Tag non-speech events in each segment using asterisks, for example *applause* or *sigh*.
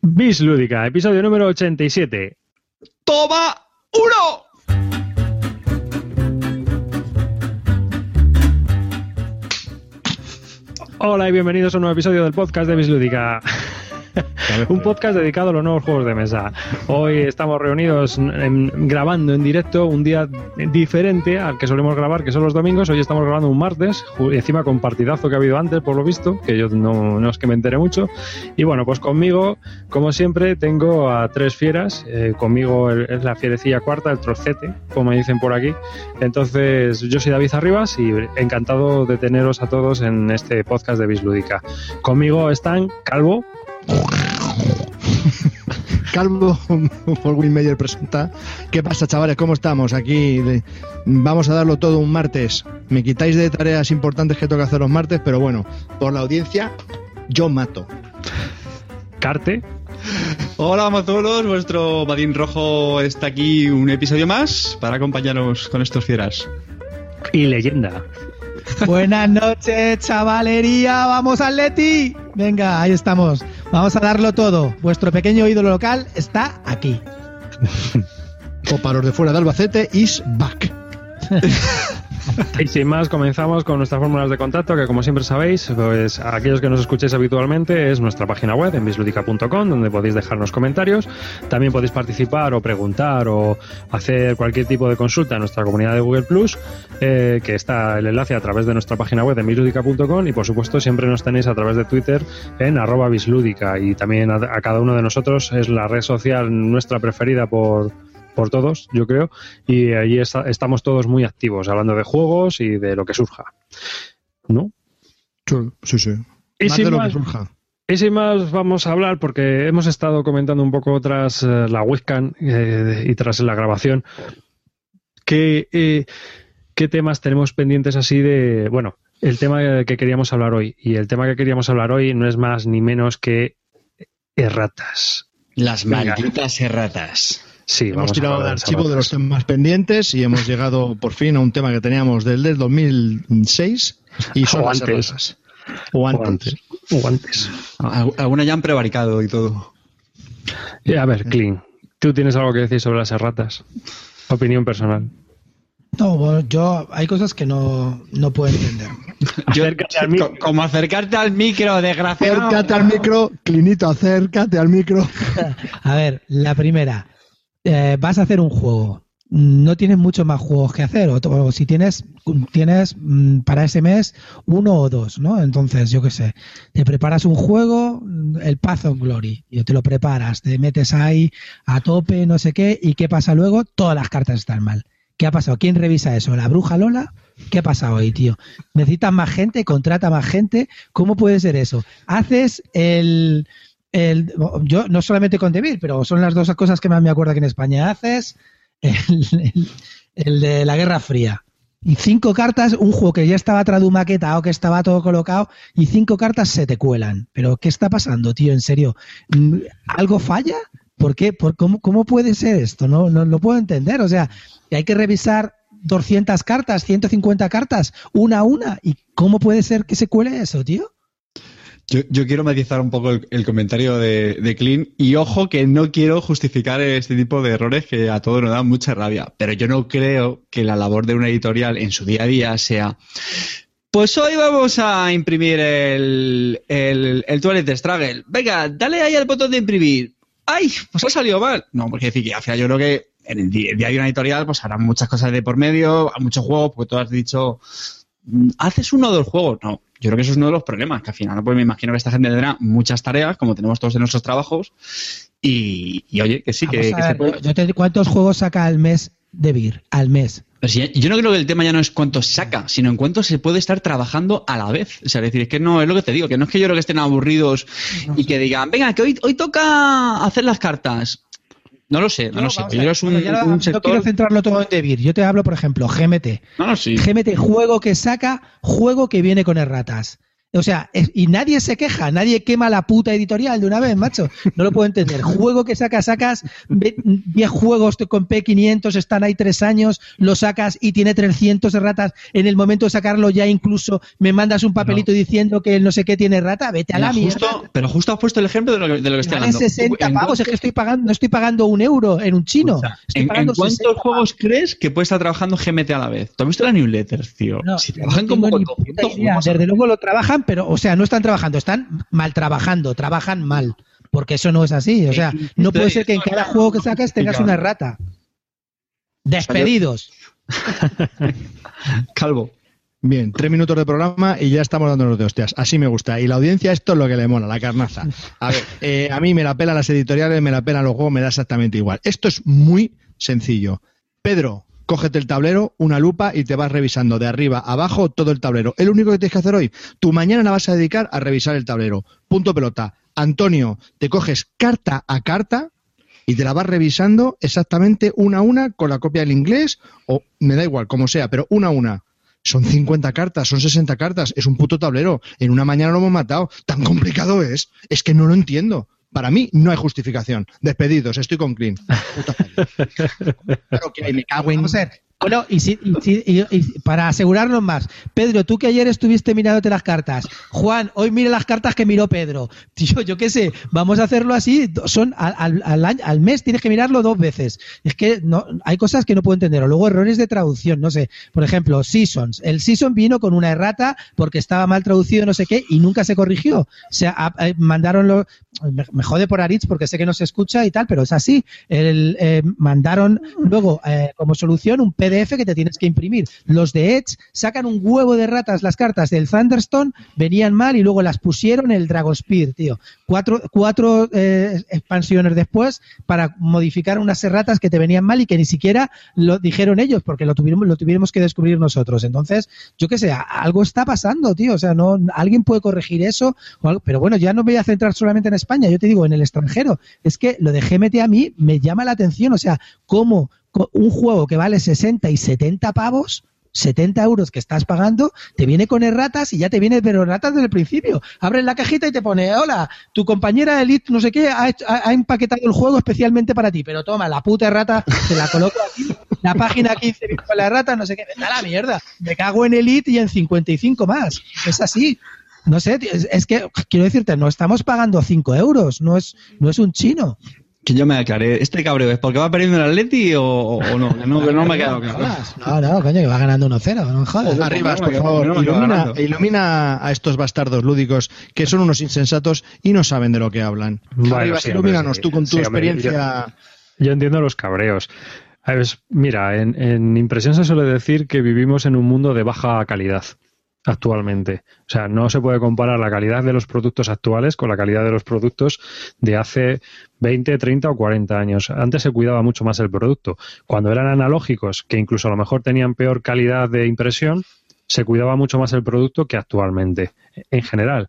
Bis Lúdica, episodio número 87. ¡Toma uno! Hola y bienvenidos a un nuevo episodio del podcast de Bis Lúdica. *laughs* un podcast dedicado a los nuevos juegos de mesa. Hoy estamos reunidos en- grabando en directo un día diferente al que solemos grabar, que son los domingos. Hoy estamos grabando un martes, encima con partidazo que ha habido antes, por lo visto, que yo no, no es que me entere mucho. Y bueno, pues conmigo, como siempre, tengo a tres fieras. Eh, conmigo es la fierecilla cuarta, el trocete, como dicen por aquí. Entonces, yo soy David Arribas y encantado de teneros a todos en este podcast de Bislúdica. Conmigo están Calvo. *laughs* Calvo por Will Meyer presenta. ¿Qué pasa, chavales? ¿Cómo estamos? Aquí de- vamos a darlo todo un martes. Me quitáis de tareas importantes que tengo que hacer los martes, pero bueno, por la audiencia, yo mato. Carte. Hola mozuelos, vuestro Badín Rojo está aquí un episodio más para acompañarnos con estos fieras. y leyenda. Buenas noches, chavalería. Vamos, Atleti. Venga, ahí estamos. Vamos a darlo todo. Vuestro pequeño ídolo local está aquí. *laughs* O para los de fuera de Albacete, is back. *laughs* *laughs* Y sin más, comenzamos con nuestras fórmulas de contacto, que como siempre sabéis, pues a aquellos que nos escuchéis habitualmente es nuestra página web en bisludica.com, donde podéis dejarnos comentarios. También podéis participar o preguntar o hacer cualquier tipo de consulta en nuestra comunidad de Google Plus, eh, que está el enlace a través de nuestra página web en bisludica.com y por supuesto siempre nos tenéis a través de Twitter en arroba bislúdica y también a, a cada uno de nosotros es la red social nuestra preferida por por todos, yo creo, y allí está- estamos todos muy activos, hablando de juegos y de lo que surja. ¿No? Sí, sí. Y Más sin, de lo más, que surja. y sin más vamos a hablar, porque hemos estado comentando un poco tras eh, la webcam eh, y tras la grabación, qué, eh, qué temas tenemos pendientes así de... Bueno, el tema que queríamos hablar hoy, y el tema que queríamos hablar hoy no es más ni menos que erratas. Las Venga. malditas erratas. Sí, Hemos tirado el de archivo de los temas pendientes y hemos llegado por fin a un tema que teníamos del del 2006 y son *laughs* O las antes. erratas. O antes. O antes. Al- Alguna ya han prevaricado y todo. Y a ver, Clean, ¿tú tienes algo que decir sobre las erratas? Opinión personal. No, bueno, yo hay cosas que no, no puedo entender. *laughs* Yo- Acércate al micro. co- como acercarte al micro, desgraciado. Acércate al micro, Clinito, acércate al micro. *laughs* A ver, la primera. Eh, vas a hacer un juego. No tienes muchos más juegos que hacer. O, o si tienes, tienes mm, para ese mes uno o dos, ¿no? Entonces, yo qué sé. Te preparas un juego, mm, el Path of Glory. Y te lo preparas, te metes ahí a tope, no sé qué. ¿Y qué pasa luego? Todas las cartas están mal. ¿Qué ha pasado? ¿Quién revisa eso? ¿La bruja Lola? ¿Qué ha pasado ahí, tío? ¿Necesitas más gente? ¿Contrata más gente? ¿Cómo puede ser eso? Haces el, el, yo no solamente con Devir, pero son las dos cosas que más me acuerdo que en España haces. El, de la Guerra Fría. Y cinco cartas, un juego que ya estaba tradumaquetado, que estaba todo colocado, y cinco cartas se te cuelan. Pero, ¿qué está pasando, tío? En serio, ¿algo falla? ¿Por qué? ¿Por cómo, ¿Cómo puede ser esto? No, no lo puedo entender. O sea, hay que revisar 200 cartas, 150 cartas, una a una. ¿Y cómo puede ser que se cuele eso, tío? Yo, yo quiero matizar un poco el, comentario de, de Clean y ojo que no quiero justificar este tipo de errores que a todos nos dan mucha rabia, pero yo no creo que la labor de una editorial en su día a día sea pues hoy vamos a imprimir el, el, el Toilet Struggle. Venga, dale ahí al botón de imprimir. ¡Ay! Pues ha salido mal. No, porque decir que al final yo creo que en el día, de una editorial pues habrá muchas cosas de por medio, muchos juegos, porque tú has dicho ¿haces uno o dos juegos? No, yo creo que eso es uno de los problemas, que al final pues me imagino que esta gente tendrá muchas tareas, como tenemos todos en nuestros trabajos, y, y oye, que sí, que, Vamos a que se puede... yo te- ¿Cuántos juegos saca al mes de Beer? Al mes. Pero si- yo no creo que el tema ya no es cuánto saca, sino en cuánto se puede estar trabajando a la vez. O sea, es decir, es que no, es lo que te digo, que no es que yo creo que estén aburridos y que digan, venga, que hoy, hoy toca hacer las cartas. No lo sé, no lo sé. Yo ver, es un, no- un no sector... quiero centrarlo todo en Devir. Yo te hablo, por ejemplo, GMT. No, no, sí. GMT, juego que saca, juego que viene con erratas. O sea, y nadie se queja, nadie quema la puta editorial de una vez, macho. No lo puedo entender. Juego que sacas, sacas 10 juegos con P500, están ahí tres años, lo sacas y tiene 300 ratas. En el momento de sacarlo ya incluso me mandas un papelito diciendo que no sé qué tiene rata, vete a la mierda. Pero justo has puesto el ejemplo de lo que, de lo que estoy hablando. 60 pavos, es que estoy pagando, no estoy pagando un euro en un chino. ¿En, cuántos juegos crees que puede estar trabajando GMT a la vez? ¿Tú has visto la newsletter, tío? si trabajan como con Desde luego lo trabajan pero, o sea, no están trabajando, están mal trabajando, trabajan mal. Porque eso no es así. O sea, no puede ser que en cada juego que sacas tengas una rata. Despedidos. *laughs* Calvo. Bien, tres minutos de programa y ya estamos dándonos de hostias. Así me gusta. Y la audiencia, esto es lo que le mola, la carnaza. A ver, eh, a mí me la pelan las editoriales, me la pelan los juegos, me da exactamente igual. Esto es muy sencillo. Pedro, cógete el tablero, una lupa y te vas revisando de arriba a abajo todo el tablero. Es lo único que tienes que hacer hoy. Tu mañana la vas a dedicar a revisar el tablero. Punto pelota. Antonio, te coges carta a carta y te la vas revisando exactamente una a una con la copia del inglés o me da igual, como sea, pero una a una. Son 50 cartas, son 60 cartas, es un puto tablero. En una mañana lo hemos matado. Tan complicado es. Es que no lo entiendo. Para mí no hay justificación. Despedidos, estoy con Clean. *laughs* claro que me cago en... Bueno, y, si, para asegurarnos más, Pedro, tú que ayer estuviste mirándote las cartas, Juan, hoy mire las cartas que miró Pedro. *laughs* Tío, yo qué sé, vamos a hacerlo así, son al, al, al mes tienes que mirarlo dos veces. Es que no, hay cosas que no puedo entender. O luego errores de traducción, no sé. Por ejemplo, Seasons. El Season vino con una errata porque estaba mal traducido, no sé qué, y nunca se corrigió. O sea, mandaron lo, me, jode por Aritz porque sé que no se escucha y tal, pero es así. El, eh, mandaron luego eh, como solución un PDF que te tienes que imprimir. Los de Edge sacan un huevo de ratas las cartas del Thunderstone, venían mal y luego las pusieron el Dragonspear, tío. Cuatro, cuatro eh, expansiones después para modificar unas erratas que te venían mal y que ni siquiera lo dijeron ellos porque lo tuvimos, lo tuvimos que descubrir nosotros. Entonces, yo qué sé, algo está pasando, tío. O sea, no, alguien puede corregir eso, pero bueno, ya no me voy a centrar solamente en España, yo te digo, en el extranjero. Es que lo de GMT a mí me llama la atención. O sea, cómo un juego que vale 60 y 70 pavos, 70 euros que estás pagando, te viene con erratas y ya te viene pero erratas desde el principio. Abres la cajita y te pone, hola, tu compañera Elite, no sé qué, ha, empaquetado el juego especialmente para ti, pero toma, la puta errata, te la coloco aquí, la página 15 con la errata, no sé qué, da la mierda, me cago en Elite y en 55 más. Es así. No sé, es, que quiero decirte, no estamos pagando 5 euros, no es, no es un chino. Que yo me aclaré, ¿este cabreo es porque va perdiendo el Atleti o, o no? Que no, que no me ha quedado claro. No, no, coño, que va ganando 1-0, no jodas. Arriba, por favor, ilumina, ilumina, a estos bastardos lúdicos que son unos insensatos y no saben de lo que hablan. Arriba, ilumínanos tú con tu experiencia. yo, entiendo los cabreos. Mira, en, en impresión se suele decir que vivimos en un mundo de baja calidad actualmente. O sea, no se puede comparar la calidad de los productos actuales con la calidad de los productos de hace 20, 30 o 40 años. Antes se cuidaba mucho más el producto. Cuando eran analógicos, que incluso a lo mejor tenían peor calidad de impresión, se cuidaba mucho más el producto que actualmente, en general.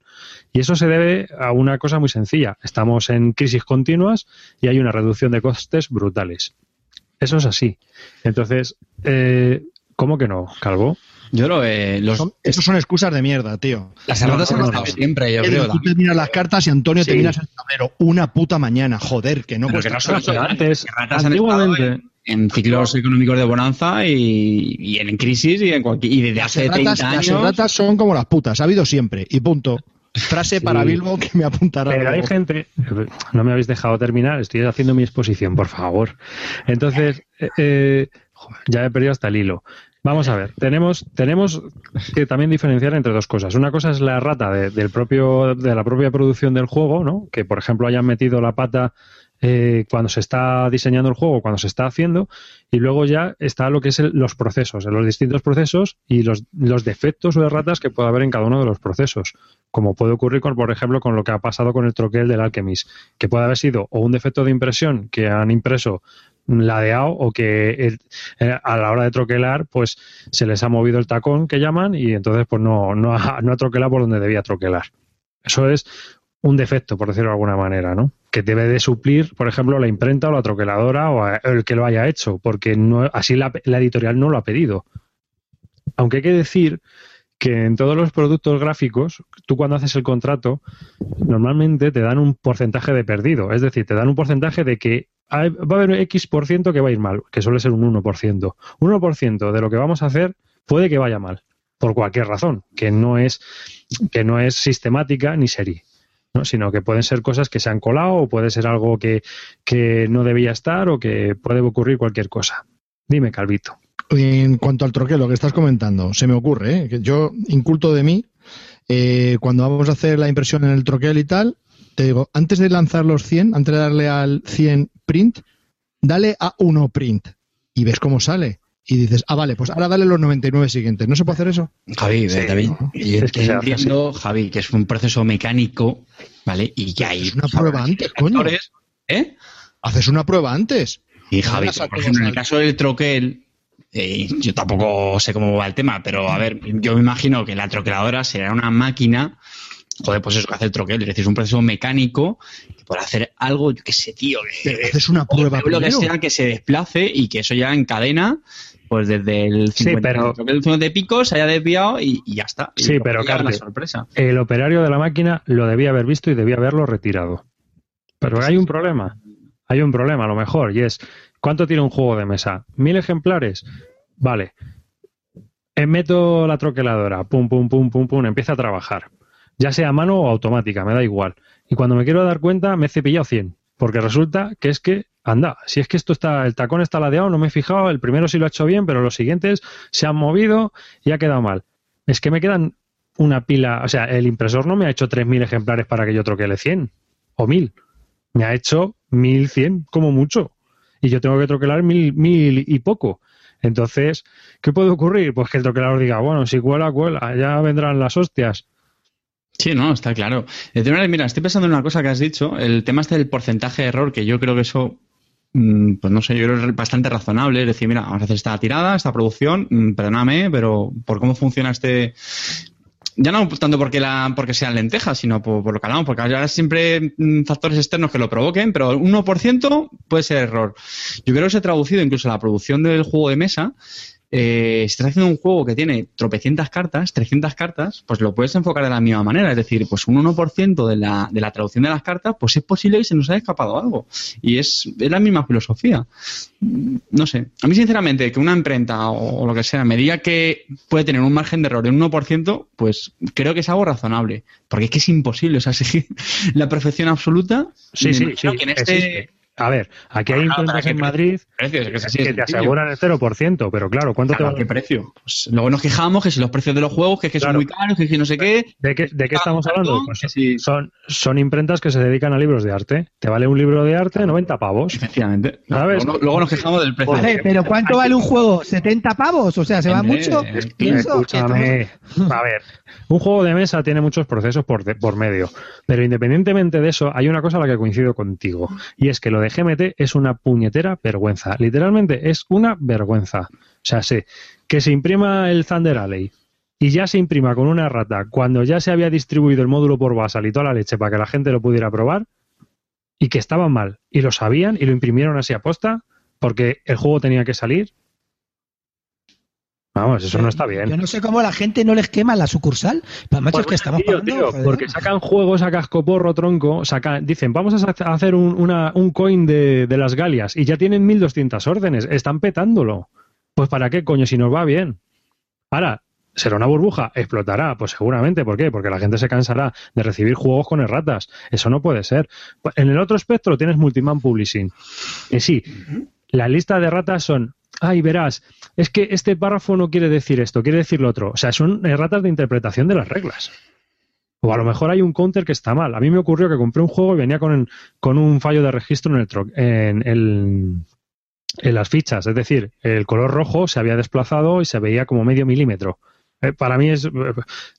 Y eso se debe a una cosa muy sencilla. Estamos en crisis continuas y hay una reducción de costes brutales. Eso es así. Entonces, eh, ¿cómo que no, Calvo? Yo creo que los... esos son excusas de mierda, tío. Las erratas han estado siempre, yo creo. Tú terminas las cartas y Antonio te miras el tablero. Una puta mañana, joder, que no Pero que no son antes. Antiguamente en ciclos económicos de bonanza y, en crisis y, en y desde hace 30 años. Las erratas son como las putas, ha habido siempre, y punto. Frase para Bilbo que me apuntará. Pero hay gente, no me habéis dejado terminar, estoy haciendo mi exposición, por favor. Entonces, eh, eh ya he perdido hasta el hilo. Vamos a ver, tenemos, tenemos que también diferenciar entre dos cosas. Una cosa es la rata de, del propio, de la propia producción del juego, ¿no? Que por ejemplo hayan metido la pata eh, cuando se está diseñando el juego, cuando se está haciendo, y luego ya está lo que es los procesos, los distintos procesos y los, los defectos o erratas que puede haber en cada uno de los procesos, como puede ocurrir, con, por ejemplo, con lo que ha pasado con el troquel del Alchemist, que puede haber sido o un defecto de impresión que han impreso ladeado o que eh, a la hora de troquelar pues se les ha movido el tacón que llaman y entonces pues no, no, ha, *laughs* no troquelado por donde debía troquelar. Eso es un defecto, por decirlo de alguna manera, ¿no? Que debe de suplir, por ejemplo, la imprenta o la troqueladora o el que lo haya hecho, porque así la, la editorial no lo ha pedido. Aunque hay que decir que en todos los productos gráficos, tú cuando haces el contrato, normalmente te dan un porcentaje de perdido. Es decir, te dan un porcentaje de que va a haber X por ciento que va a ir mal, que suele ser un 1%. 1% de lo que vamos a hacer puede que vaya mal, por cualquier razón, que no es, que no es sistemática ni serie. ¿no? sino que pueden ser cosas que se han colado o puede ser algo que, que no debía estar o que puede ocurrir cualquier cosa. Dime, Calvito. En cuanto al troquel, lo que estás comentando, se me ocurre, ¿eh? yo, inculto de mí, eh, cuando vamos a hacer la impresión en el troquel y tal, te digo, antes de lanzar los 100, antes de darle al 100 print, dale a 1 print y ves cómo sale. Y dices, ah, vale, pues ahora dale los 99 siguientes. ¿No se puede hacer eso? Javi, David, yo es que entiendo, Javi, que es un proceso mecánico, ¿vale? Y que hay... una prueba antes, coño. ¿Eh? Haces una prueba antes. Y Javi, por ejemplo, en el caso del troquel, eh, yo tampoco sé cómo va el tema, pero a ver, yo me imagino que la troqueladora será una máquina, joder, pues eso que hace el troquel, es decir, es un proceso mecánico que puede hacer algo, yo qué sé, tío, que haces una prueba lo que sea que se desplace y que eso ya encadena pues desde el 50, de picos se haya desviado y, ya está. sí, pero Carlos, sorpresa. el operario de la máquina lo debía haber visto y debía haberlo retirado. Pero hay un problema, hay un problema a lo mejor, y es, ¿cuánto tiene un juego de mesa? ¿Mil ejemplares? Vale. Eh, meto la troqueladora, pum, pum, pum, pum, pum, empieza a trabajar. Ya sea a mano o automática, me da igual. Y cuando me quiero dar cuenta, me he cepillado 100. Porque resulta que es que, anda, si es que esto está, el tacón está ladeado, no me he fijado, el primero sí lo ha hecho bien, pero los siguientes se han movido y ha quedado mal. Es que me quedan una pila, o sea, el impresor no me ha hecho 3.000 ejemplares para que yo troquele 100 o 1.000. Me ha hecho 1.100 como mucho. Y yo tengo que troquelar 1.000 mil y poco. Entonces, ¿qué puede ocurrir? Pues que el troquelador diga, bueno, si cuela, cuela, ya vendrán las hostias. Sí, no, está claro. mira, estoy pensando en una cosa que has dicho, el tema este del porcentaje de error, que yo creo que eso, mm, pues no sé, yo creo que es bastante razonable. Es decir, mira, vamos a hacer esta tirada, esta producción, mm, perdóname, pero por cómo funciona este, ya no tanto porque la porque sean lentejas, sino por, lo que hablamos, porque ahora siempre mm, factores externos que lo provoquen, pero el 1% puede ser error. Yo creo que se ha traducido incluso a la producción del juego de mesa eh, si estás haciendo un juego que tiene tropecientas cartas, 300 cartas, pues lo puedes enfocar de la misma manera. Es decir, pues un 1% de la, de la traducción de las cartas, pues es posible que se nos haya escapado algo. Y es, es la misma filosofía. No sé. A mí, sinceramente, que una imprenta o, lo que sea me diga que puede tener un margen de error de un 1%, pues creo que es algo razonable. Porque es que es imposible. O sea, *laughs* seguir la perfección absoluta. Sí, sí, sí. Que en este, a ver, aquí hay imprentas en Madrid que, te aseguran el 0%, pero claro, ¿cuánto te va ¿Qué precio? Pues luego nos quejamos que si los precios de los juegos, que, es que son muy caros, que, no sé qué. ¿De qué, de qué estamos hablando? Pues son, son imprentas que se dedican a libros de arte. Te vale un libro de arte 90 pavos. Efectivamente. Luego, nos quejamos del precio. Vale, pero ¿cuánto vale un juego? ¿70 pavos? O sea, ¿se va mucho? Escúchame. A ver, un juego de mesa tiene muchos procesos por, por medio, pero independientemente de eso, hay una cosa a la que coincido contigo, y es que lo de GMT es una puñetera vergüenza. Literalmente es una vergüenza. O sea, sé que se imprima el Thunder Alley y ya se imprima con una rata cuando ya se había distribuido el módulo por basal y toda la leche para que la gente lo pudiera probar y que estaba mal y lo sabían y lo imprimieron así a posta porque el juego tenía que salir Vamos, eso no está bien. Yo no sé cómo la gente no les quema la sucursal. Pues, que estamos porque sacan juegos a cascoporro tronco, sacan, dicen, vamos a hacer un, un coin de, de, las Galias y ya tienen 1200 órdenes, están petándolo. Pues para qué coño si nos va bien. Ahora, ¿será una burbuja? ¿Explotará? Pues seguramente. ¿Por qué? Porque la gente se cansará de recibir juegos con erratas. Eso no puede ser. En el otro espectro tienes Multiman Publishing. Y sí, la lista de erratas son ay, verás, es que este párrafo no quiere decir esto, quiere decir lo otro. O sea, son erratas de interpretación de las reglas. O a lo mejor hay un counter que está mal. A mí me ocurrió que compré un juego y venía con, con un fallo de registro en, el en, en, las fichas. Es decir, el color rojo se había desplazado y se veía como medio milímetro. Eh, para mí es.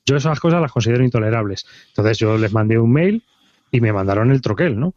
Yo esas cosas las considero intolerables. Entonces yo les mandé un mail y me mandaron el troquel, ¿no?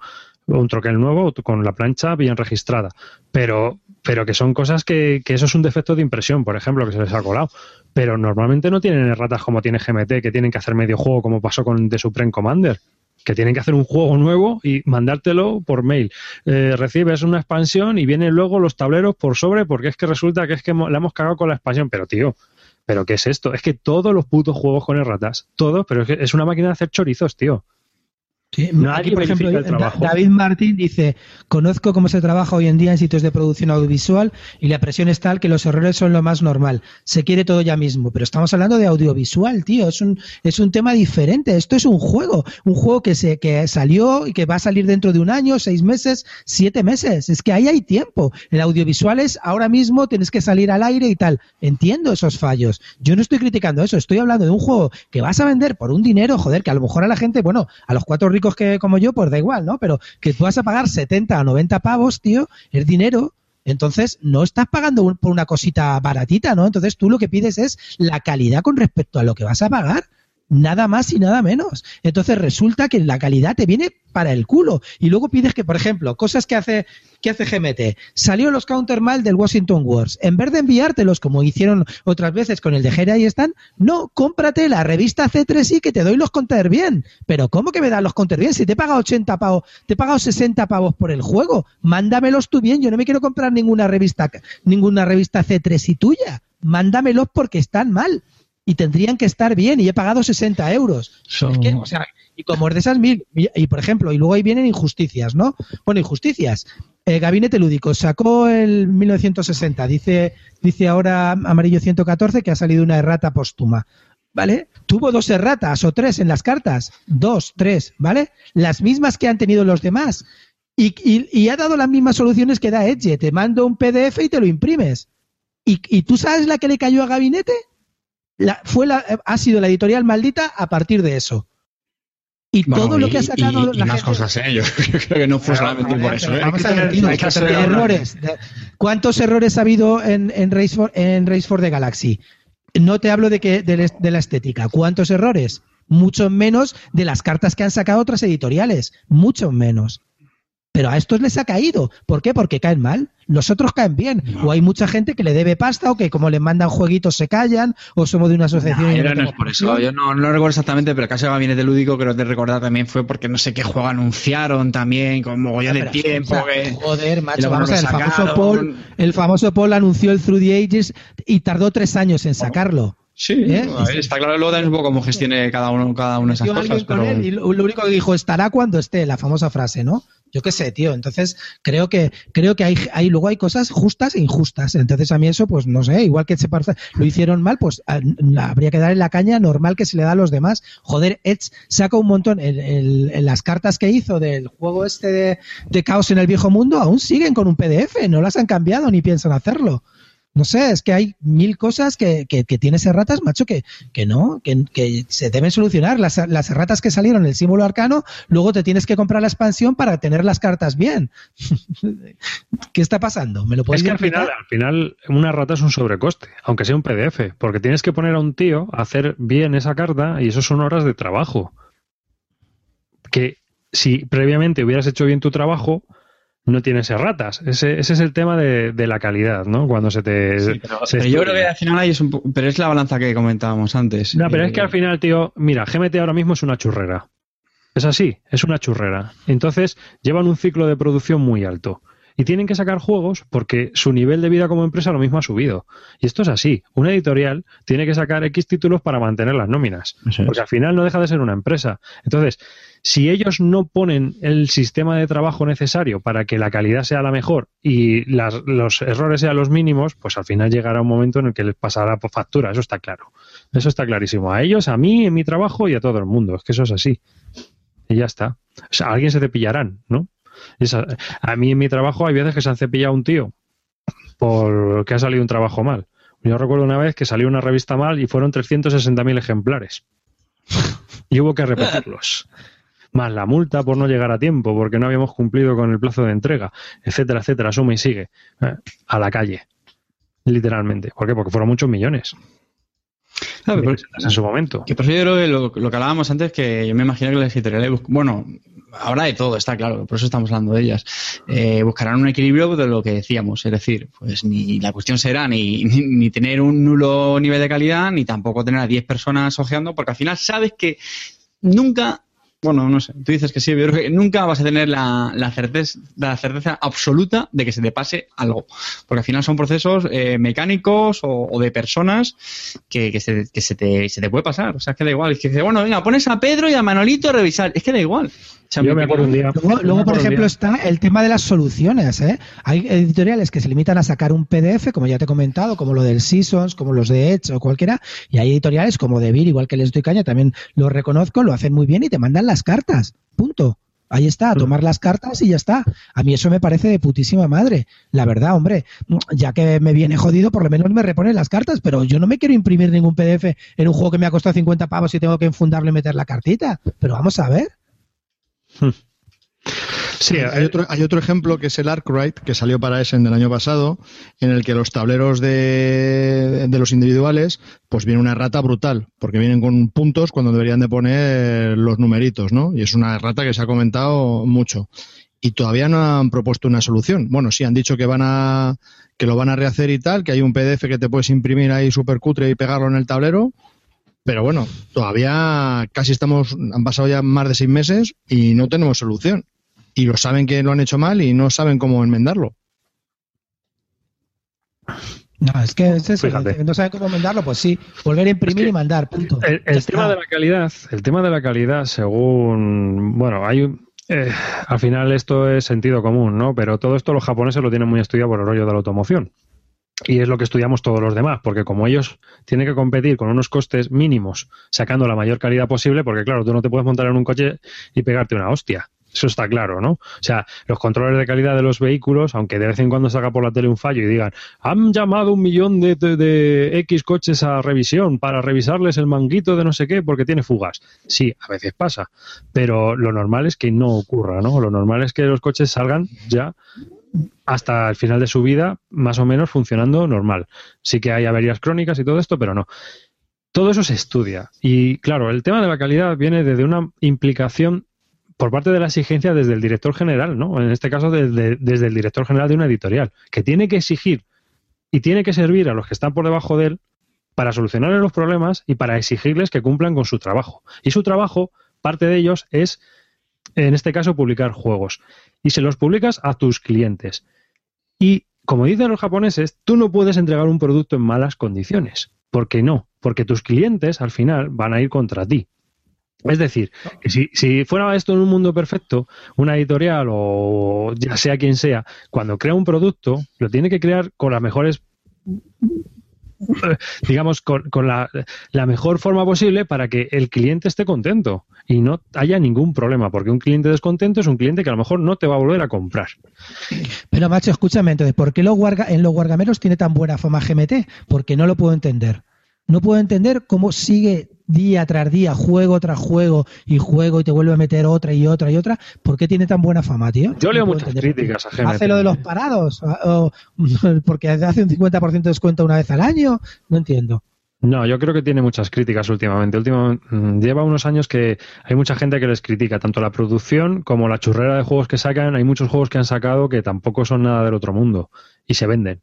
Un troquel nuevo con la plancha bien registrada. Pero pero que son cosas que, que, eso es un defecto de impresión, por ejemplo, que se les ha colado. Pero normalmente no tienen erratas como tiene GMT, que tienen que hacer medio juego, como pasó con The Supreme Commander, que tienen que hacer un juego nuevo y mandártelo por mail. Eh, recibes una expansión y vienen luego los tableros por sobre, porque es que resulta que es que le hemos cagado con la expansión. Pero, tío, ¿pero qué es esto? Es que todos los putos juegos con erratas, todos, pero es que es una máquina de hacer chorizos, tío. Sí, Nadie aquí, por ejemplo, el trabajo. David Martín dice, conozco cómo se trabaja hoy en día en sitios de producción audiovisual y la presión es tal que los errores son lo más normal. Se quiere todo ya mismo, pero estamos hablando de audiovisual, tío. Es un, es un tema diferente. Esto es un juego, un juego que se que salió y que va a salir dentro de un año, seis meses, siete meses. Es que ahí hay tiempo. El audiovisual es ahora mismo tienes que salir al aire y tal. Entiendo esos fallos. Yo no estoy criticando eso. Estoy hablando de un juego que vas a vender por un dinero, joder, que a lo mejor a la gente, bueno, a los cuatro ricos que como yo, pues da igual, ¿no? Pero que vas a pagar 70 o 90 pavos, tío, es dinero. Entonces, no estás pagando un- por una cosita baratita, ¿no? Entonces, tú lo que pides es la calidad con respecto a lo que vas a pagar. Nada más y nada menos. Entonces resulta que la calidad te viene para el culo. Y luego pides que, por ejemplo, cosas que hace, que hace GMT. Salió los counter mal del Washington Wars. En vez de enviártelos como hicieron otras veces con el de Jera y están, no, cómprate la revista C3i que te doy los counter bien. Pero ¿cómo que me dan los counter bien? Si te he pagado 80 pavos, te he pagado 60 pavos por el juego. Mándamelos tú bien. Yo no me quiero comprar ninguna revista, ninguna revista C3i tuya. Mándamelos porque están mal y tendrían que estar bien y he pagado 60 euros. Son- Es que, o sea, y como es de esas mil, y, y, por ejemplo, y luego ahí vienen injusticias, ¿no? Bueno, injusticias. El Gabinete Lúdico sacó el 1960, dice, dice ahora Amarillo 114 que ha salido una errata póstuma. ¿Vale? Tuvo dos erratas o tres en las cartas. Dos, tres, ¿vale? Las mismas que han tenido los demás. Y, y- y ha dado las mismas soluciones que da Edge. Te mando un PDF y te lo imprimes. ¿Y, y tú sabes la que le cayó a Gabinete? La- fue la, ha sido la editorial maldita a partir de eso. Y Bueno, todo lo que ha sacado y- y la más gente- cosas, ¿eh? Yo *laughs* creo que no fue Claro, solamente por eso, ¿eh? Vamos a ver, errores. ¿Cuántos errores ha habido en, en, Race for, en Race for the Galaxy? No te hablo de, que, de, la- de la estética. ¿Cuántos errores? Mucho menos de las cartas que han sacado otras editoriales. Mucho menos. Pero a estos les ha caído. ¿Por qué? Porque caen mal. Los otros caen bien. O hay mucha gente que le debe pasta o que como le mandan jueguitos se callan o somos de una asociación. y No, no no es por eso. Yo no, no recuerdo exactamente, pero el caso de Gabinete Lúdico creo que recordar también fue porque no sé qué juego anunciaron también con mogollón de Ah, tiempo. o sea, que- Joder, macho, vamos no a ver, el famoso. Paul, el famoso Paul anunció el Through the Ages y tardó tres años en sacarlo. Sí, ¿Eh? está claro luego también un poco cómo gestione cada uno, cada una de esas cosas. Pero... él y lo, lo único que dijo estará cuando esté, la famosa frase, ¿no? Yo qué sé, tío. Entonces, creo que, creo que hay, hay, luego hay cosas justas e injustas. Entonces, a mí eso, pues no sé, igual que se lo hicieron mal, pues a- habría que darle la caña normal que se le da a los demás. Joder, Edge saca un montón. El- el- en las cartas que hizo del juego este de, de Caos en el Viejo Mundo aún siguen con un PDF, no las han cambiado ni piensan hacerlo. No sé, es que hay mil cosas que, que, que tienes erratas, macho, que, que no, que, que se deben solucionar. Las, las erratas que salieron en el símbolo arcano, luego te tienes que comprar la expansión para tener las cartas bien. *laughs* ¿Qué está pasando? ¿Me lo Es podéis que al final, al final una rata es un sobrecoste, aunque sea un PDF, porque tienes que poner a un tío a hacer bien esa carta y eso son horas de trabajo. Que si previamente hubieras hecho bien tu trabajo, no tienes erratas. Ese, ese es el tema de, de la calidad, ¿no? Cuando se te... Sí, pero, se pero yo creo que al final ahí es un poco, pero es la balanza que comentábamos antes. No, pero Eh, es que al final, tío, mira, GMT ahora mismo es una churrera. Es así, es una churrera. Entonces, llevan un ciclo de producción muy alto. Y tienen que sacar juegos porque su nivel de vida como empresa lo mismo ha subido. Y esto es así. Una editorial tiene que sacar X títulos para mantener las nóminas. Eso es. Porque al final no deja de ser una empresa. Entonces, si ellos no ponen el sistema de trabajo necesario para que la calidad sea la mejor y los errores sean los mínimos, pues al final llegará un momento en el que les pasará por factura. Eso está claro. Eso está clarísimo. A ellos, a mí, en mi trabajo y a todo el mundo. Es que eso es así. Y ya está. O sea, alguien se cepillarán, ¿no? A mí en mi trabajo hay veces que se han cepillado un tío porque ha salido un trabajo mal. Yo recuerdo una vez que salió una revista mal y fueron 360.000 ejemplares. Y hubo que repetirlos. *laughs* Más la multa por no llegar a tiempo, porque no habíamos cumplido con el plazo de entrega, etcétera, etcétera. Suma y sigue. Eh, A la calle. Literalmente. ¿Por qué? Porque fueron muchos millones. Claro, pero- en su momento. Que por eso yo creo que lo, lo que hablábamos antes, que yo me imagino que las editoriales, bueno, habrá de todo, está claro, por eso estamos hablando de ellas. Eh, buscarán un equilibrio de lo que decíamos, es decir, pues ni la cuestión será ni, ni, ni tener un nulo nivel de calidad, ni tampoco tener a 10 personas ojeando, porque al final sabes que nunca bueno, no sé, tú dices que sí, yo creo que nunca vas a tener la, la, certeza, la certeza absoluta de que se te pase algo. Porque al final son procesos eh, mecánicos o, de personas que, que, se, que se, te, se te puede pasar. O sea, es que da igual. Es que dice, bueno, venga, pones a Pedro y a Manolito a revisar. Es que da igual. Yo me acuerdo un día. Luego, por ejemplo, está el tema de las soluciones. ¿eh? Hay editoriales que se limitan a sacar un PDF, como ya te he comentado, como lo del Seasons, como los de Edge o cualquiera, y hay editoriales como Devir, igual que les doy caña, también lo reconozco, lo hacen muy bien y te mandan las cartas. Punto. Ahí está, a mm. tomar las cartas y ya está. A mí eso me parece de putísima madre. La verdad, hombre, ya que me viene jodido, por lo menos me reponen las cartas, pero yo no me quiero imprimir ningún PDF en un juego que me ha costado 50 pavos y tengo que enfundarle y meter la cartita. Pero vamos a ver. Sí, hay eh, otro, hay otro ejemplo que es el Arkwright, que salió para Essen del año pasado, en el que los tableros de, de, los individuales, pues viene una rata brutal, porque vienen con puntos cuando deberían de poner los numeritos, ¿no? Y es una rata que se ha comentado mucho. Y todavía no han propuesto una solución. Bueno, sí, han dicho que van a, que lo van a rehacer y tal, que hay un PDF que te puedes imprimir ahí súper cutre y pegarlo en el tablero, pero bueno, todavía casi estamos, han pasado ya más de seis meses y no tenemos solución. Y lo saben que lo han hecho mal y no saben cómo enmendarlo. No, es que es eso, no saben cómo enmendarlo, pues sí, volver a imprimir y mandar, punto. El, tema de la calidad, el tema de la calidad, según, bueno, hay un, eh, al final esto es sentido común, ¿no? Pero todo esto los japoneses lo tienen muy estudiado por el rollo de la automoción. Y es lo que estudiamos todos los demás, porque como ellos tienen que competir con unos costes mínimos, sacando la mayor calidad posible, porque claro, tú no te puedes montar en un coche y pegarte una hostia. Eso está claro, ¿no? O sea, los controles de calidad de los vehículos, aunque de vez en cuando salga por la tele un fallo y digan, han llamado un millón de, de, X coches a revisión para revisarles el manguito de no sé qué porque tiene fugas. Sí, a veces pasa, pero lo normal es que no ocurra, ¿no? Lo normal es que los coches salgan ya hasta el final de su vida, más o menos funcionando normal. Sí que hay averías crónicas y todo esto, pero no. Todo eso se estudia. Y claro, el tema de la calidad viene desde una implicación por parte de la exigencia desde el director general, ¿no? En este caso, desde, desde el director general de una editorial, que tiene que exigir y tiene que servir a los que están por debajo de él para solucionarles los problemas y para exigirles que cumplan con su trabajo. Y su trabajo, parte de ellos, es, en este caso, publicar juegos. Y se los publicas a tus clientes. Y como dicen los japoneses, tú no puedes entregar un producto en malas condiciones. ¿Por qué no? Porque tus clientes al final van a ir contra ti. Es decir, que si, fuera esto en un mundo perfecto, una editorial o ya sea quien sea, cuando crea un producto, lo tiene que crear con las mejores *laughs* digamos, con, la, mejor forma posible para que el cliente esté contento y no haya ningún problema, porque un cliente descontento es un cliente que a lo mejor no te va a volver a comprar. Pero, macho, escúchame, entonces, ¿por qué los en los guargameros tiene tan buena fama GMT? Porque no lo puedo entender. No puedo entender cómo sigue día tras día, juego tras juego y juego y te vuelve a meter otra y otra y otra. ¿Por qué tiene tan buena fama, tío? Yo leo muchas críticas a. ¿Hace lo de los parados? ¿O *laughs* porque hace un 50% de descuento una vez al año? No entiendo. No, yo creo que tiene muchas críticas últimamente. Mm, lleva unos años que hay mucha gente que les critica tanto la producción como la churrera de juegos que sacan. Hay muchos juegos que han sacado que tampoco son nada del otro mundo y se venden.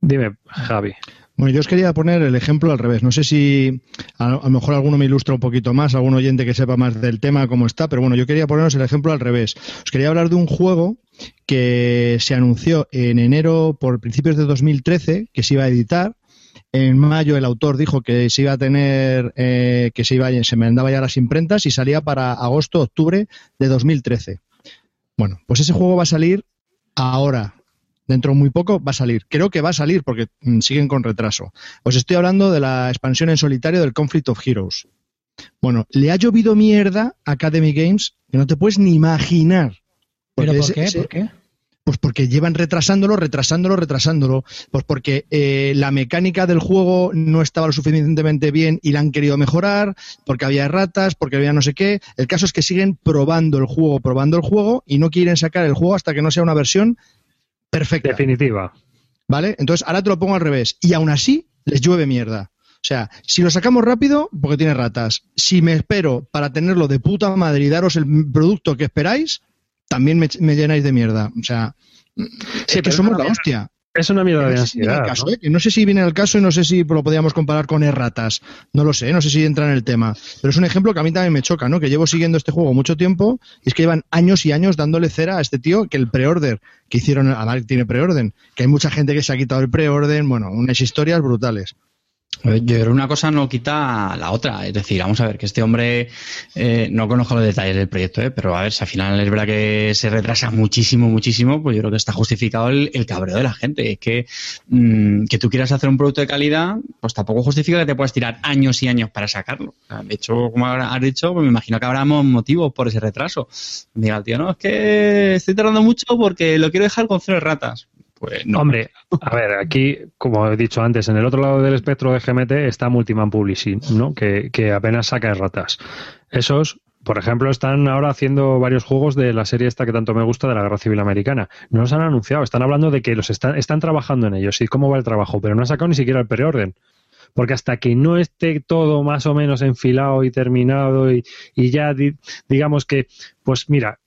Dime, Javi. Bueno, yo os quería poner el ejemplo al revés. No sé si a, lo mejor alguno me ilustra un poquito más, algún oyente que sepa más del tema, cómo está, pero bueno, yo quería poneros el ejemplo al revés. Os quería hablar de un juego que se anunció en enero por principios de 2013 que se iba a editar. En mayo el autor dijo que se iba a tener, eh, que se iba, se mandaba ya las imprentas y salía para agosto, octubre de 2013. Bueno, pues ese juego va a salir ahora, dentro de muy poco va a salir. Creo que va a salir porque mm, siguen con retraso. Os estoy hablando de la expansión en solitario del Conflict of Heroes. Bueno, le ha llovido mierda a Academy Games que no te puedes ni imaginar. ¿Pero por qué? ¿Por qué? Pues porque llevan retrasándolo, retrasándolo, retrasándolo. Pues porque eh, la mecánica del juego no estaba lo suficientemente bien y la han querido mejorar, porque había ratas, porque había no sé qué. El caso es que siguen probando el juego, probando el juego y no quieren sacar el juego hasta que no sea una versión perfecta. Definitiva. ¿Vale? Entonces, ahora te lo pongo al revés. Y aún así, les llueve mierda. O sea, si lo sacamos rápido, porque tiene ratas. Si me espero para tenerlo de puta madre y daros el producto que esperáis, también me, llenáis de mierda. O sea, es que somos la hostia. Es una mierda de no sé si viene ansiedad. al caso, ¿no? ¿eh? No sé si viene el caso y no sé si lo podríamos comparar con erratas. No lo sé, no sé si entra en el tema. Pero es un ejemplo que a mí también me choca, ¿no? Que llevo siguiendo este juego mucho tiempo y es que llevan años y años dándole cera a este tío que el pre-order que hicieron, además tiene pre-orden, que hay mucha gente que se ha quitado el pre-orden, bueno, unas historias brutales. Yo creo una cosa no quita la otra. Es decir, vamos a ver, que este hombre, eh, no conozco los detalles del proyecto, eh, pero a ver, si al final es verdad que se retrasa muchísimo, muchísimo, pues yo creo que está justificado el, el cabreo de la gente. Es que mm, que tú quieras hacer un producto de calidad, pues tampoco justifica que te puedas tirar años y años para sacarlo. De hecho, como has dicho, pues me imagino que habrá motivos por ese retraso. Diga el tío, no, es que estoy tardando mucho porque lo quiero dejar con cero ratas. Pues. Hombre, a ver, aquí, como he dicho antes, en el otro lado del espectro de GMT está Multiman Publishing, ¿no? Que, que apenas saca ratas. Esos, por ejemplo, están ahora haciendo varios juegos de la serie esta que tanto me gusta de la Guerra Civil Americana. No los han anunciado, están hablando de que los están, están trabajando en ellos y cómo va el trabajo, pero no han sacado ni siquiera el preorden. Porque hasta que no esté todo más o menos enfilado y terminado y, y ya di- digamos que, pues mira,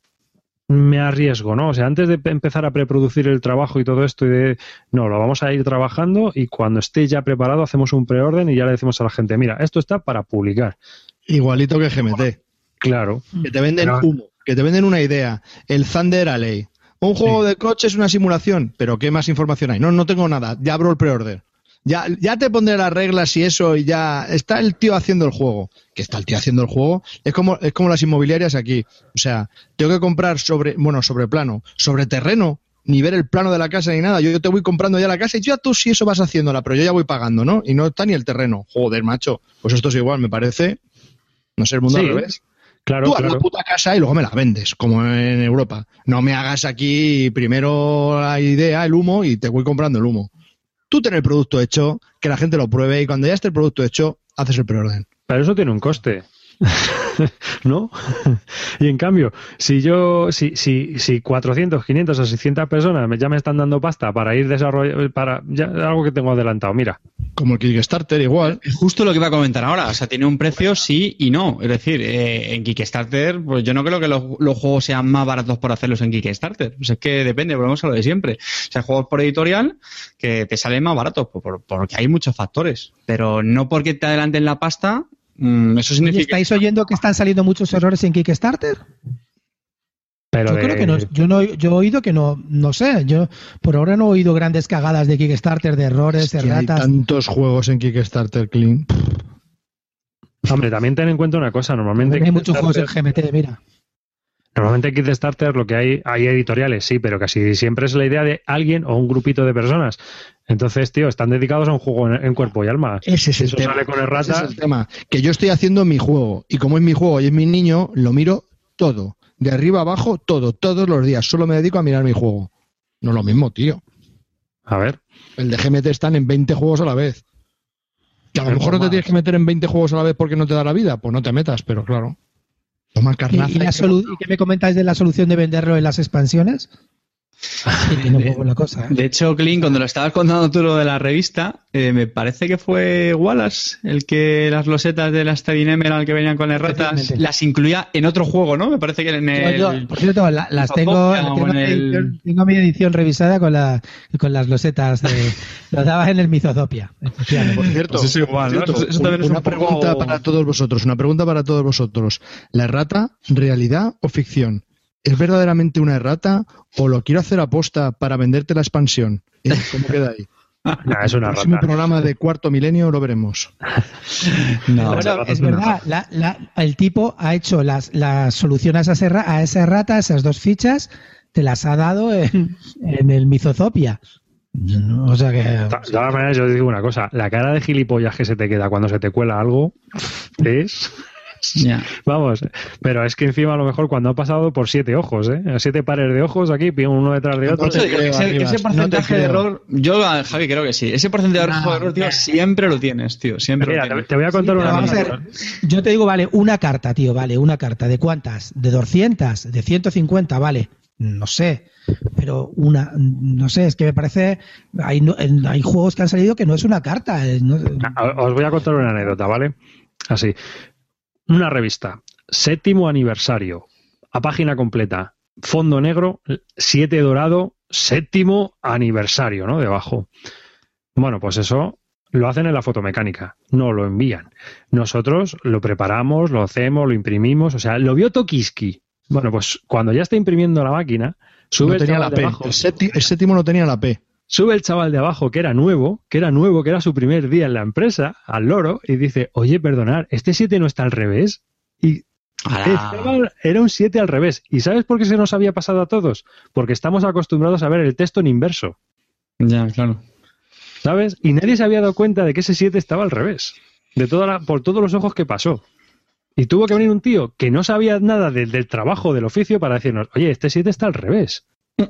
me arriesgo, ¿no? O sea, antes de pe- empezar a preproducir el trabajo y todo esto y de, no, lo vamos a ir trabajando y cuando esté ya preparado hacemos un preorden y ya le decimos a la gente, mira, esto está para publicar. Igualito que GMT. Claro. Que te venden Pero- humo, que te venden una idea. El Thunder Alley. Un juego de coche es una simulación, pero ¿qué más información hay? No, no tengo nada. Ya abro el pre-order. Ya, ya te pondré las reglas y eso y ya está el tío haciendo el juego. Que está el tío haciendo el juego. Es como, es como las inmobiliarias aquí. O sea, tengo que comprar sobre, bueno, sobre plano, sobre terreno, ni ver el plano de la casa ni nada. Yo, yo te voy comprando ya la casa y ya tú sí eso vas haciéndola, pero yo ya voy pagando, ¿no? Y no está ni el terreno. Joder, macho. Pues esto es igual, me parece. No sé, el mundo Sí, al revés. Claro, Tú haz claro. la puta casa y luego me la vendes, como en Europa. No me hagas aquí primero la idea, el humo, y te voy comprando el humo. Tú ten el producto hecho, que la gente lo pruebe, y cuando ya esté el producto hecho, haces el preorden. Pero eso tiene un coste. *laughs* *laughs* ¿No? y en cambio, si yo, si, si, si 400, 500 o 600 personas me- ya me están dando pasta para ir desarrollando, para ya, algo que tengo adelantado, mira, Como el Kickstarter, igual. Es justo lo que iba a comentar ahora. O sea, tiene un precio sí y no. Es decir, eh, en Kickstarter, pues yo no creo que los, los juegos sean más baratos por hacerlos en Kickstarter. Pues es que depende, volvemos a lo de siempre. O sea, juegos por editorial que te salen más baratos por- por- porque hay muchos factores. Pero no porque te adelanten la pasta, mm, eso Oye, significa... ¿Estáis oyendo que están saliendo muchos errores en Kickstarter? pero Yo de- creo que no. Yo, no, yo he oído que no, no sé. Yo por ahora no he oído grandes cagadas de Kickstarter, de errores, de Que hay ratas. tantos juegos en Kickstarter, Clean. Hombre, también ten en cuenta una cosa, normalmente Hay muchos juegos en GMT, mira. Normalmente en Kickstarter lo que hay, hay editoriales, sí, pero casi siempre es la idea de alguien o un grupito de personas. Entonces, tío, están dedicados a un juego en, en cuerpo y alma. Ese es el Eso tema. sale con Ese es el tema. Que yo estoy haciendo mi juego, y como es mi juego y es mi niño, lo miro todo. De arriba a abajo, todo, todos los días. Solo me dedico a mirar mi juego. No es lo mismo, tío. A ver, El de GMT están en 20 juegos a la vez. Que a lo mejor no te tienes que meter en 20 juegos a la vez porque no te da la vida, pues no te metas, pero claro. Toma ¿Y, carnaza. y la y- solu- ¿y qué me comentáis de la solución de venderlo en las expansiones? Sí, tiene un poco la cosa. ¿eh? De hecho, Clint, cuando lo estabas contando tú lo de la revista, eh, me parece que fue Wallace el que las losetas de la Steady Emerald que venían con erratas Efectivamente. las incluía en otro juego, ¿no? Me parece que en el... Yo- yo, por cierto, la- las tengo, tengo, en mi el- edición, tengo mi edición revisada con, la, con las losetas. De, lo daba en el Mizotopia. efectivamente. Por cierto, Pues es igual, ¿no? por cierto, Eso- eso también es una un poco- pregunta para todos vosotros, una pregunta para todos vosotros. ¿La errata, realidad o ficción? ¿Es verdaderamente una errata o lo quiero hacer aposta para venderte la expansión? ¿Eh? ¿Cómo queda ahí? *laughs* nah, es una El próximo rata. programa de cuarto milenio lo veremos. *laughs* No, Bueno, es verdad, la- la- el tipo ha hecho las, la solución a esa, serra- a esa rata, esas dos fichas, te las ha dado en, en el Mizotopia. O sea que. De todas maneras, yo os digo una cosa: la cara de gilipollas que se te queda cuando se te cuela algo es. Vamos, pero es que encima a lo mejor cuando ha pasado por siete ojos, ¿eh? Siete pares de ojos aquí, uno detrás de otro. No te Ese, creo, ese- Arribas, ese no te porcentaje de error, yo, a Javi, creo que sí. Ese porcentaje de error, tío, no. siempre lo tienes, tío. Siempre Mira, lo te, tienes. te voy a contar Pero una vamos a ver, anécdota. yo te digo, vale, una carta, tío, vale, una carta. ¿De cuántas? ¿De 200? ¿De 150? Vale, no sé. Pero una, no sé, es que me parece. Hay, hay juegos que han salido que no es una carta. eh, no- Ah, Os voy a contar una anécdota, ¿vale? Así. Una revista, séptimo aniversario, a página completa, fondo negro, 7 dorado, séptimo aniversario, ¿no? Debajo. Bueno, pues eso lo hacen en la fotomecánica, no lo envían. Nosotros lo preparamos, lo hacemos, lo imprimimos, o sea, lo vio Tokiski. Bueno, pues cuando ya está imprimiendo la máquina, sube No el tenía chaval la de P. El, el séptimo no tenía la P. sube el chaval de abajo que era nuevo, que era nuevo, que era su primer día en la empresa, al loro, y dice, oye, perdonar, este 7 no está al revés. Y estaba- era un 7 al revés. ¿Y sabes por qué se nos había pasado a todos? Porque estamos acostumbrados a ver el texto en inverso. Ya, claro. ¿Sabes? Y nadie se había dado cuenta de que ese 7 estaba al revés. De toda la- por todos los ojos que pasó. Y tuvo que venir un tío que no sabía nada del- del trabajo, del oficio, para decirnos, oye, este 7 está al revés. *laughs*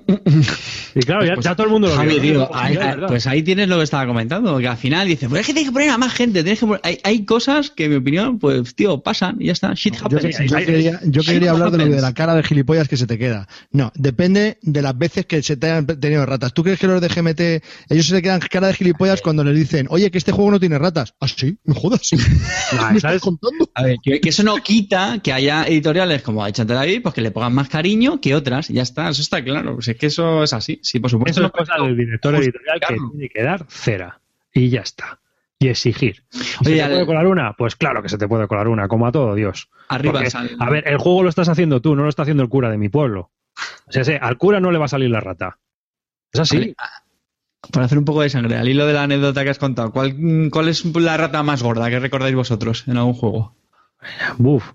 Y claro, ya, Pues, ya todo el mundo lo Javi, tío, Pues, pues ahí tienes lo que estaba comentando, que al final dices, pues es que tienes que poner a más gente, tienes que poner- hay, hay cosas que en mi opinión, pues tío, pasan y ya está, shit Yo, happens. yo quería, yo ahí quería no hablar de lo de la cara de gilipollas que se te queda. No, depende de las veces que se te hayan tenido ratas. ¿Tú crees que los de GMT, ellos se le quedan cara de gilipollas cuando les dicen, oye, que este juego no tiene ratas? Ah, sí, me jodas. *laughs* Nah, ¿Me ¿sabes? contando? A ver, que, que eso no quita que haya editoriales como ha hecho David, pues que le pongan más cariño que otras, ya está, eso está claro. Pues es que eso es así, sí, por supuesto. Eso es cosa del director editorial que tiene que dar cera. Y ya está. Y exigir. ¿Y ¿Se te puede colar una? Pues claro que se te puede colar una, como a todo Dios. Arriba, Porque, sal- a ver, el juego lo estás haciendo tú, no lo está haciendo el cura de mi pueblo. O sea, sí, al cura no le va a salir la rata. Es así. Para hacer un poco de sangre, al hilo de la anécdota que has contado, ¿cuál, cuál es la rata más gorda que recordáis vosotros en algún juego? Buf.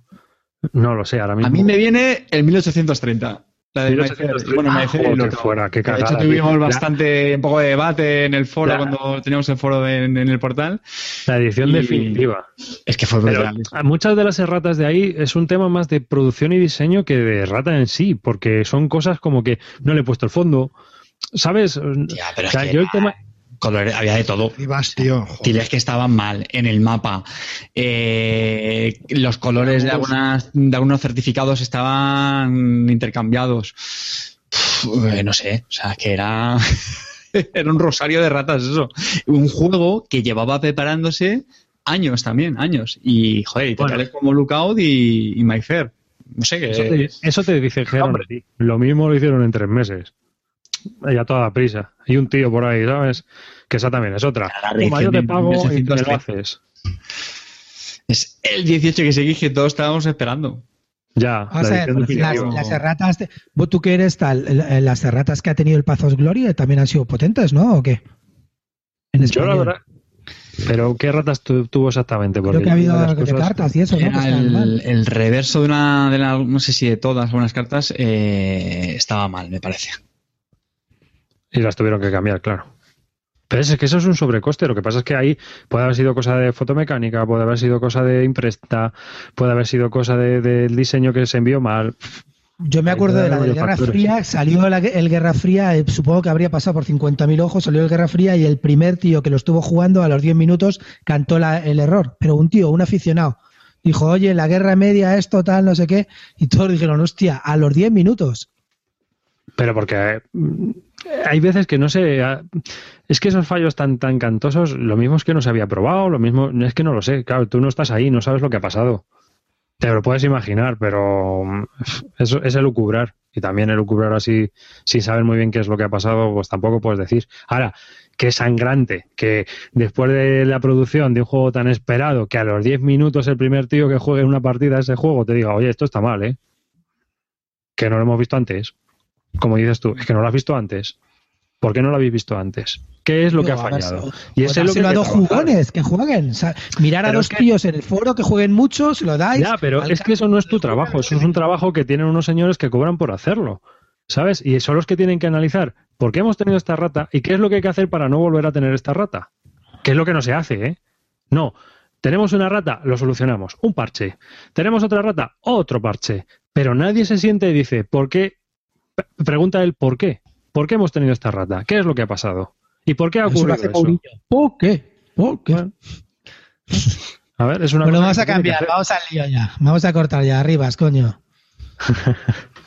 No lo sé, ahora mismo. A mí me viene el 1830. La de 1830. Maifer. Bueno, Ah, Maifer y qué otro. fuera, qué De hecho, cagada, tuvimos tío. bastante, un poco de debate en el foro La- cuando teníamos el foro en, en el portal. La edición Y- definitiva. Es que fue brutal. muchas de las erratas de ahí es un tema más de producción y diseño que de errata en sí, porque son cosas como que no le he puesto el fondo. ¿Sabes? Ya, pero O sea, es que yo el tema. Colores- había de todo. Y vas, tío. joder. Tiles que estaban mal en el mapa. Eh, los colores de, algunas, de algunos certificados estaban intercambiados. Eh, no sé, o sea, que era, *laughs* era un rosario de ratas eso. Un juego que llevaba preparándose años también, años. Y, joder, Bueno. editoriales como Lookout y, y My Fair. No sé qué. Eso te, eso te dice ti. Lo mismo lo hicieron en tres meses. Y a toda prisa. Y un tío por ahí, ¿sabes? Que esa también es otra. La Toma, yo te pago y me lo 1830. haces. Es el 18 que seguís que todos estábamos esperando. Ya, Vamos la a ver, las, erratas, de- vos tú que eres tal, las erratas que ha tenido el Pazos Gloria también han sido potentes, ¿no? ¿O qué? En Yo la verdad. Pero ¿qué ratas tu- tuvo exactamente? Creo Porque que ha habido de cosas- cartas y eso, el, reverso de una de las, no sé si de todas, algunas cartas, eh, estaba mal, me parece. Y las tuvieron que cambiar, claro. Pero es que eso es un sobrecoste. Lo que pasa es que ahí puede haber sido cosa de fotomecánica, puede haber sido cosa de impresta, puede haber sido cosa de- del diseño que se envió mal. Yo me acuerdo de la de Guerra factores. Fría, salió la- el Guerra Fría, eh, supongo que habría pasado por 50.000 ojos, salió el Guerra Fría y el primer tío que lo estuvo jugando a los 10 minutos cantó la- el error. Pero un tío, un aficionado, dijo, oye, la Guerra Media, esto, tal, no sé qué, y todos dijeron, hostia, a los 10 minutos. Pero porque mm, hay veces que no sé. ah, Es que esos fallos tan, tan cantosos, lo mismo es que no se había probado, lo mismo es que no lo sé. Claro, tú no estás ahí, no sabes lo que ha pasado. Te lo puedes imaginar, pero mm, eso es elucubrar. Y también elucubrar así, sin saber muy bien qué es lo que ha pasado, pues tampoco puedes decir. Ahora, que sangrante, que después de la producción de un juego tan esperado, que a los 10 minutos el primer tío que juegue una partida a ese juego te diga, oye, esto está mal, ¿eh? Que no lo hemos visto antes. Como dices tú, es que no lo has visto antes. ¿Por qué no lo habéis visto antes? ¿Qué es lo que ha ver, fallado? Y Y ese es lo que a que dos jugones que jueguen. O sea, mirar a Pero dos es que- tíos en el foro que jueguen mucho, se lo dais. Ya, pero es que eso no es tu trabajo, eso es un trabajo que tienen unos señores que cobran por hacerlo. ¿Sabes? Y son los que tienen que analizar por qué hemos tenido esta rata y qué es lo que hay que hacer para no volver a tener esta rata. ¿Qué es lo que no se hace, ¿eh? No. Tenemos una rata, lo solucionamos, un parche. Tenemos otra rata, otro parche. Pero nadie se siente y dice, ¿por qué? Pregunta él, ¿por qué? ¿Por qué hemos tenido esta rata? ¿Qué es lo que ha pasado? ¿Y por qué ha ocurrido hace eso? ¿Por qué? ¿Por qué? Bueno. A ver, es una Bueno, cosa vamos a cambiar, vamos al lío ya. Vamos a cortar ya, arribas, coño. *laughs*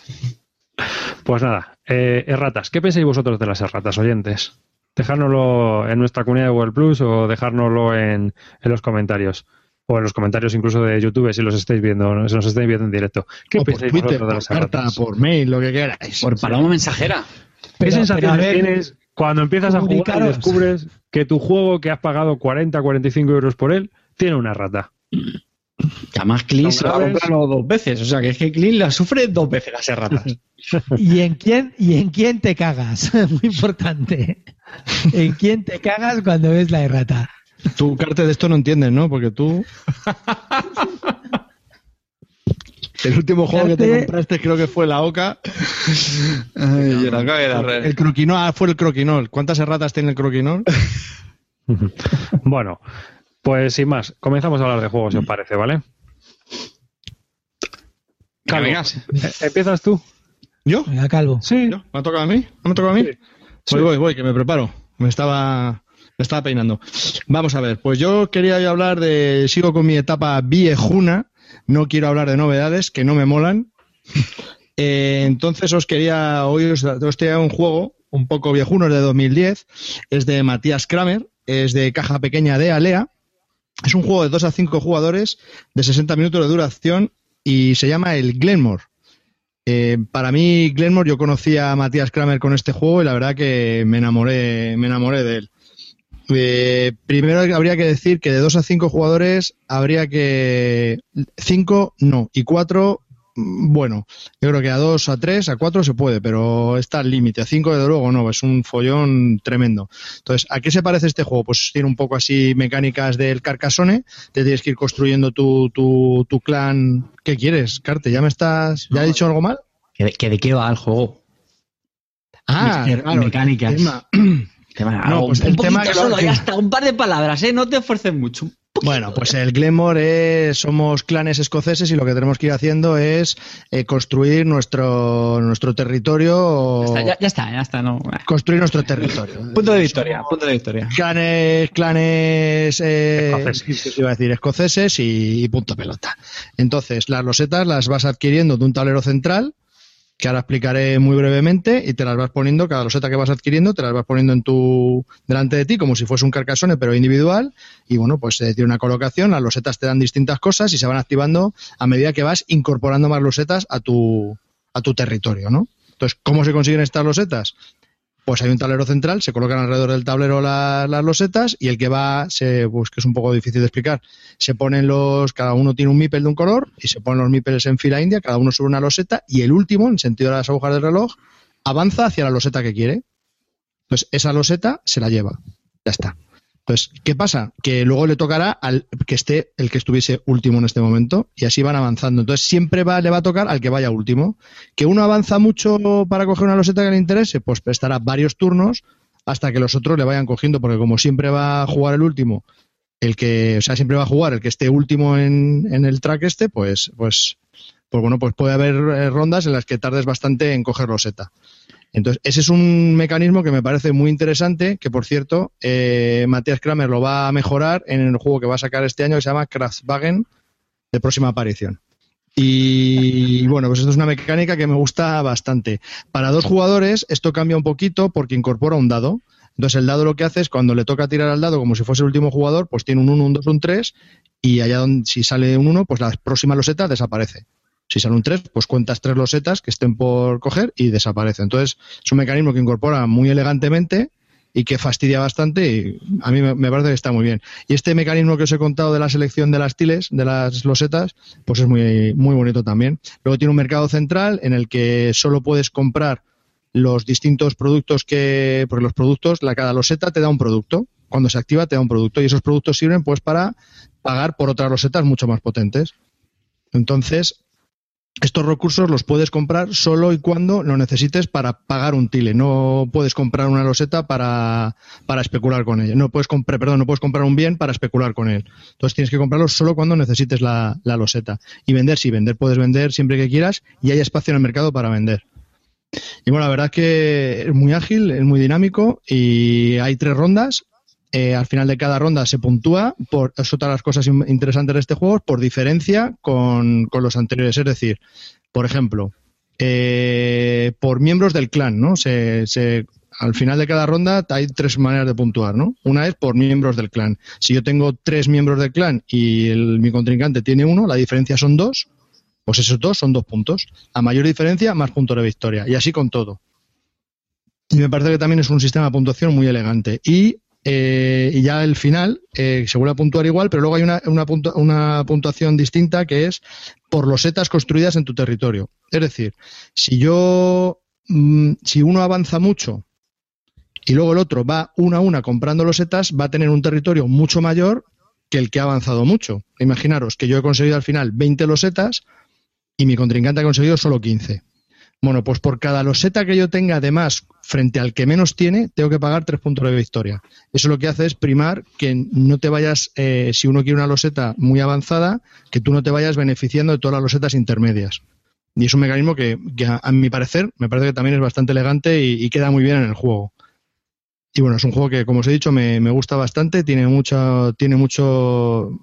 Pues nada, eh, erratas. ¿Qué pensáis vosotros de las erratas, oyentes? Dejárnoslo en nuestra comunidad de Google Plus o dejárnoslo en, en los comentarios. O en los comentarios incluso de YouTube si los estáis viendo, si nos estáis viendo en directo. ¿Qué O por pensáis Twitter, vosotros de por las carta, erratas? por mail, lo que queráis. Por paloma mensajera. ¿Qué Pero- sensaciones pero a ver, tienes cuando empiezas a jugar y descubres que tu juego que has pagado 40, 45 euros por él tiene una rata? Además Clean Son se va a graves. comprarlo dos veces. O sea, que es que Clean la sufre dos veces las erratas. *laughs* ¿Y en quién, y en quién te cagas? *laughs* Muy importante. ¿En quién te cagas cuando ves la errata? Tú, Carte, de esto no entiendes, ¿no? Porque tú... El último juego que te compraste creo que fue la Oca. Ay, yo la acabo de dar- El croquinol, ah, fue el croquinol. ¿Cuántas erratas tiene el croquinol? *laughs* Bueno, pues sin más, comenzamos a hablar de juegos, si os parece, ¿vale? Calvo, Venga. eh, ¿Empiezas tú? ¿Yo? Venga, Calvo. Sí. ¿Yo? ¿Me ha tocado a mí? ¿No me ha tocado a mí? Sí. Voy, voy, voy, que me preparo. Me estaba, me estaba peinando. Vamos a ver, pues yo quería hablar de. Sigo con mi etapa viejuna. No quiero hablar de novedades que no me molan. *laughs* Eh, entonces os quería. Hoy os, os un juego un poco viejuno, es de 2010. Es de Matías Kramer. Es de caja pequeña de Alea. Es un juego de 2 a 5 jugadores de 60 minutos de duración y se llama el Glenmore. Eh, para mí, Glenmore, yo conocí a Matías Kramer con este juego y la verdad que me enamoré, me enamoré de él. Eh, primero habría que decir que de 2 a 5 jugadores habría que 5 no y 4 bueno, yo creo que a 2 a 3 a 4 se puede, pero está al límite, a 5 desde luego no, es un follón tremendo. Entonces, ¿a qué se parece este juego? Pues tiene un poco así mecánicas del Carcassonne, te tienes que ir construyendo tu, tu, tu clan. ¿Qué quieres, Carte? ¿Ya me estás, ya he dicho algo mal? ¿Que de, que de qué va el juego? Ah, Mister, claro, mecánicas. *clears throat* tema. No, pues un el poquito tema que lo- solo, ya está, un par de palabras, ¿eh? No te esfuerces mucho. Bueno, pues el Glenmore es, somos clanes escoceses y lo que tenemos que ir haciendo es eh, construir nuestro, nuestro territorio. Ya está, ya, ya está, ya está, no. Construir nuestro territorio. Punto de victoria, punto de victoria. Clanes, clanes eh, Escoceses. iba a decir escoceses y, y punto pelota. Entonces, las losetas las vas adquiriendo de un tablero central, que ahora explicaré muy brevemente, y te las vas poniendo, cada loseta que vas adquiriendo, te las vas poniendo en tu delante de ti, como si fuese un carcasone, pero individual, y bueno, pues eh, tiene una colocación, las losetas te dan distintas cosas y se van activando a medida que vas incorporando más losetas a tu, a tu territorio, ¿no? Entonces, ¿cómo se consiguen estas losetas? Pues hay un tablero central, se colocan alrededor del tablero la- las losetas y el que va, se, pues que es un poco difícil de explicar, se ponen los, cada uno tiene un mipel de un color y se ponen los mipels en fila india, cada uno sobre una loseta y el último, en sentido de las agujas del reloj, avanza hacia la loseta que quiere. Entonces, esa loseta se la lleva. Ya está. Entonces, ¿qué pasa? Que luego le tocará al que esté el que estuviese último en este momento y así van avanzando. Entonces, siempre va, le va a tocar al que vaya último. Que uno avanza mucho para coger una loseta que le interese, pues estará varios turnos hasta que los otros le vayan cogiendo, porque como siempre va a jugar el último, el que, o sea, siempre va a jugar el que esté último en, en el track este, pues, pues, pues bueno, pues puede haber eh, rondas en las que tardes bastante en coger loseta. Entonces, ese es un mecanismo que me parece muy interesante, que por cierto, eh, Matías Kramer lo va a mejorar en el juego que va a sacar este año, que se llama Kraftwagen, de próxima aparición. Y bueno, pues esto es una mecánica que me gusta bastante. Para dos jugadores, esto cambia un poquito porque incorpora un dado. Entonces, el dado lo que hace es cuando le toca tirar al dado como si fuese el último jugador, pues tiene un 1, un 2, un 3, y allá donde si sale un 1, pues la próxima loseta desaparece. Si sale un 3, pues cuentas tres losetas que estén por coger y desaparece. Entonces, es un mecanismo que incorpora muy elegantemente y que fastidia bastante y a mí me me parece que está muy bien. Y este mecanismo que os he contado de la selección de las tiles, de las losetas, pues es muy, muy bonito también. Luego tiene un mercado central en el que solo puedes comprar los distintos productos que, porque los productos, la cada loseta te da un producto. Cuando se activa te da un producto y esos productos sirven pues para pagar por otras losetas mucho más potentes. Entonces, estos recursos los puedes comprar solo y cuando lo necesites para pagar un tile. No puedes comprar una loseta para, para especular con ella. No puedes comprar, perdón, no puedes comprar un bien para especular con él. Entonces tienes que comprarlo solo cuando necesites la, loseta. Y vender, sí, vender puedes vender siempre que quieras y hay espacio en el mercado para vender. Y bueno, la verdad es que es muy ágil, es muy dinámico y hay tres rondas. Eh, al final de cada ronda se puntúa, por, es otra de las cosas in- interesantes de este juego, por diferencia con, con los anteriores. Es decir, por ejemplo, eh, por miembros del clan, ¿no? Se, se- al final de cada ronda hay tres maneras de puntuar, ¿no? Una es por miembros del clan. Si yo tengo tres miembros del clan y mi contrincante tiene uno, la diferencia son dos, pues esos dos son dos puntos. A mayor diferencia, más puntos de victoria. Y así con todo. Y me parece que también es un sistema de puntuación muy elegante. Y, eh, y ya el final eh, se vuelve a puntuar igual, pero luego hay una, una, una puntuación distinta que es por los setas construidas en tu territorio. Es decir, si yo, mm, si uno avanza mucho y luego el otro va una a una comprando los setas, va a tener un territorio mucho mayor que el que ha avanzado mucho. Imaginaros que yo he conseguido al final 20 losetas y mi contrincante ha conseguido solo 15. Bueno, pues por cada loseta que yo tenga de más frente al que menos tiene, tengo que pagar tres puntos de victoria. Eso lo que hace es primar que no te vayas, eh, si uno quiere una loseta muy avanzada, que tú no te vayas beneficiando de todas las losetas intermedias. Y es un mecanismo que, que a, a mi parecer, me parece que también es bastante elegante y, y queda muy bien en el juego. Y bueno, es un juego que, como os he dicho, me, me gusta bastante, tiene mucho, tiene mucho,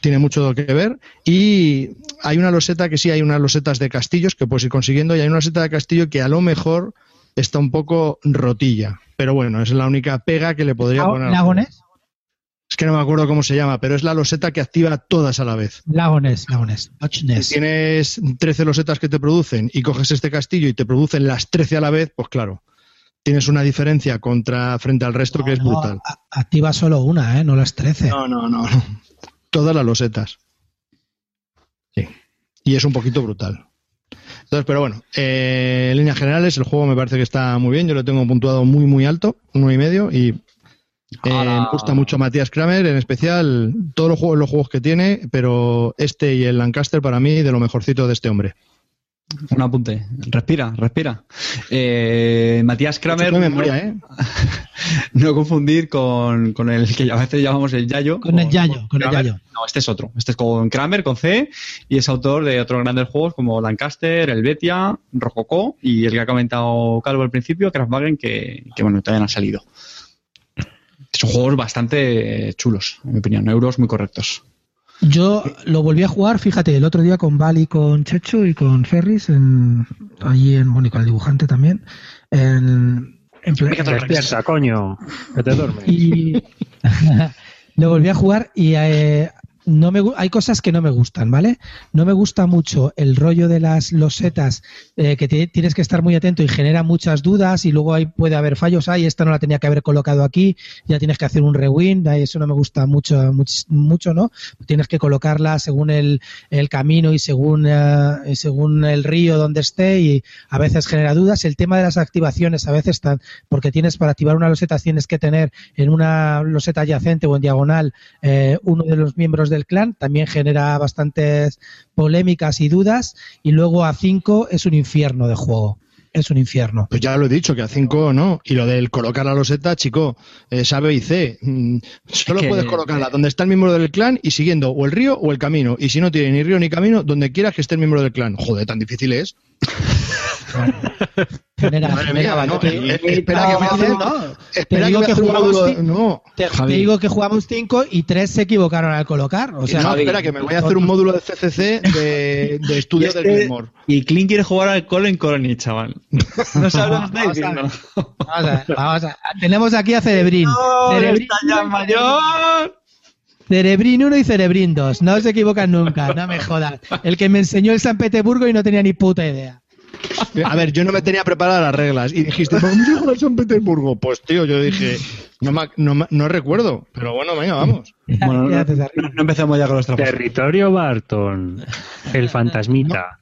tiene mucho que ver. Y hay una loseta que sí, hay unas losetas de castillos que puedes ir consiguiendo, y hay una loseta de castillo que a lo mejor está un poco rotilla. Pero bueno, es la única pega que le podría poner. Lagones, Es que no me acuerdo cómo se llama, pero es la loseta que activa todas a la vez. Lagones, Lagones. Si tienes 13 losetas que te producen y coges este castillo y te producen las 13 a la vez, pues claro, tienes una diferencia contra frente al resto que es No, brutal. activa solo una, ¿eh? no las 13. No, no, no, no. Todas las losetas. Sí. Y es un poquito brutal. Entonces, pero bueno, eh, en líneas generales el juego me parece que está muy bien. Yo lo tengo puntuado muy, muy alto, uno y medio, y eh, me gusta mucho Matías Kramer, en especial todos los juegos, los juegos que tiene, pero este y el Lancaster para mí de lo mejorcito de este hombre. Un apunte. Respira, respira. Eh, Matías Kramer. De memoria, ¿eh? *laughs* No confundir con, con el que a veces llamamos el Yayo. Con el Yayo, con el. Yayo. No, este es otro. Este es con Kramer, con C, y es autor de otros grandes juegos como Lancaster, El Betia, Rococó y el que ha comentado Calvo al principio, Kraftwagen, que, que bueno, todavía no han salido. Son juegos bastante chulos, en mi opinión, euros muy correctos. Yo lo volví a jugar, fíjate, el otro día con Bali, con Checho y con Ferris, en, allí en, bueno, y con el dibujante también, en, en pla- Despierta, coño, que te duermes. y *laughs* lo volví a jugar y eh, no me hay cosas que no me gustan, ¿vale? No me gusta mucho el rollo de las losetas eh, que tienes que estar muy atento y genera muchas dudas y luego ahí puede haber fallos, ay, esta no la tenía que haber colocado aquí, ya tienes que hacer un rewind, ahí eso no me gusta mucho, much- mucho, ¿no? Tienes que colocarla según el, el camino y según, eh, según el río donde esté y a veces genera dudas. El tema de las activaciones a veces están, porque tienes para activar una loseta tienes que tener en una loseta adyacente o en diagonal eh, uno de los miembros del clan, también genera bastantes polémicas y dudas y luego a 5 es un infierno de juego. Es un infierno. Pues ya lo he dicho, que a 5 no. Y lo del colocar la loseta, chico, es A, B y C. Mm, Solo Es que- puedes colocarla donde está el miembro del clan y siguiendo o el río o el camino. Y si no tiene ni río ni camino, donde quieras que esté el miembro del clan. Joder, tan difícil es. *laughs* *laughs* Genera, genera- no, eh, espera que hacer, espera que digo que un jugamos módulo. ci- No, Te, te digo que jugamos 5 y 3 se equivocaron al colocar. O sea, no, espera que me voy a hacer un módulo de CCC de, de estudio Y del este- Gilmore. Y Clint quiere jugar al Colin Colony, chaval. *laughs* No sabes lo que está Vamos a diciendo. ver. Vamos a ver, vamos a ver. Tenemos aquí a Cerebrín. Cerebrín, está ya mayor. Cerebrín 1 y Cerebrín 2. No se equivocan nunca, no me jodas. El que me enseñó el San Petersburgo y no tenía ni puta idea. A ver, yo no me tenía preparadas las reglas y dijiste, vamos a jugar a San Petersburgo. Pues tío, yo dije, no, me- no, me- no recuerdo, pero bueno, venga, vamos. Bueno, no, empecemos ya con los trapos. Territorio Barton, el fantasmita.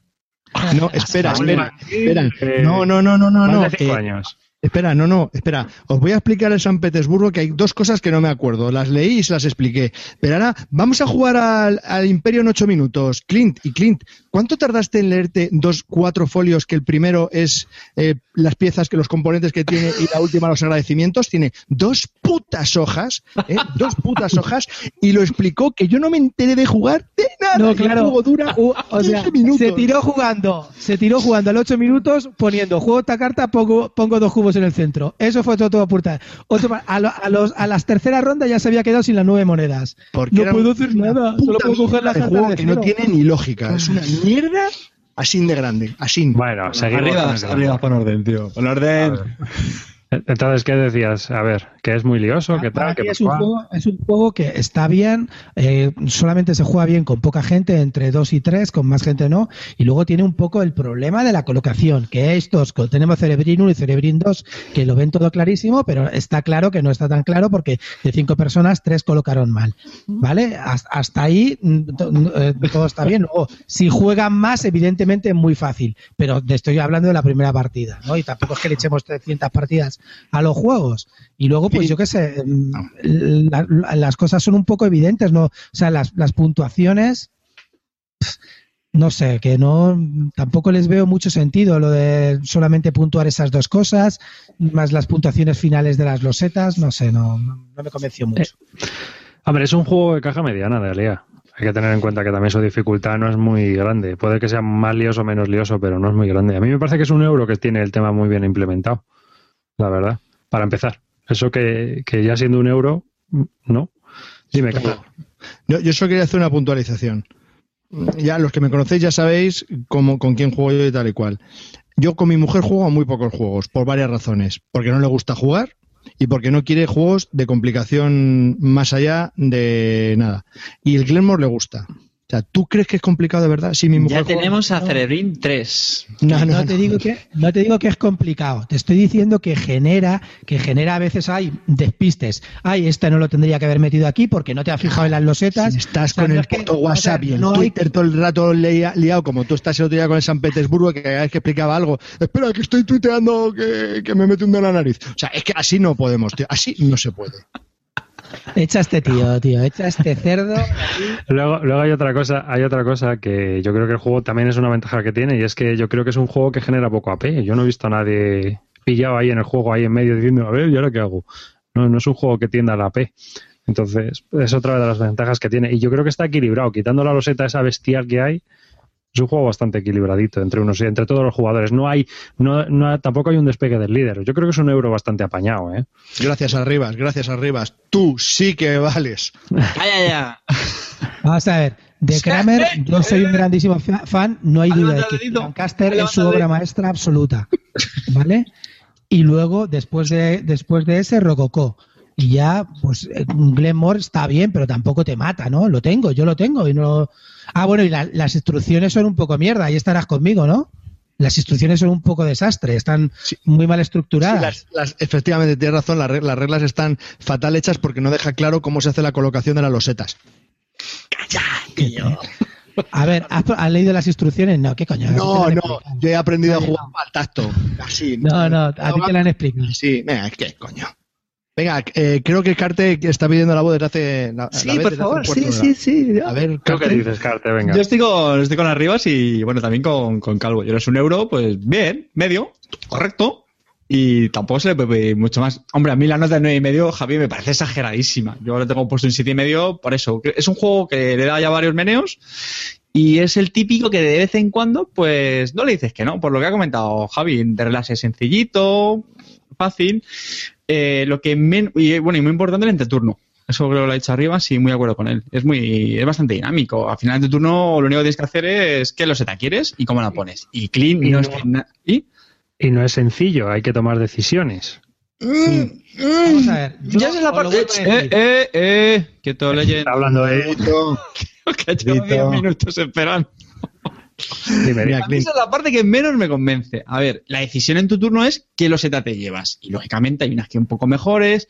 No, espera, espera, espera. No, no, no, no, no, no. de cinco eh, años. Espera, no, no, espera. Os voy a explicar el San Petersburgo que hay dos cosas que no me acuerdo. Las leí y se las expliqué. Pero ahora vamos a jugar al, al Imperio en ocho minutos. Clint, y Clint, ¿cuánto tardaste en leerte dos, cuatro folios que el primero es eh, las piezas, que los componentes que tiene y la última los agradecimientos? Tiene dos putas hojas, ¿eh? dos putas hojas y lo explicó que yo no me enteré de jugar de nada. No, el claro. juego dura U- o sea, 15 minutos. se tiró jugando, se tiró jugando al 8 minutos poniendo juego esta carta, pongo, pongo dos cubos en el centro. Eso fue todo, todo pa- a, lo- a los, a las terceras rondas ya se había quedado sin las nueve monedas. Porque no puedo hacer nada, solo puedo coger de juego de que no tiene ni lógica. Es una mierda así de grande, así. Bueno, seguimos Arriba, arriba, pon orden, tío. Pon orden. Entonces, ¿qué decías? A ver, que es muy lioso, ¿qué tal? es, un juego, es, un juego, que está bien, eh, solamente se juega bien con poca gente, entre dos y tres, con más gente no, y luego tiene un poco el problema de la colocación, que estos, tenemos Cerebrin 1 y Cerebrin 2, que lo ven todo clarísimo, pero está claro que no está tan claro porque de cinco personas, tres colocaron mal, ¿vale? Hasta ahí mm, eh, todo está bien. Luego, si juegan más, evidentemente es muy fácil, pero estoy hablando de la primera partida, ¿no? Y tampoco es que le echemos 300 partidas a los juegos. Y luego, pues yo qué sé, mm, las cosas son un poco evidentes, ¿no? O sea, las, puntuaciones, no sé, que no, tampoco les veo mucho sentido lo de solamente puntuar esas dos cosas, más las puntuaciones finales de las losetas, no sé, no, no me convenció mucho. Eh, hombre, es un juego de caja mediana de Alea. Hay que tener en cuenta que también su dificultad no es muy grande. Puede que sea más lioso o menos lioso, pero no es muy grande. A mí me parece que es un euro que tiene el tema muy bien implementado la verdad, para empezar. Eso que, ya siendo un euro, no. Dime, Carlos. Yo solo quería hacer una puntualización. Ya los que me conocéis ya sabéis cómo, con quién juego yo y tal y cual. Yo con mi mujer juego a muy pocos juegos, por varias razones. Porque no le gusta jugar y porque no quiere juegos de complicación más allá de nada. Y el Glenmore le gusta. O sea, ¿tú crees que es complicado de verdad? Si mi mujer ya tenemos a Cerebrin 3. No, no, te Digo que, no te digo que es complicado. Te estoy diciendo que genera, que genera a veces hay despistes. Ay, este no lo tendría que haber metido aquí porque no te has fijado en las losetas. estás con el puto WhatsApp y en Twitter todo el rato liado, como tú estás el otro día con el San Petersburgo, que cada vez que explicaba algo, espera, que estoy tuiteando que, que me mete un dedo en la nariz. O sea, es que así no podemos, tío. Así no se puede. Echa este tío, tío, echa este cerdo. Luego, luego hay otra cosa, hay otra cosa que yo creo que el juego también es una ventaja que tiene y es que yo creo que es un juego que genera poco AP. Yo no he visto a nadie pillado ahí en el juego, ahí en medio, diciendo, a ver, ¿y ahora qué hago? No, no es un juego que tienda a la AP. Entonces, es otra de las ventajas que tiene. Y yo creo que está equilibrado, quitando la loseta esa bestial que hay, es un juego bastante equilibradito entre unos entre todos los jugadores. No hay, no, tampoco hay un despegue del líder. Yo creo que es un euro bastante apañado, ¿eh? Gracias Arribas, gracias Arribas. Tú sí que vales. ya, Vamos a ver. De Kramer, yo soy un grandísimo fan, no hay duda de que Lancaster es su obra maestra absoluta. ¿Vale? Y luego, después de, después de ese, Rococó. Y ya, pues, eh, Glenmore está bien, pero tampoco te mata, ¿no? Lo tengo, yo lo tengo y no Ah, bueno, y las instrucciones son un poco mierda, ahí estarás conmigo, ¿no? Las instrucciones son un poco desastre, están muy mal estructuradas. efectivamente, tienes razón, las, reglas están fatal hechas porque no deja claro cómo se hace la colocación de las losetas. ¡Calla, A ver, ¿has, leído las instrucciones? No, ¿qué coño? No, no, yo he aprendido a jugar al tacto. Así. No, no, a ti te la han explicado. Sí, venga, ¿qué coño? Venga, eh, creo que Carte está pidiendo la voz desde hace. La, sí, por favor, sí, sí, sí. A ver, ¿qué dices, Carte? Venga. Yo estoy con, estoy con Arribas y, bueno, también con, con Calvo. Yo eres un euro, pues bien, medio, correcto. Y tampoco se le puede pedir mucho más. Hombre, a mí la nota de 9 y medio, Javi, me parece exageradísima. Yo lo tengo puesto en 7 y medio por eso. Es un juego que le da ya varios meneos y es el típico que de vez en cuando, pues no le dices que no. Por lo que ha comentado Javi, de relaje sencillito, fácil. Eh, lo que y, bueno, y muy importante el entreturno. Eso creo que lo ha dicho arriba, sí, muy de acuerdo con él. Es muy, es bastante dinámico. Al final de turno lo único que tienes que hacer es qué loseta quieres y cómo la pones. Y clean y no, es ¿y? y no es sencillo, hay que tomar decisiones. Mm, Vamos a ver. ya es la parte. Eh, eh, eh. Que todo leyendo. Está hablando de. *laughs* que llevo 10 minutos esperando. Esa es la parte que menos me convence. A ver, la decisión en tu turno es qué loseta te llevas. Y lógicamente hay unas que un poco mejores.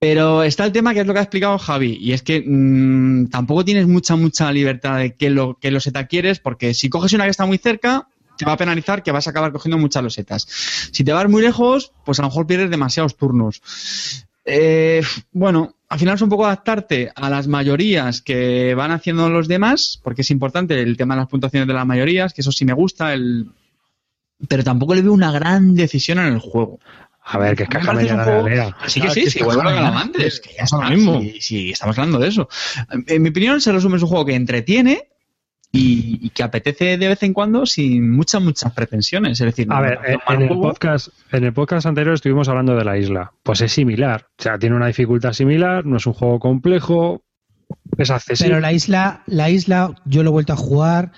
Pero está el tema que es lo que ha explicado Javi, y es que mm, tampoco tienes mucha, mucha libertad de qué, lo, qué loseta quieres, porque si coges una que está muy cerca, te va a penalizar que vas a acabar cogiendo muchas losetas. Si te vas muy lejos, pues a lo mejor pierdes demasiados turnos. Eh, bueno, al final es un poco adaptarte a las mayorías que van haciendo los demás, porque es importante el tema de las puntuaciones de las mayorías, que eso sí me gusta, el... pero tampoco le veo una gran decisión en el juego. A ver, que es caja media juego... Sí que sí, sí, igual que que ya está, lo mismo. Sí, estamos hablando de eso. En mi opinión, se resume es un juego que entretiene, y, que apetece de vez en cuando sin muchas, muchas pretensiones. Es decir, a ver, en, el podcast, en el podcast anterior estuvimos hablando de la isla. Pues es similar. O sea, tiene una dificultad similar, no es un juego complejo, es accesible. Pero la isla, la isla, yo lo he vuelto a jugar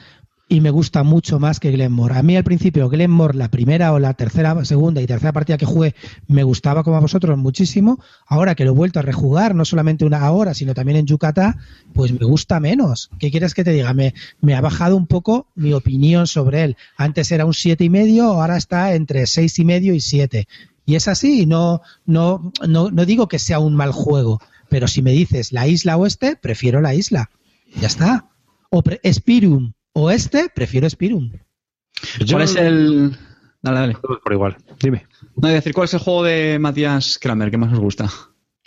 y me gusta mucho más que Glenmore. A mí al principio Glenmore, la primera o la tercera, segunda y tercera partida que jugué, me gustaba como a vosotros muchísimo. Ahora que lo he vuelto a rejugar, no solamente una hora, sino también en Yucatán, pues me gusta menos. ¿Qué quieres que te diga? Me, ha bajado un poco mi opinión sobre él. Antes era un siete y medio, ahora está entre seis y medio y siete. Y es así, no, no, no, no digo que sea un mal juego, pero si me dices la isla oeste, prefiero la isla. Ya está. O pre- Spirium oeste, prefiero Spirium. Yo- ¿Cuál es el...? Dale, dale. Por igual. Dime. No, voy a decir, ¿cuál es el juego de Matías Kramer que más os gusta?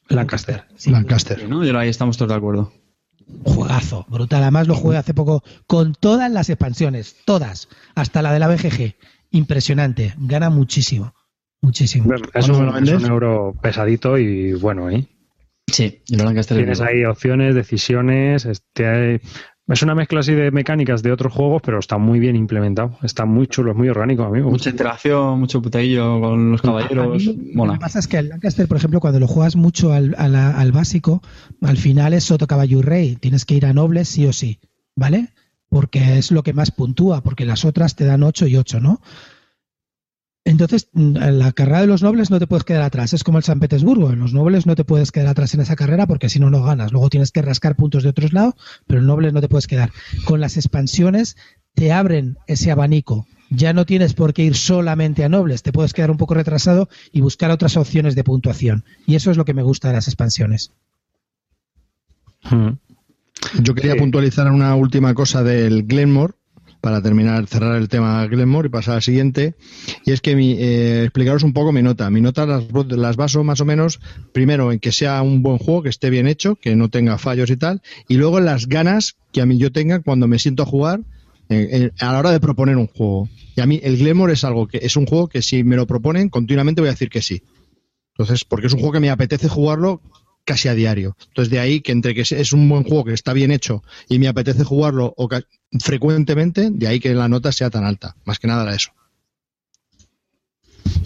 Lancaster. Sí, Lancaster. ¿No? Yo ahí estamos todos de acuerdo. Juegazo, brutal. Además lo jugué hace poco con todas las expansiones, todas, hasta la de la BGG. Impresionante, gana muchísimo, muchísimo. Es ¿Cuándo me lo un, es un euro pesadito y bueno, ¿eh? Sí, y el Lancaster es Tienes ahí opciones, decisiones. Este, es una mezcla así de mecánicas de otros juegos, pero está muy bien implementado. Está muy chulo, es muy orgánico, amigo. Mucha interacción, mucho puteillo con los caballeros. Mí, Lo que pasa es que el Lancaster, por ejemplo, cuando lo juegas mucho al, a la- al básico, al final es Soto Caballo y Rey. Tienes que ir a nobles sí o sí, ¿vale? Porque es lo que más puntúa, porque las otras te dan 8 y 8, ¿no? Entonces, mm, en la carrera de los nobles no te puedes quedar atrás. Es como el San Petersburgo. En los nobles no te puedes quedar atrás en esa carrera porque si no, no ganas. Luego tienes que rascar puntos de otros lados, pero en nobles no te puedes quedar. Con las expansiones te abren ese abanico. Ya no tienes por qué ir solamente a nobles. Te puedes quedar un poco retrasado y buscar otras opciones de puntuación. Y eso es lo que me gusta de las expansiones. Mm. Yo quería Sí. puntualizar una última cosa del Glenmore para terminar, cerrar el tema Glenmore y pasar al siguiente. Y es que mi, eh, explicaros un poco mi nota. Mi nota las, las baso más o menos, primero, en que sea un buen juego, que esté bien hecho, que no tenga fallos y tal, y luego en las ganas que a mí yo tenga cuando me siento a jugar a la hora de proponer un juego. Y a mí el Glenmore es algo que es un juego que si me lo proponen continuamente voy a decir que sí. Entonces, porque es un juego que me apetece jugarlo casi a diario. Entonces, de ahí que entre que es un buen juego que está bien hecho y me apetece jugarlo oca- frecuentemente, de ahí que la nota sea tan alta. Más que nada era eso.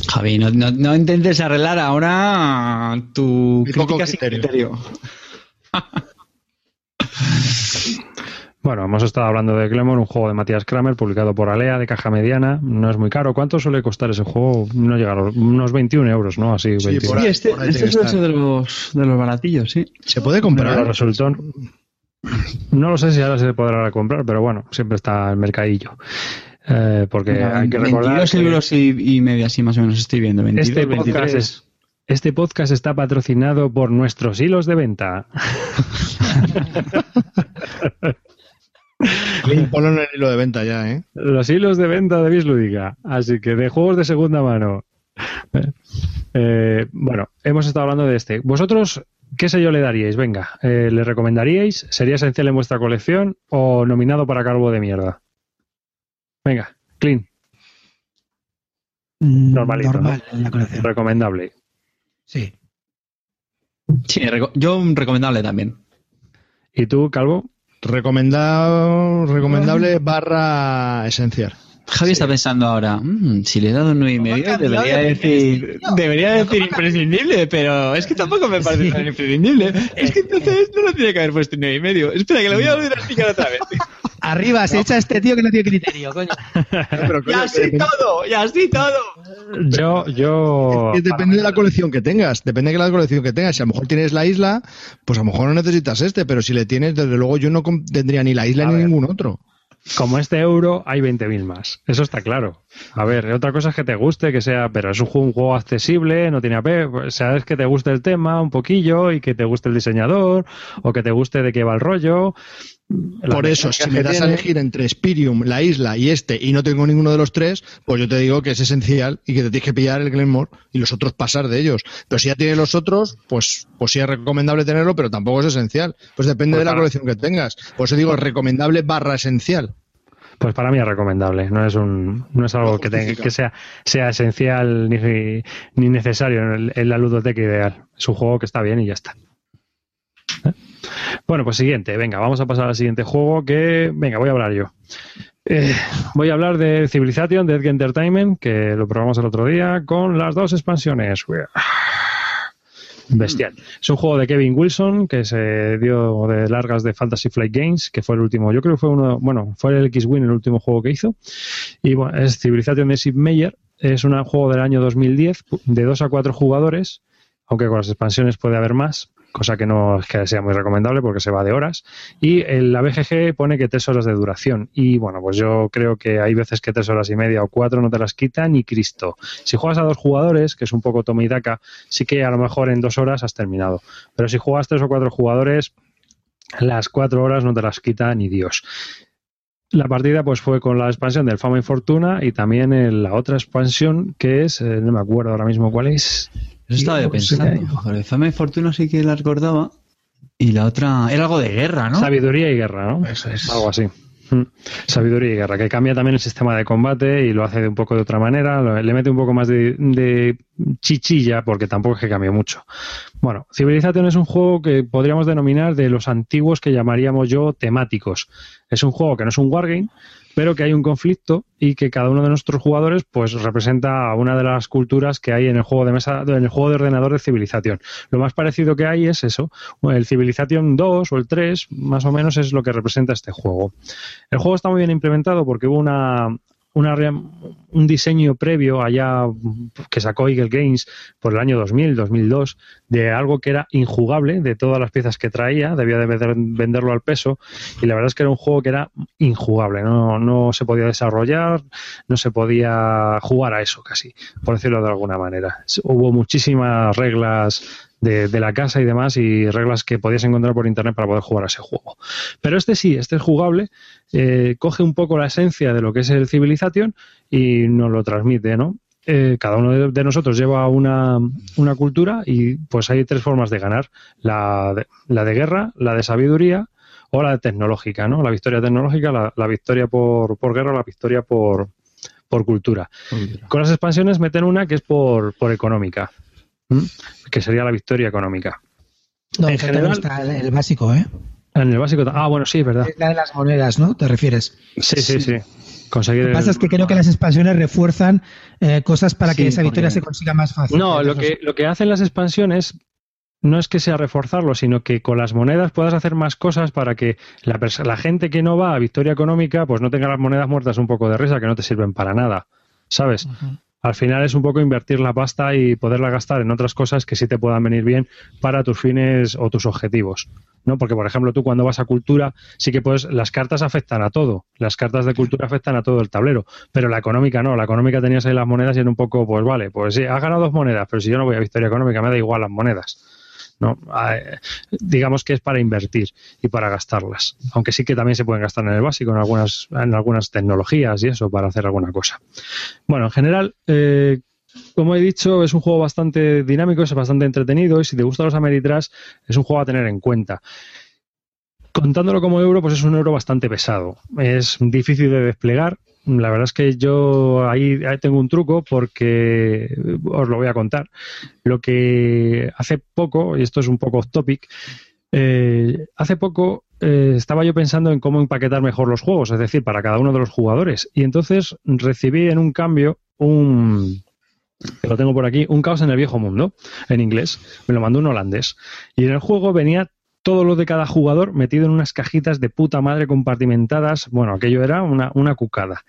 Javi, no, no- no intentes arreglar ahora tu Mi poco crítica sin criterio. *laughs* Bueno, hemos estado hablando de Glemon, un juego de Matías Kramer, publicado por Alea, de caja mediana. No es muy caro. ¿Cuánto suele costar ese juego? No llega a los, unos 21 euros, ¿no? Así, Sí, 21. por Sí, ahí- este, por ahí este es estar. de los, de los baratillos, sí. Se puede Pero comprar. resultó. No lo sé si ahora se podrá comprar, pero bueno, siempre está el mercadillo. Eh, porque hay que recordar 22 que euros y, y media, así más o menos estoy viendo. 22, este podcast, 23. es- este podcast está patrocinado por nuestros hilos de venta. *laughs* Clint, ponlo en el hilo de venta ya, ¿eh? Los hilos de venta de Bislúdica. Así que de juegos de segunda mano. Eh, bueno, hemos estado hablando de este. ¿Vosotros qué sello le daríais? Venga, eh, ¿le recomendaríais? ¿Sería esencial en vuestra colección o nominado para calvo de mierda? Venga, clean, Mm, Normalito, Normal en la colección. recomendable. Sí. Sí, yo un recomendable también. ¿Y tú, calvo? Recomendado, recomendable barra esencial. Javi está pensando ahora, "Mm, si le he dado un 9 y medio, debería de decir, debería decir imprescindible, pero es que tampoco me parece Sí. tan imprescindible. Es que entonces no lo tiene que haber puesto un 9 y medio. Espera, que lo voy a volver a explicar otra vez. Arriba, se echa este tío que no tiene criterio, coño. *laughs* Pero, Y así que- todo, y así todo. Yo, yo. que depende de la colección que tengas, depende de la colección que tengas. Si a lo mejor tienes la isla, pues a lo mejor no necesitas este, pero si le tienes, desde luego yo no tendría ni la isla A ni ver. ningún otro. Como este euro, hay 20.000 más. Eso está claro. A ver, otra cosa es que te guste, que sea, pero es un juego, un juego accesible, no tiene AP, sabes que te guste el tema un poquillo y que te guste el diseñador o que te guste de qué va el rollo. Por eso, si me das a elegir entre Spirium, la isla y este, y no tengo ninguno de los tres, pues yo te digo que es esencial y que te tienes que pillar el Glenmore y los otros pasar de ellos. Pero si ya tienes los otros, pues, pues sí es recomendable tenerlo, pero tampoco es esencial. Pues depende Pues de la para- colección que tengas. Por eso digo recomendable barra esencial. Pues para mí es recomendable, no es un, no es algo No que, tenga- justifica. que sea, sea esencial ni, ni necesario en, el- en la ludoteca ideal. Es un juego que está bien y ya está. Bueno, pues siguiente, venga, vamos a pasar al siguiente juego que, venga, voy a hablar yo. Eh, voy a hablar de Civilization, de Edge Entertainment, que lo probamos el otro día, con las dos expansiones. Bestial. Es un juego de Kevin Wilson que se dio de largas de Fantasy Flight Games, que fue el último, yo creo que fue uno, bueno, fue el X-Wing el último juego que hizo. Y bueno, es Civilization de Sid Meier. Es un juego del año 2010 de 2 a 4 jugadores, aunque con las expansiones puede haber más, cosa que no es que sea muy recomendable porque se va de horas. Y en la BGG pone que tres horas de duración. Y bueno, pues yo creo que hay veces que tres horas y media o cuatro no te las quita ni Cristo. Si juegas a dos jugadores, que es un poco toma y daca, sí que a lo mejor en dos horas has terminado. Pero si juegas tres o cuatro jugadores, las cuatro horas no te las quita ni Dios. La partida pues fue con la expansión del Fama y Fortuna y también la otra expansión que es, eh, no me acuerdo ahora mismo cuál es, Eso estaba yo pensando. Fama y Fortuna sí que la recordaba. Y la otra era algo de guerra, ¿no? Sabiduría y guerra, ¿no? Eso es. Algo así. Mm. Sabiduría y guerra, que cambia también el sistema de combate y lo hace de un poco de otra manera, lo- le mete un poco más de, de chichilla, porque tampoco es que cambie mucho. Bueno, Civilization es un juego que podríamos denominar de los antiguos que llamaríamos yo temáticos. Es un juego que no es un wargame, pero que hay un conflicto y que cada uno de nuestros jugadores pues representa a una de las culturas que hay en el juego de mesa, en el juego de ordenador de Civilization. Lo más parecido que hay es eso, el Civilization 2 o el 3, más o menos es lo que representa este juego. El juego está muy bien implementado porque hubo una, una un diseño previo allá que sacó Eagle Games por el año 2000, 2002, de algo que era injugable de todas las piezas que traía, debía de vender- venderlo al peso y la verdad es que era un juego que era injugable, no, no se podía desarrollar, no se podía jugar a eso casi, por decirlo de alguna manera. Hubo muchísimas reglas de, de la casa y demás y reglas que podías encontrar por internet para poder jugar a ese juego. Pero este sí, este es jugable, eh, coge un poco la esencia de lo que es el Civilization y nos lo transmite, ¿no? Eh, cada uno de, de nosotros lleva una, una cultura y pues hay tres formas de ganar. La de, la de guerra, la de sabiduría o la de tecnológica, ¿no? La victoria tecnológica, la, la victoria por, por guerra la victoria por, por cultura. Con las expansiones meten una que es por, por económica, ¿m? que sería la victoria económica. No, En general- está el, el básico, ¿eh? En el básico, ah, bueno, sí, es verdad. Es la de las monedas, ¿no? ¿Te refieres? Sí, sí, sí. Conseguir Lo que el- pasa es que creo que las expansiones refuerzan eh, cosas para Sí, que esa victoria porque- se consiga más fácil. No, lo Entonces, que, lo que hacen las expansiones no es que sea reforzarlo, sino que con las monedas puedas hacer más cosas para que la, la gente que no va a victoria económica pues no tenga las monedas muertas un poco de risa, que no te sirven para nada. ¿Sabes? Al final es un poco invertir la pasta y poderla gastar en otras cosas que sí te puedan venir bien para tus fines o tus objetivos. ¿no? Porque, por ejemplo, tú cuando vas a cultura, sí que puedes, las cartas afectan a todo. Las cartas de cultura afectan a todo el tablero. Pero la económica no. La económica tenías ahí las monedas y era un poco, pues vale, pues sí, has ganado dos monedas, pero si yo no voy a victoria económica, me da igual las monedas. ¿No? Eh, digamos que es para invertir y para gastarlas. Aunque sí que también se pueden gastar en el básico, en algunas, en algunas tecnologías y eso, para hacer alguna cosa. Bueno, en general, eh, como he dicho, es un juego bastante dinámico, es bastante entretenido y si te gustan los Ameritrash, es un juego a tener en cuenta. Contándolo como euro, pues es un euro bastante pesado. Es difícil de desplegar. La verdad es que yo ahí, tengo un truco porque os lo voy a contar. Lo que hace poco, y esto es un poco off topic, eh, hace poco eh, estaba yo pensando en cómo empaquetar mejor los juegos, es decir, para cada uno de los jugadores. Y entonces recibí en un cambio un, lo tengo por aquí, un caos en el viejo mundo, en inglés. Me lo mandó un holandés. Y en el juego venía todo lo de cada jugador metido en unas cajitas de puta madre compartimentadas. Bueno, aquello era una, una cucada.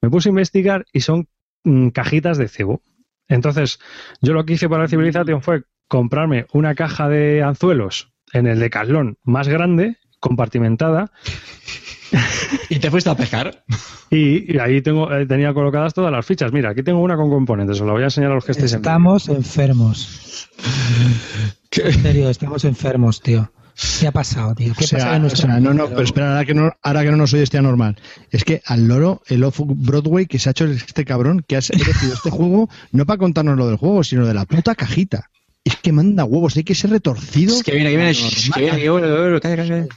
Me puse a investigar y son mm, cajitas de cebo. Entonces, yo lo que hice para la civilización fue comprarme una caja de anzuelos en el Decathlon más grande, compartimentada, ¿Y te fuiste a pescar? *laughs* y, y ahí tengo, eh, tenía colocadas todas las fichas. Mira, aquí tengo una con componentes, os la voy a enseñar a los que estéis en Estamos enfermos. *laughs* En serio, estamos enfermos, tío. ¿Qué ha pasado, tío? ¿Qué O sea, pasa en o nuestra sea, no, no, pero espera, ahora que no, ahora que no nos oyes este anormal. Es que al loro, el Off Broadway que se ha hecho este cabrón, que ha elegido este juego, no para contarnos lo del juego, sino de la puta cajita. Es que manda huevos, hay que ser retorcido. Es que viene, que viene, shh, que viene, que viene, que viene.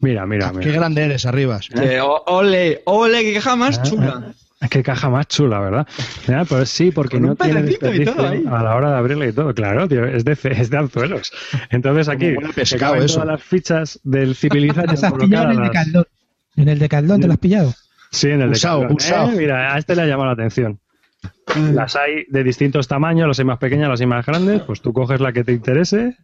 Mira, mira, Qué mira. grande eres, Arribas. Eh, o- ole, ole, que caja más chula. Qué caja más chula, ¿verdad? Ya, pues sí, porque no tiene desperdicio a la hora de abrirla y todo. Claro, tío, es de, *laughs* es de anzuelos. Entonces aquí pescado eso. todas las fichas del Te las has Civilization pillado en el. Decathlon. En el Decathlon te lo has pillado. Sí, en el Usado, Decathlon. usado. Eh, mira, a este le ha llamado la atención. Las hay de distintos tamaños, las hay más pequeñas, las hay más grandes. Pues tú coges la que te interese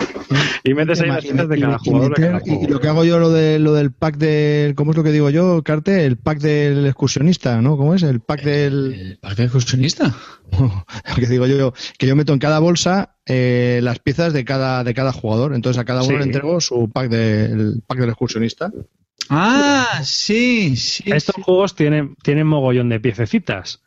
*laughs* y metes ahí las piezas de cada y, jugador. de cada y lo que hago yo, lo, de, lo del pack del. ¿Cómo es lo que digo yo, Carte? El pack del excursionista, ¿no? ¿Cómo es? El pack del. ¿El parque excursionista? *laughs* lo que digo yo, que yo meto en cada bolsa eh, las piezas de cada, de cada jugador. Entonces a cada uno Sí. le entrego su pack, del pack del excursionista. Ah, sí, sí. Estos sí. juegos tienen, tienen mogollón de piececitas.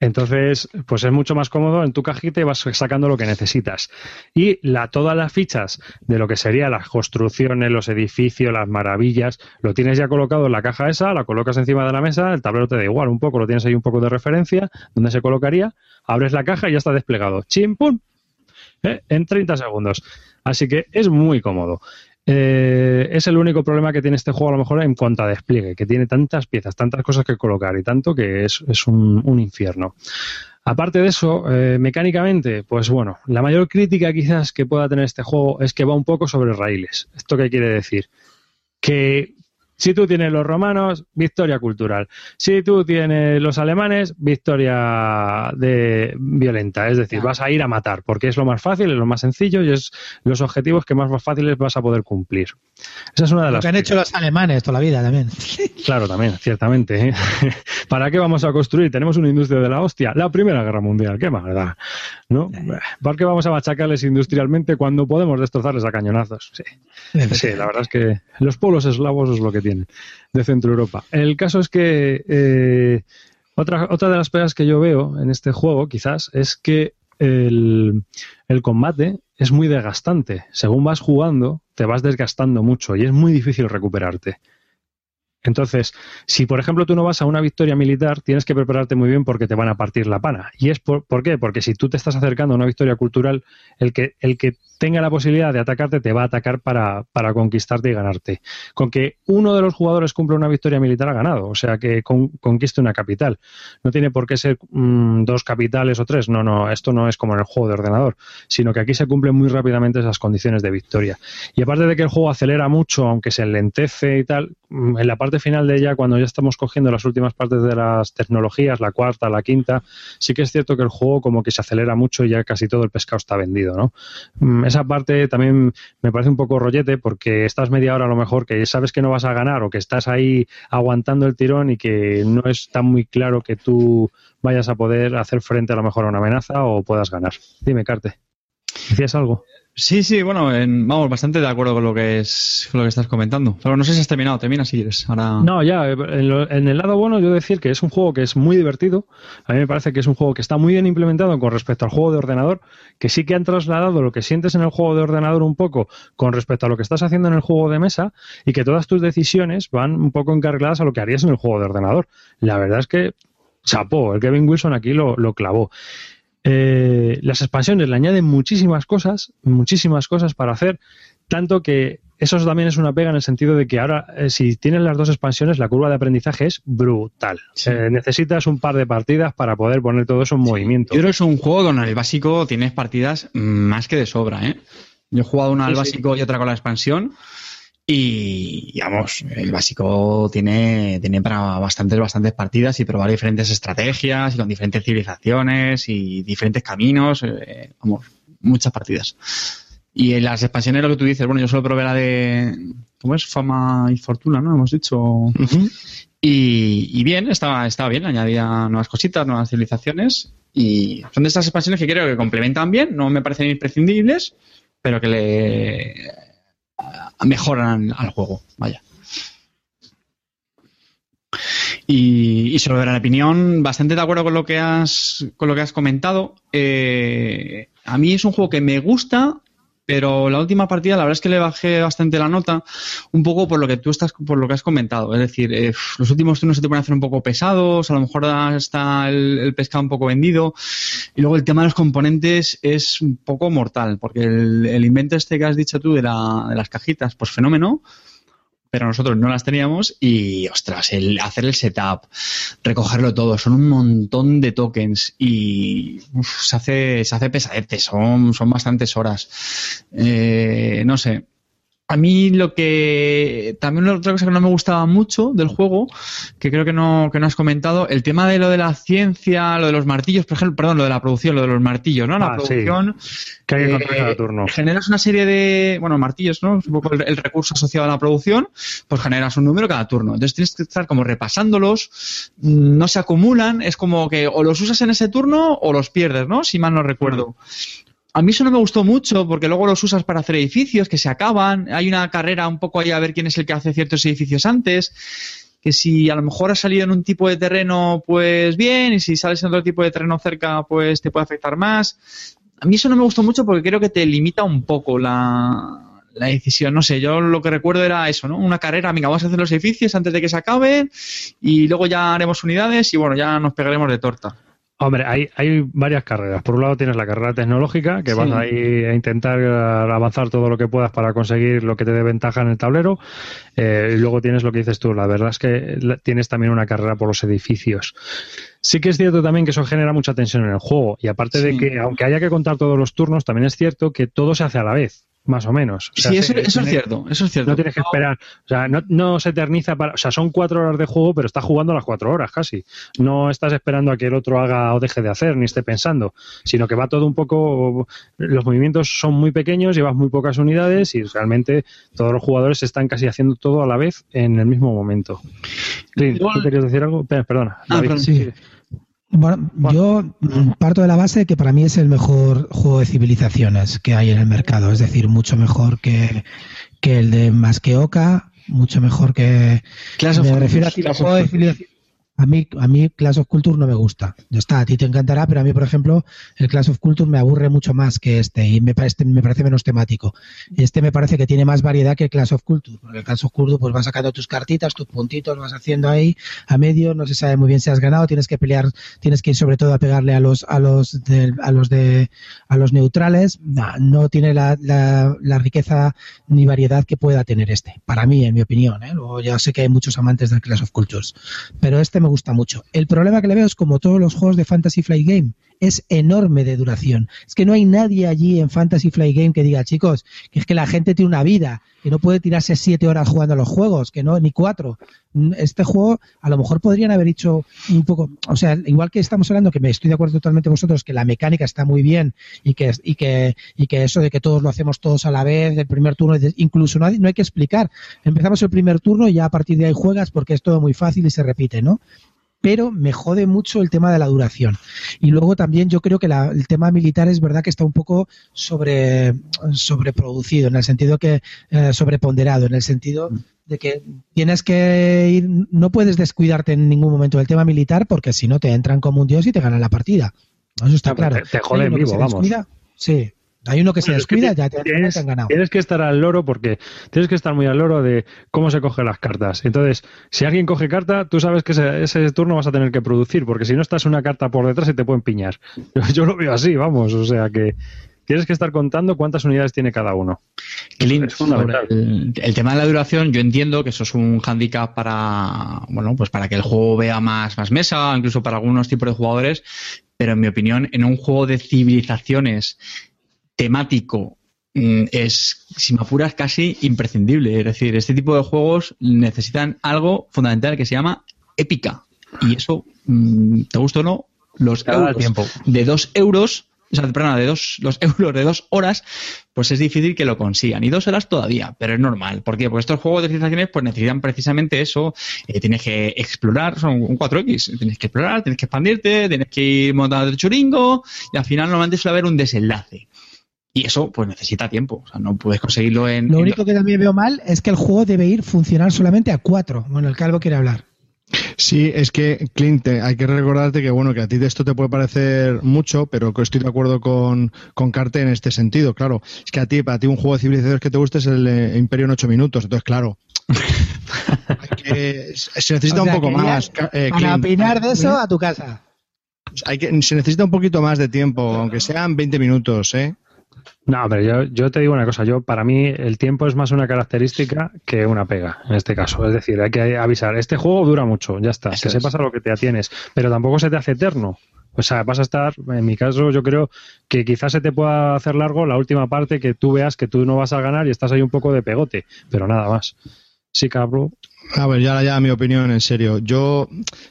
Entonces, pues es mucho más cómodo en tu cajita y vas sacando lo que necesitas. Y la, todas las fichas de lo que serían las construcciones, los edificios, las maravillas, lo tienes ya colocado en la caja esa, la colocas encima de la mesa, el tablero te da igual un poco, lo tienes ahí un poco de referencia, donde se colocaría, abres la caja y ya está desplegado. ¡Chim, pum! ¿Eh? En 30 segundos. Así que es muy cómodo. Eh, es el único problema que tiene este juego a lo mejor en cuanto a despliegue, que tiene tantas piezas, tantas cosas que colocar y tanto que es, un infierno. Aparte de eso, eh, mecánicamente, pues bueno, la mayor crítica quizás que pueda tener este juego es que va un poco sobre raíles. ¿Esto qué quiere decir? Que si tú tienes los romanos, victoria cultural. Si tú tienes los alemanes, victoria de violenta. Es decir, vas a ir a matar, porque es lo más fácil, es lo más sencillo y es los objetivos que más fáciles vas a poder cumplir. Esa es una de Lo las que han hecho los alemanes toda la vida también. *laughs* Claro, también, ciertamente. ¿eh? *laughs* ¿Para qué vamos a construir? Tenemos una industria de la hostia. La Primera Guerra Mundial, qué más. ¿No? ¿Por qué vamos a machacarles industrialmente cuando podemos destrozarles a cañonazos? Sí. Sí, la verdad es que los pueblos eslavos es lo que tienen de Centro Europa. El caso es que eh, otra, otra de las pegas que yo veo en este juego, quizás, es que el, el combate es muy desgastante. Según vas jugando, te vas desgastando mucho y es muy difícil recuperarte. Entonces, si por ejemplo tú no vas a una victoria militar, tienes que prepararte muy bien porque te van a partir la pana. ¿Y es por, qué? Porque si tú te estás acercando a una victoria cultural, el que, el que tenga la posibilidad de atacarte te va a atacar para, para conquistarte y ganarte. Con que uno de los jugadores cumpla una victoria militar ha ganado, o sea que con- conquiste una capital. No tiene por qué ser mm, dos capitales o tres, no, no, esto no es como en el juego de ordenador, sino que aquí se cumplen muy rápidamente esas condiciones de victoria. Y aparte de que el juego acelera mucho, aunque se enlentece y tal, en la parte final de ella, cuando ya estamos cogiendo las últimas partes de las tecnologías, la cuarta, la quinta, sí que es cierto que el juego como que se acelera mucho y ya casi todo el pescado está vendido, ¿no? Mm, Esa parte también me parece un poco rollete porque estás media hora a lo mejor que sabes que no vas a ganar o que estás ahí aguantando el tirón y que no es tan muy claro que tú vayas a poder hacer frente a lo mejor a una amenaza o puedas ganar. Dime, Carte. ¿Decías algo? Sí, sí, bueno, en- vamos, bastante de acuerdo con lo que es con lo que estás comentando. Pero no sé si has terminado, termina si quieres. Ahora... No, ya, en, lo- en el lado bueno yo decir que es un juego que es muy divertido. A mí me parece que es un juego que está muy bien implementado con respecto al juego de ordenador, que sí que han trasladado lo que sientes en el juego de ordenador un poco con respecto a lo que estás haciendo en el juego de mesa y que todas tus decisiones van un poco encarriladas a lo que harías en el juego de ordenador. La verdad es que chapó, el Kevin Wilson aquí lo, lo clavó. Eh, las expansiones le añaden muchísimas cosas, muchísimas cosas para hacer, tanto que eso también es una pega en el sentido de que ahora, eh, si tienes las dos expansiones, la curva de aprendizaje es brutal. Eh, necesitas un par de partidas para poder poner todo eso en movimiento. Yo creo que es un juego con el básico tienes partidas más que de sobra, ¿eh? Yo he jugado una al Sí, básico y otra con la expansión. Y, digamos, el básico tiene, tiene para bastantes, bastantes partidas y probar diferentes estrategias y con diferentes civilizaciones y diferentes caminos. eh, vamos, muchas partidas. Y en las expansiones, lo que tú dices, bueno, yo solo probé la de. ¿Cómo es? Fama y Fortuna, ¿no? Hemos dicho. Y, y bien, estaba, estaba bien, añadía nuevas cositas, nuevas civilizaciones. Y son de estas expansiones que creo que complementan bien, no me parecen imprescindibles, pero que le mejoran al juego. Vaya. Y, sobre la opinión, bastante de acuerdo con lo que has, con lo que has comentado. Eh, a mí es un juego que me gusta, pero la última partida la verdad es que le bajé bastante la nota, un poco por lo que tú estás, por lo que has comentado. Es decir, eh, los últimos turnos se te pueden hacer un poco pesados, a lo mejor está el, pescado un poco vendido. Y luego el tema de los componentes es un poco mortal, porque el, el invento este que has dicho tú de, de las cajitas, pues fenómeno, pero nosotros no las teníamos y, ostras, el hacer el setup, recogerlo todo, son un montón de tokens y uf, se hace se hace pesadete, son, son bastantes horas. Eh, no sé, A mí lo que también otra cosa que no me gustaba mucho del juego, que creo que no, que no has comentado, el tema de lo de la ciencia, lo de los martillos, por ejemplo, perdón, lo de la producción, lo de los martillos, ¿no? La Ah, sí. producción. Que hay que eh, cada turno. Generas una serie de, bueno, martillos, ¿no? Un poco el, el recurso asociado a la producción, pues generas un número cada turno. Entonces tienes que estar como repasándolos, no se acumulan, es como que o los usas en ese turno o los pierdes, ¿no? Si mal no recuerdo. A mí eso no me gustó mucho porque luego los usas para hacer edificios que se acaban. Hay una carrera un poco ahí a ver quién es el que hace ciertos edificios antes. Que si a lo mejor has salido en un tipo de terreno, pues bien, y si sales en otro tipo de terreno cerca, pues te puede afectar más. A mí eso no me gustó mucho porque creo que te limita un poco la, decisión. No sé, yo lo que recuerdo era eso, ¿no? Una carrera, amiga, vamos a hacer los edificios antes de que se acaben y luego ya haremos unidades y bueno, ya nos pegaremos de torta. Hombre, hay, hay varias carreras. Por un lado tienes la carrera tecnológica, que Sí. vas ahí a intentar eh, avanzar todo lo que puedas para conseguir lo que te dé ventaja en el tablero. Eh, y luego tienes lo que dices tú. La verdad es que tienes también una carrera por los edificios. Sí que es cierto también que eso genera mucha tensión en el juego. Y aparte de que, aunque haya que contar todos los turnos, también es cierto que todo se hace a la vez, más o menos. O sea, sí, eso, se- eso es cierto, eso es cierto. No tienes que esperar, o sea, no, no se eterniza para, o sea, son cuatro horas de juego, pero estás jugando las cuatro horas casi. No estás esperando a que el otro haga o deje de hacer, ni esté pensando, sino que va todo un poco, los movimientos son muy pequeños, llevas muy pocas unidades y realmente todos los jugadores están casi haciendo todo a la vez en el mismo momento. Clint, ¿tú querías decir algo? Pe- Perdona. Ah, David. Sí. Bueno, yo parto de la base de que para mí es el mejor juego de civilizaciones que hay en el mercado, es decir, mucho mejor que, que el de Más que Oca, mucho mejor que... Clash me refiero a juego de Clans. A mí, a mí Clash of Culture no me gusta. Ya está, a ti te encantará, pero a mí, por ejemplo, el Clash of Culture me aburre mucho más que este y me parece, me parece menos temático. Este me parece que tiene más variedad que el Clash of Culture, porque el Clash of Culture pues vas sacando tus cartitas, tus puntitos, vas haciendo ahí a medio, no se sabe muy bien si has ganado, tienes que pelear, tienes que ir sobre todo a pegarle a los a los a los de a los neutrales, no, tiene la, la, la riqueza ni variedad que pueda tener este, para mí, en mi opinión, ¿eh? luego ya sé que hay muchos amantes del Clash of Cultures, pero este me gusta mucho. El problema que le veo es como todos los juegos de Fantasy Flight Game, es enorme de duración. Es que no hay nadie allí en Fantasy Flight Game que diga, chicos, que es que la gente tiene una vida, que no puede tirarse siete horas jugando a los juegos, que no, ni cuatro. Mm, Este juego, a lo mejor podrían haber hecho un poco, o sea, igual que estamos hablando, que me estoy de acuerdo totalmente vosotros, que la mecánica está muy bien y que, y que, y que eso de que todos lo hacemos todos a la vez, el primer turno, incluso no hay, no hay que explicar. Empezamos el primer turno y ya a partir de ahí juegas porque es todo muy fácil y se repite, ¿no? Pero me jode mucho el tema de la duración. Y luego también yo creo que la- el tema militar es verdad que está un poco sobre, sobreproducido, en el sentido que eh, sobreponderado, en el sentido de que tienes que ir, no puedes descuidarte en ningún momento del tema militar porque si no te entran como un dios y te ganan la partida. Eso está Ah, pero claro. te- te jode en vivo, vamos. descuida, Sí. Hay uno que se Bueno, es que descuida, ya te, tienes, te han ganado. tienes que estar al loro porque tienes que estar muy al loro de cómo se cogen las cartas. Entonces, si alguien coge carta, tú sabes que ese, ese turno vas a tener que producir, porque si no estás una carta por detrás y te pueden piñar. *laughs* Yo, yo lo veo así, vamos. O sea que tienes que estar contando cuántas unidades tiene cada uno. Clint, Es fundamental. sobre El, el tema de la duración, yo entiendo que eso es un hándicap para, bueno, pues para que el juego vea más, más mesa, incluso para algunos tipos de jugadores, pero en mi opinión, en un juego de civilizaciones temático mm, es, si me apuras, casi imprescindible. Es decir, este tipo de juegos necesitan algo fundamental que se llama épica. Y eso, mm, te gusta o no, los euros tiempo. de dos euros, o sea, de dos, los *laughs* euros de dos horas, pues es difícil que lo consigan. Y dos horas todavía, pero es normal. ¿Por qué? Porque estos juegos de civilizaciones pues necesitan precisamente eso. Eh, tienes que explorar, son un 4X. Tienes que explorar, tienes que expandirte, tienes que ir montando el churingo y al final normalmente suele haber un desenlace. Y eso pues necesita tiempo. O sea, no puedes conseguirlo en... Lo en- único que también veo mal es que el juego debe ir funcionar solamente a cuatro. Bueno, el Calvo quiere hablar. Sí, es que, Clint, hay que recordarte que, bueno, que a ti de esto te puede parecer mucho, pero que estoy de acuerdo con, con Carte en este sentido, claro. Es que a ti, para ti un juego de civilizaciones que te guste es el eh, Imperio en ocho minutos, entonces, claro. *laughs* hay que- se necesita O sea, un poco más. eh, Para Clint. opinar de eso, a tu casa. Hay que, se necesita un poquito más de tiempo, aunque sean 20 minutos, ¿eh? No, pero yo, yo te digo una cosa, yo para mí el tiempo es más una característica que una pega, en este caso. Es decir, hay que avisar, este juego dura mucho, ya está, Eso que es. sepas a lo que te atienes, pero tampoco se te hace eterno. O sea, vas a estar, en mi caso, yo creo que quizás se te pueda hacer largo la última parte que tú veas que tú no vas a ganar y estás ahí un poco de pegote, pero nada más. Sí, cabrón. A ver, ya, ya mi opinión, en serio. Yo,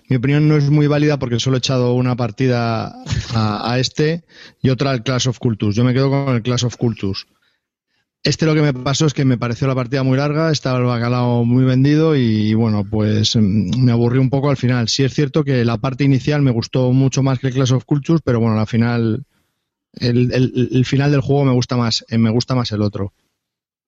mi opinión no es muy válida porque solo he echado una partida a, a este y otra al Clash of Cultus. Yo me quedo con el Clash of Cultus. Este lo que me pasó es que me pareció la partida muy larga, estaba el bacalao muy vendido y bueno, pues mm, me aburrí un poco al final. Sí es cierto que la parte inicial me gustó mucho más que el Clash of Cultures, pero bueno, al final, el, el- el final del juego me gusta más, eh, me gusta más el otro.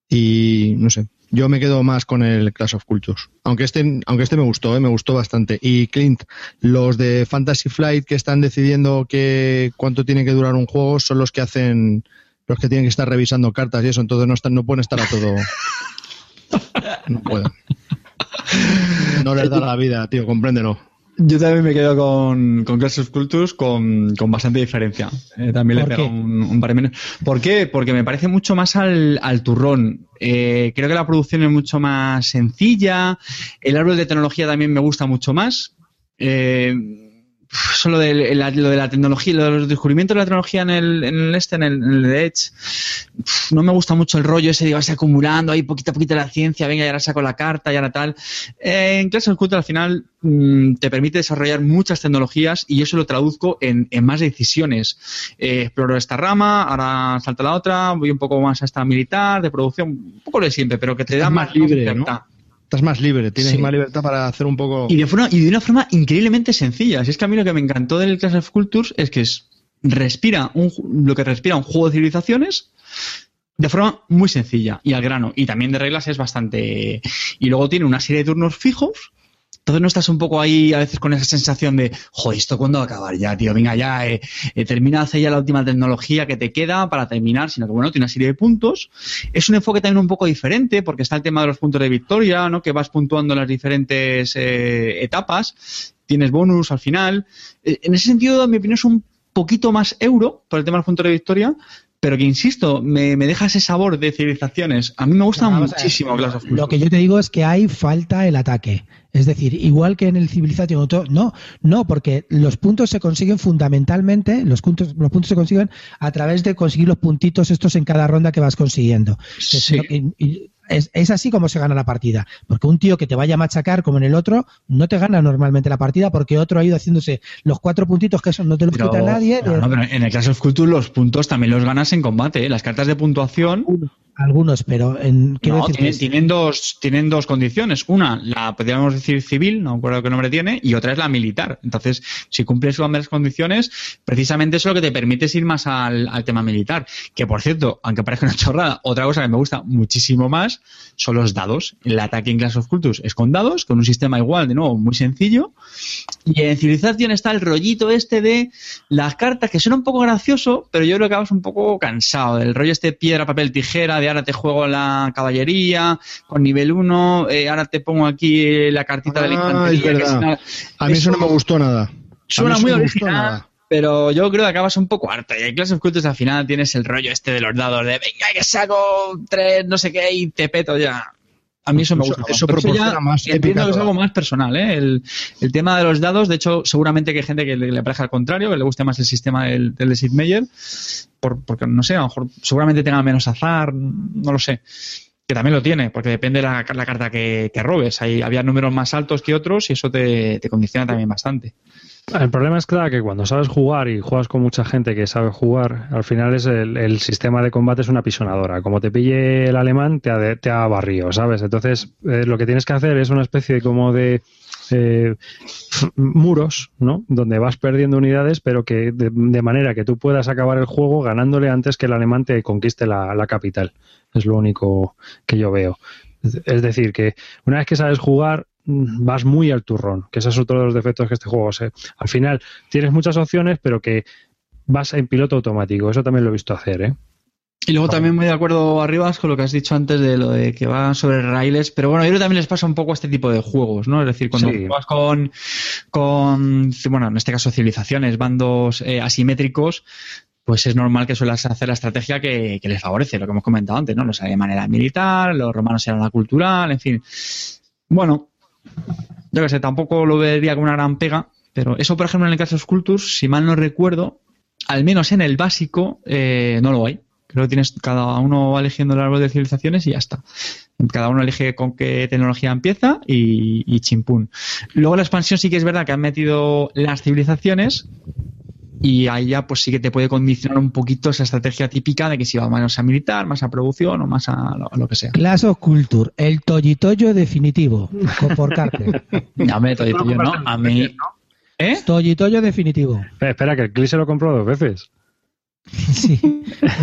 Y no sé, yo me quedo más con el Clash of Cultures. Aunque este, aunque este me gustó, eh, me gustó bastante. Y Clint, los de Fantasy Flight que están decidiendo que cuánto tiene que durar un juego son los que hacen los que tienen que estar revisando cartas y eso, entonces no están, no pueden estar a todo. No pueden. No les da la vida, tío, compréndelo. Yo también me quedo con, con Clash of Cultures con, con bastante diferencia. Eh, también le ¿Por pego un, un par de menos. ¿Por qué? Porque me parece mucho más al, al turrón. Eh, creo que la producción es mucho más sencilla. El árbol de tecnología también me gusta mucho más. Eh, solo de la, lo de la tecnología, lo de los descubrimientos de la tecnología en el, en el este, en el, en el de Edge, pf, no me gusta mucho el rollo ese de vas acumulando ahí poquito a poquito la ciencia, venga, y ahora saco la carta y ahora tal. Eh, en Clash of Cultures al final mm, te permite desarrollar muchas tecnologías y yo eso lo traduzco en, en más decisiones. Eh, exploro esta rama, ahora salto a la otra, voy un poco más a esta militar, de producción, un poco de siempre, pero que te da más, más libre, ¿no? Estás más libre, tienes Sí. más libertad para hacer un poco. Y de, forma, y de una forma increíblemente sencilla. Si es que a mí lo que me encantó del Clash of Cultures es que es, respira un, lo que respira un juego de civilizaciones de forma muy sencilla y al grano. Y también de reglas es bastante... Y luego tiene una serie de turnos fijos. Entonces no estás un poco ahí a veces con esa sensación de, joder, ¿esto cuándo va a acabar ya, tío? Venga, ya, eh, eh, termina, hace ya la última tecnología que te queda para terminar, sino que bueno, tiene una serie de puntos. Es un enfoque también un poco diferente porque está el tema de los puntos de victoria, ¿no? Que vas puntuando las diferentes eh, etapas. Tienes bonus al final. Eh, en ese sentido, en mi opinión, es un poquito más euro por el tema de los puntos de victoria, pero que insisto, me, me deja ese sabor de civilizaciones. A mí me gusta muchísimo Clash of. Lo que yo te digo es que hay falta el ataque. Es decir, igual que en el Civilization, otro- no, no, porque los puntos se consiguen fundamentalmente, los puntos, los puntos se consiguen a través de conseguir los puntitos estos en cada ronda que vas consiguiendo. Sí. Es, es- así como se gana la partida. Porque un tío que te vaya a machacar como en el otro, no te gana normalmente la partida porque otro ha ido haciéndose los cuatro puntitos que eso no te los Pero- quita nadie. no, no, pero en el Clash of Cultures los puntos también los ganas en combate. ¿eh? Las cartas de puntuación Algunos, pero en, no, decir tienen, que- tienen dos, tienen dos condiciones. Una, la podríamos decir civil, no recuerdo qué nombre tiene, y otra es la militar. Entonces, si cumples ambas condiciones, precisamente eso es lo que te permite ir más al, al tema militar. Que por cierto, aunque parezca una chorrada, otra cosa que me gusta muchísimo más son los dados. El ataque en Clash of Cultures es con dados, con un sistema igual, de nuevo, muy sencillo. Y en Civilización está el rollito este de las cartas, que suena un poco gracioso, pero yo creo que acabas un poco cansado. del rollo este piedra, papel, tijera, de ahora te juego la caballería con nivel 1, ahora te pongo aquí la cartita de la Ah, infantería. es que una- A mí eso no me gustó nada. Suena muy original, nada. pero yo creo que acabas un poco harto. Y en Clash of Cultures al final tienes el rollo este de los dados de venga que saco tres, no sé qué, y te peto ya. A mí eso me Eso- gusta. eso Pero proporciona ya más entiendo épica que es algo más personal, ¿eh? El, el tema de los dados, de hecho, seguramente que hay gente que le, le al contrario, que le guste más el sistema del, del de Sid Meier, por, porque no sé, a lo mejor seguramente tenga menos azar, no lo sé. Que también lo tiene, porque depende de la, la carta que, que robes. Hay, había números más altos que otros y eso te, te condiciona también bastante. El problema es claro, que cuando sabes jugar y juegas con mucha gente que sabe jugar, al final es el, sistema de combate es una pisonadora. Como te pille el alemán, te ha, te barrido, ¿sabes? Entonces, eh, lo que tienes que hacer es una especie de como de eh, muros, ¿no? Donde vas perdiendo unidades, pero que de, manera que tú puedas acabar el juego ganándole antes que el alemán te conquiste la, la capital. Es lo único que yo veo. Es- decir, que una vez que sabes jugar, vas muy al turrón, que ese es otro de los defectos que este juego se. Al final tienes muchas opciones, pero que vas en piloto automático. Eso también lo he visto hacer, ¿eh? Y luego también muy de acuerdo, Arribas, con lo que has dicho antes de lo de que va sobre raíles, pero bueno, yo creo que también les pasa un poco a este tipo de juegos, ¿no? Es decir, cuando Sí. juegas con, con, bueno, en este caso civilizaciones, bandos eh, asimétricos, pues es normal que suelas hacer la estrategia que, que les favorece, lo que hemos comentado antes, ¿no? Los alemanes eran militar, los romanos eran la cultural, en fin. Bueno, yo que sé, tampoco lo vería como una gran pega, pero eso, por ejemplo, en el caso de Sculptures, si mal no recuerdo, al menos en el básico, eh, no lo hay. Creo que tienes, cada uno va eligiendo el árbol de civilizaciones y ya está. Cada uno elige con qué tecnología empieza y, y chimpún. Luego la expansión sí que es verdad que han metido las civilizaciones y ahí ya pues sí que te puede condicionar un poquito esa estrategia típica de que si va más a militar, más a producción o más a lo, a lo que sea. Clash of Culture, el toyitoyo definitivo, por Carter. No, todo yo no. A mí... ¿Eh? Toyitoyo definitivo. Espera, espera, que el Clint se lo compró dos veces. *laughs* Sí.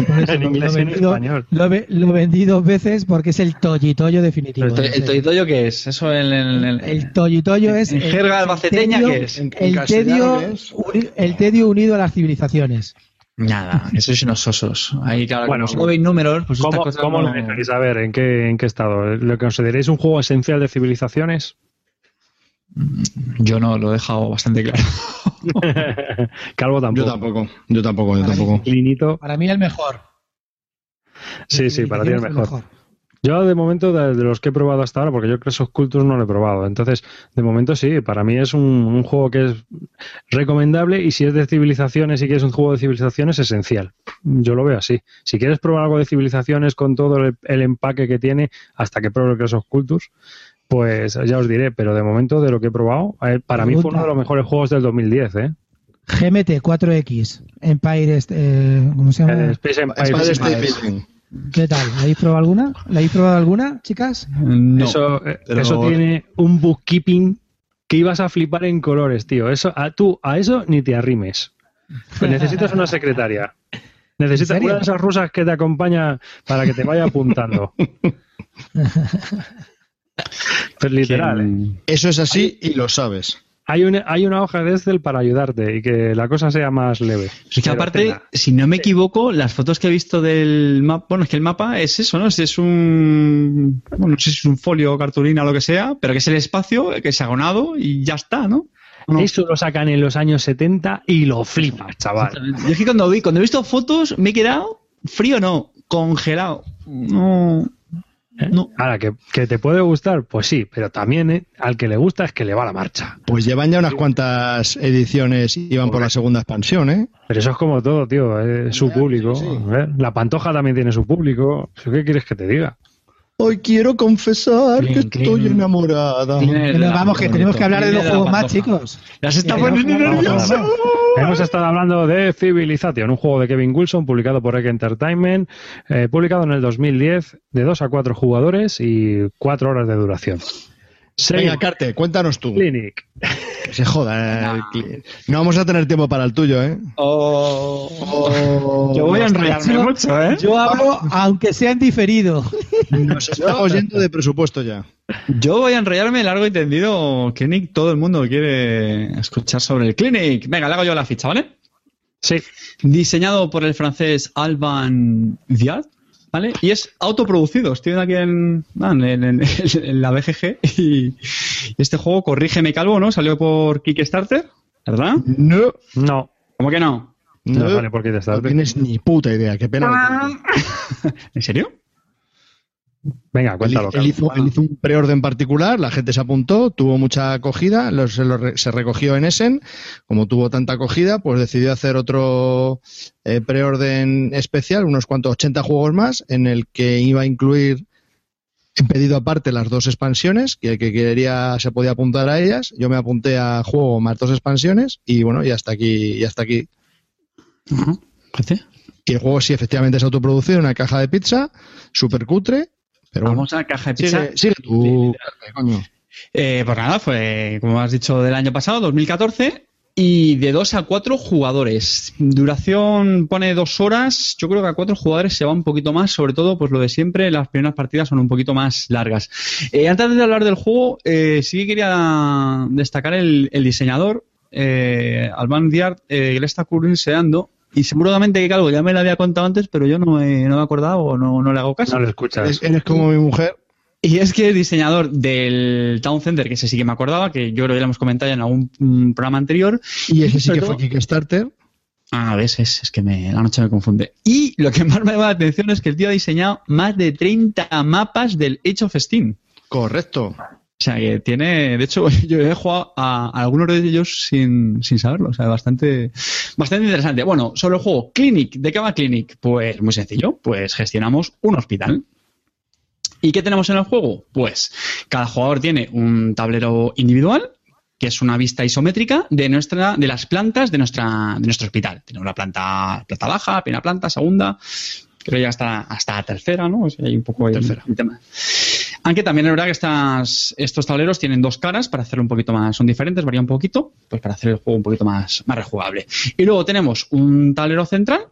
Por eso En inglés lo, y en vendido- español. lo ve- lo vendí dos veces porque es el toyitoyo definitivo. Pero el, no to- el sé. toyitoyo qué es? Eso en el... en el- El toyitoyo es. en el- jerga el albaceteña, tedio- ¿qué es? En- en El tedio, ¿qué es? uni- el tedio unido a las civilizaciones. Nada, eso es unos osos. Ahí, claro, Bueno, como veis números, pues estas ¿Cómo, cosas cómo no- lo dejáis? ¿En qué, ¿En qué estado? ¿Lo consideráis un juego esencial de civilizaciones? Yo no, lo he dejado bastante claro. *laughs* Calvo Yo tampoco. tampoco, yo tampoco, yo Para mí tampoco. Clinito. Para mí el mejor. Sí, sí, para ti el mejor. Yo de momento de, de los que he probado hasta ahora, porque yo creo que esos Cultures no lo he probado. Entonces, de momento sí, para mí es un, un juego que es recomendable y si es de civilizaciones y que es un juego de civilizaciones, esencial. Yo lo veo así. Si quieres probar algo de civilizaciones con todo el, el empaque que tiene, hasta que pruebe esos Cultures, pues ya os diré. Pero de momento, de lo que he probado, eh, para mí fue uno de los mejores juegos del 2010, ¿eh? GMT 4X, Empire, eh, ¿cómo se Eh, llama? Space Empire. Empire. Building. ¿Qué tal? ¿La habéis probado alguna? ¿La habéis probado alguna, chicas? No. eso, eh, pero- eso tiene un bookkeeping que ibas a flipar en colores, tío. Eso, a, tú a eso ni te arrimes. Pues *laughs* necesitas una secretaria. Necesitas una de esas rusas que te acompaña para que te vaya apuntando. *laughs* Pues literal. ¿eh? Eso es así y lo sabes. Hay una, hay una hoja de Excel para ayudarte y que la cosa sea más leve. Es que Pero aparte, si no me equivoco, las fotos que he visto del mapa, bueno, es que el mapa es eso, ¿no? Es, es un, bueno, no sé si es un folio, cartulina o lo que sea, pero que es el espacio que es agonado y ya está, ¿no? No. Eso lo sacan en los años 70 y lo flipas, chaval. Yo es que cuando vi, cuando he visto fotos me he quedado frío, no, congelado. No, ¿Eh? no. Ahora, que, que te puede gustar, pues sí, pero también ¿eh? al que le gusta es que le va la marcha. Pues llevan ya unas cuantas ediciones y van por la segunda expansión, ¿eh? Pero eso es como todo, tío, es su público. ¿eh? La pantoja también tiene su público. ¿Qué quieres que te diga? Hoy quiero confesar Clean, que estoy clean. enamorada. La- vamos, que bonito. tenemos que hablar de los la juegos más, chicos. Ya se está poniendo nervioso. vamos a Hemos estado hablando de Civilization, un juego de Kevin Wilson publicado por Egg Entertainment, eh, publicado en el 2010, de 2 a 4 jugadores y 4 horas de duración. Venga. Carte, cuéntanos tú. Clinic. Que se joda. eh, *laughs* Cli- No vamos a tener tiempo para el tuyo, ¿eh? Oh. Yo voy a enrollarme Yo- mucho, ¿eh? Yo hablo, aunque sea en diferido. *laughs* Nos estamos yendo de presupuesto ya. Yo voy a enrollarme largo y tendido. Clinic, todo el mundo quiere escuchar sobre el Clinic. Venga, le hago yo la ficha, ¿vale? Sí, Diseñado por el francés Alban Viard, ¿vale? Y es autoproducido. Estoy aquí en, ah, en, en- en la BGG y este juego, corrígeme calvo, ¿no? Salió por Kickstarter, ¿verdad? No, no, ¿Cómo que no? no, no, vale, por estás. no tienes ni puta idea. Qué pena. *laughs* ¿En serio? Venga, cuéntalo. él hizo, él hizo un preorden particular, la gente se apuntó, tuvo mucha acogida, lo- se, lo se recogió en Essen. Como tuvo tanta acogida, pues decidió hacer otro eh, preorden especial, unos cuantos 80 juegos más, en el que iba a incluir en pedido aparte las dos expansiones, que el que quería se podía apuntar a ellas. Yo me apunté a juego más dos expansiones y bueno, y hasta aquí, y hasta aquí. Y el juego sí, efectivamente es autoproducido, una caja de pizza, súper cutre, pero bueno. Vamos a la caja de pizza. Sigue, sigue tú, coño. Eh, pues nada, fue, como has dicho, del año pasado, 2014, y de 2 a 4 jugadores. Duración pone dos horas. Yo creo que a cuatro jugadores se va un poquito más, sobre todo, pues lo de siempre, las primeras partidas son un poquito más largas. Eh, antes de hablar del juego, eh, sí que quería destacar el, el diseñador, eh, Alban Diart, eh, que le está curioseando. Y seguramente que algo ya me lo había contado antes, pero yo no me, no me he acordado o no, no le hago caso. No lo escuchas. Eres, eres como mi mujer. Y es que es diseñador del Town Center, que ese sí que me acordaba, que yo creo que ya lo hemos comentado ya en algún mm, programa anterior. Y ese sí que todo- fue Kickstarter. Ah, ves, es, es que me, la noche me confunde. Y lo que más me llama la atención es que el tío ha diseñado más de 30 mapas del Age of Steam. Correcto. O sea, que tiene, de hecho, *laughs* yo he jugado a, a algunos de ellos sin, sin saberlo. O sea, bastante, bastante interesante. Bueno, sobre el juego, Clinic. ¿De qué va Clinic? Pues muy sencillo. Pues gestionamos un hospital. ¿Y qué tenemos en el juego? Pues cada jugador tiene un tablero individual que es una vista isométrica de nuestra, de las plantas de nuestra, de nuestro hospital. Tenemos la planta, planta baja, primera planta, segunda, creo ya hasta, hasta la tercera, ¿no? O sea, hay un poco ahí Tercera. el tema. Aunque también es verdad que estos tableros tienen dos caras para hacerlo un poquito más, son diferentes, varía un poquito, pues para hacer el juego un poquito más, más rejugable. Y luego tenemos un tablero central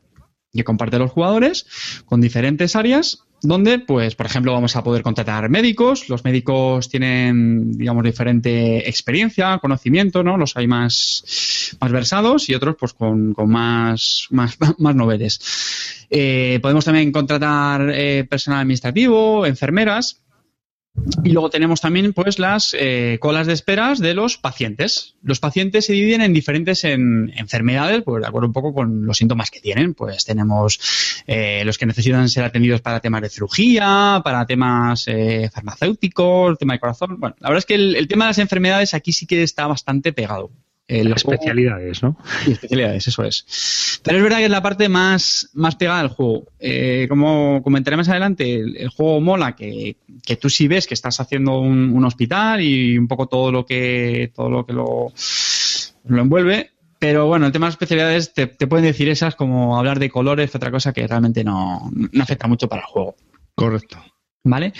que comparte los jugadores con diferentes áreas donde, pues, por ejemplo, vamos a poder contratar médicos. Los médicos tienen, digamos, diferente experiencia, conocimiento, ¿no? Los hay más, más versados y otros, pues, con, con más, más, *laughs* más noveles. Eh, podemos también contratar eh, personal administrativo, enfermeras. Y luego tenemos también pues las eh, colas de esperas de los pacientes. Los pacientes se dividen en diferentes en- enfermedades, pues de acuerdo un poco con los síntomas que tienen. Pues tenemos eh, los que necesitan ser atendidos para temas de cirugía, para temas eh, farmacéuticos, tema de corazón. Bueno, la verdad es que el, el tema de las enfermedades aquí sí que está bastante pegado. El juego- Especialidades, ¿no? y *laughs* especialidades, eso es. Pero es verdad que es la parte más, más pegada del juego. Eh, como comentaré más adelante, el, el juego mola que, que tú sí ves que estás haciendo un, un hospital y un poco todo lo que, todo lo, que lo, lo envuelve. Pero bueno, el tema de las especialidades te, te pueden decir esas como hablar de colores, otra cosa que realmente no, no afecta mucho para el juego. Correcto. ¿Vale?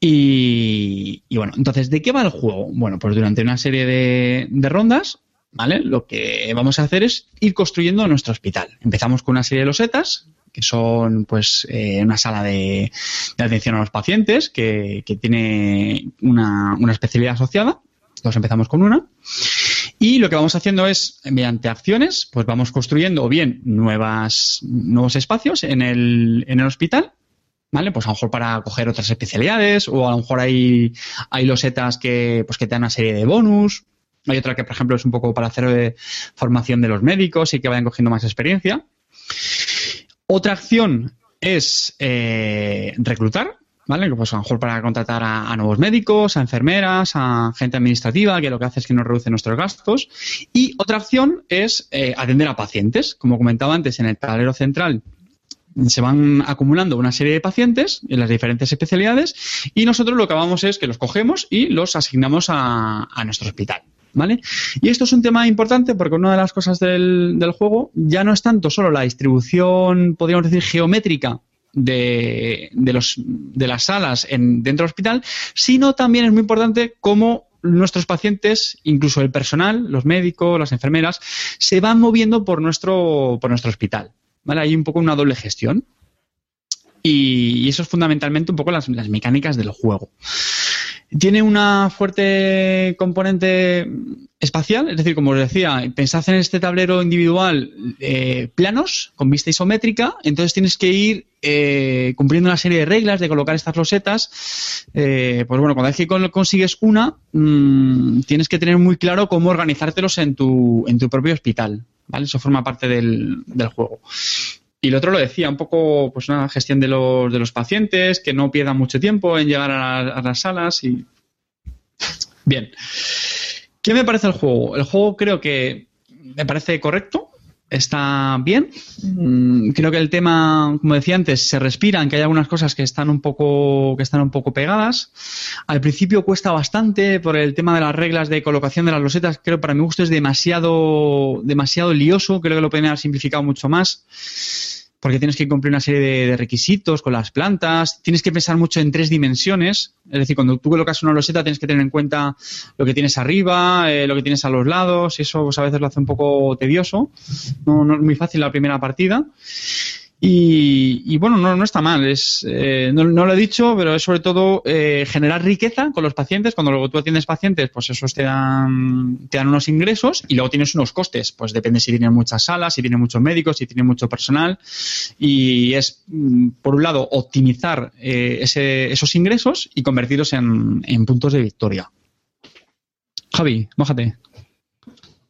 Y, y bueno, entonces, ¿de qué va el juego? Bueno, pues durante una serie de, de rondas, ¿vale? Lo que vamos a hacer es ir construyendo nuestro hospital. Empezamos con una serie de losetas, que son pues eh, una sala de, atención a los pacientes, que, tiene una, una especialidad asociada. Entonces empezamos con una. Y lo que vamos haciendo es, mediante acciones, pues vamos construyendo o bien nuevas, nuevos espacios en el, en el hospital, ¿vale? Pues a lo mejor para coger otras especialidades, o a lo mejor hay, hay losetas que, pues que te dan una serie de bonus. Hay otra que, por ejemplo, es un poco para hacer eh, formación de los médicos y que vayan cogiendo más experiencia. Otra acción es eh, reclutar, ¿vale? Pues a lo mejor para contratar a, nuevos médicos, a enfermeras, a gente administrativa, que lo que hace es que nos reduce nuestros gastos. Y otra acción es eh, atender a pacientes. Como comentaba antes, en el tablero central se van acumulando una serie de pacientes en las diferentes especialidades y nosotros lo que vamos es que los cogemos y los asignamos a nuestro hospital. ¿Vale? Y esto es un tema importante porque una de las cosas del, juego ya no es tanto solo la distribución, podríamos decir, geométrica de, las salas en, dentro del hospital, sino también es muy importante cómo nuestros pacientes, incluso el personal, los médicos, las enfermeras, se van moviendo por nuestro, hospital. Hay un poco una doble gestión. Y, eso es fundamentalmente un poco las mecánicas del juego. Tiene una fuerte componente espacial, es decir, como os decía, pensad en este tablero individual eh, planos con vista isométrica, entonces tienes que ir eh, cumpliendo una serie de reglas de colocar estas losetas. Eh, pues bueno, cuando vez que con- consigues una, mm, tienes que tener muy claro cómo organizártelos en tu, en tu propio hospital, ¿vale? Eso forma parte del, del juego. Y lo otro lo decía, un poco pues una gestión de los, de los pacientes, que no pierdan mucho tiempo en llegar a, la- a las salas y... Bien. ¿Qué me parece el juego? El juego creo que me parece correcto, está bien. Mm, Creo que el tema, como decía antes, se respiran, que hay algunas cosas que están un poco, que están un poco pegadas. Al principio cuesta bastante por el tema de las reglas de colocación de las losetas. Creo que para mi gusto es demasiado, demasiado lioso. Creo que lo pueden haber simplificado mucho más. Porque tienes que cumplir una serie de, requisitos con las plantas. Tienes que pensar mucho en tres dimensiones. Es decir, cuando tú colocas una loseta tienes que tener en cuenta lo que tienes arriba, eh, lo que tienes a los lados. Y eso pues, a veces lo hace un poco tedioso. No, no es muy fácil la primera partida. Y, bueno, no, no está mal. Es, eh, no, lo he dicho, pero es sobre todo eh, generar riqueza con los pacientes. Cuando luego tú atiendes pacientes, pues esos te dan, te dan unos ingresos y luego tienes unos costes. Pues depende si tienen muchas salas, si tienen muchos médicos, si tienen mucho personal. Y es, mm, por un lado, optimizar eh, ese- esos ingresos y convertirlos en, en puntos de victoria. Javi, mójate.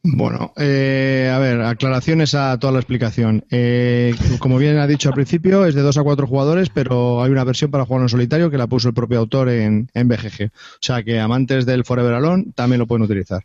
Bueno, eh, a ver, aclaraciones a toda la explicación. Eh, como bien ha dicho al principio, es de dos a cuatro jugadores, pero hay una versión para jugar en solitario que la puso el propio autor en, en BGG. O sea que amantes del Forever Alone también lo pueden utilizar.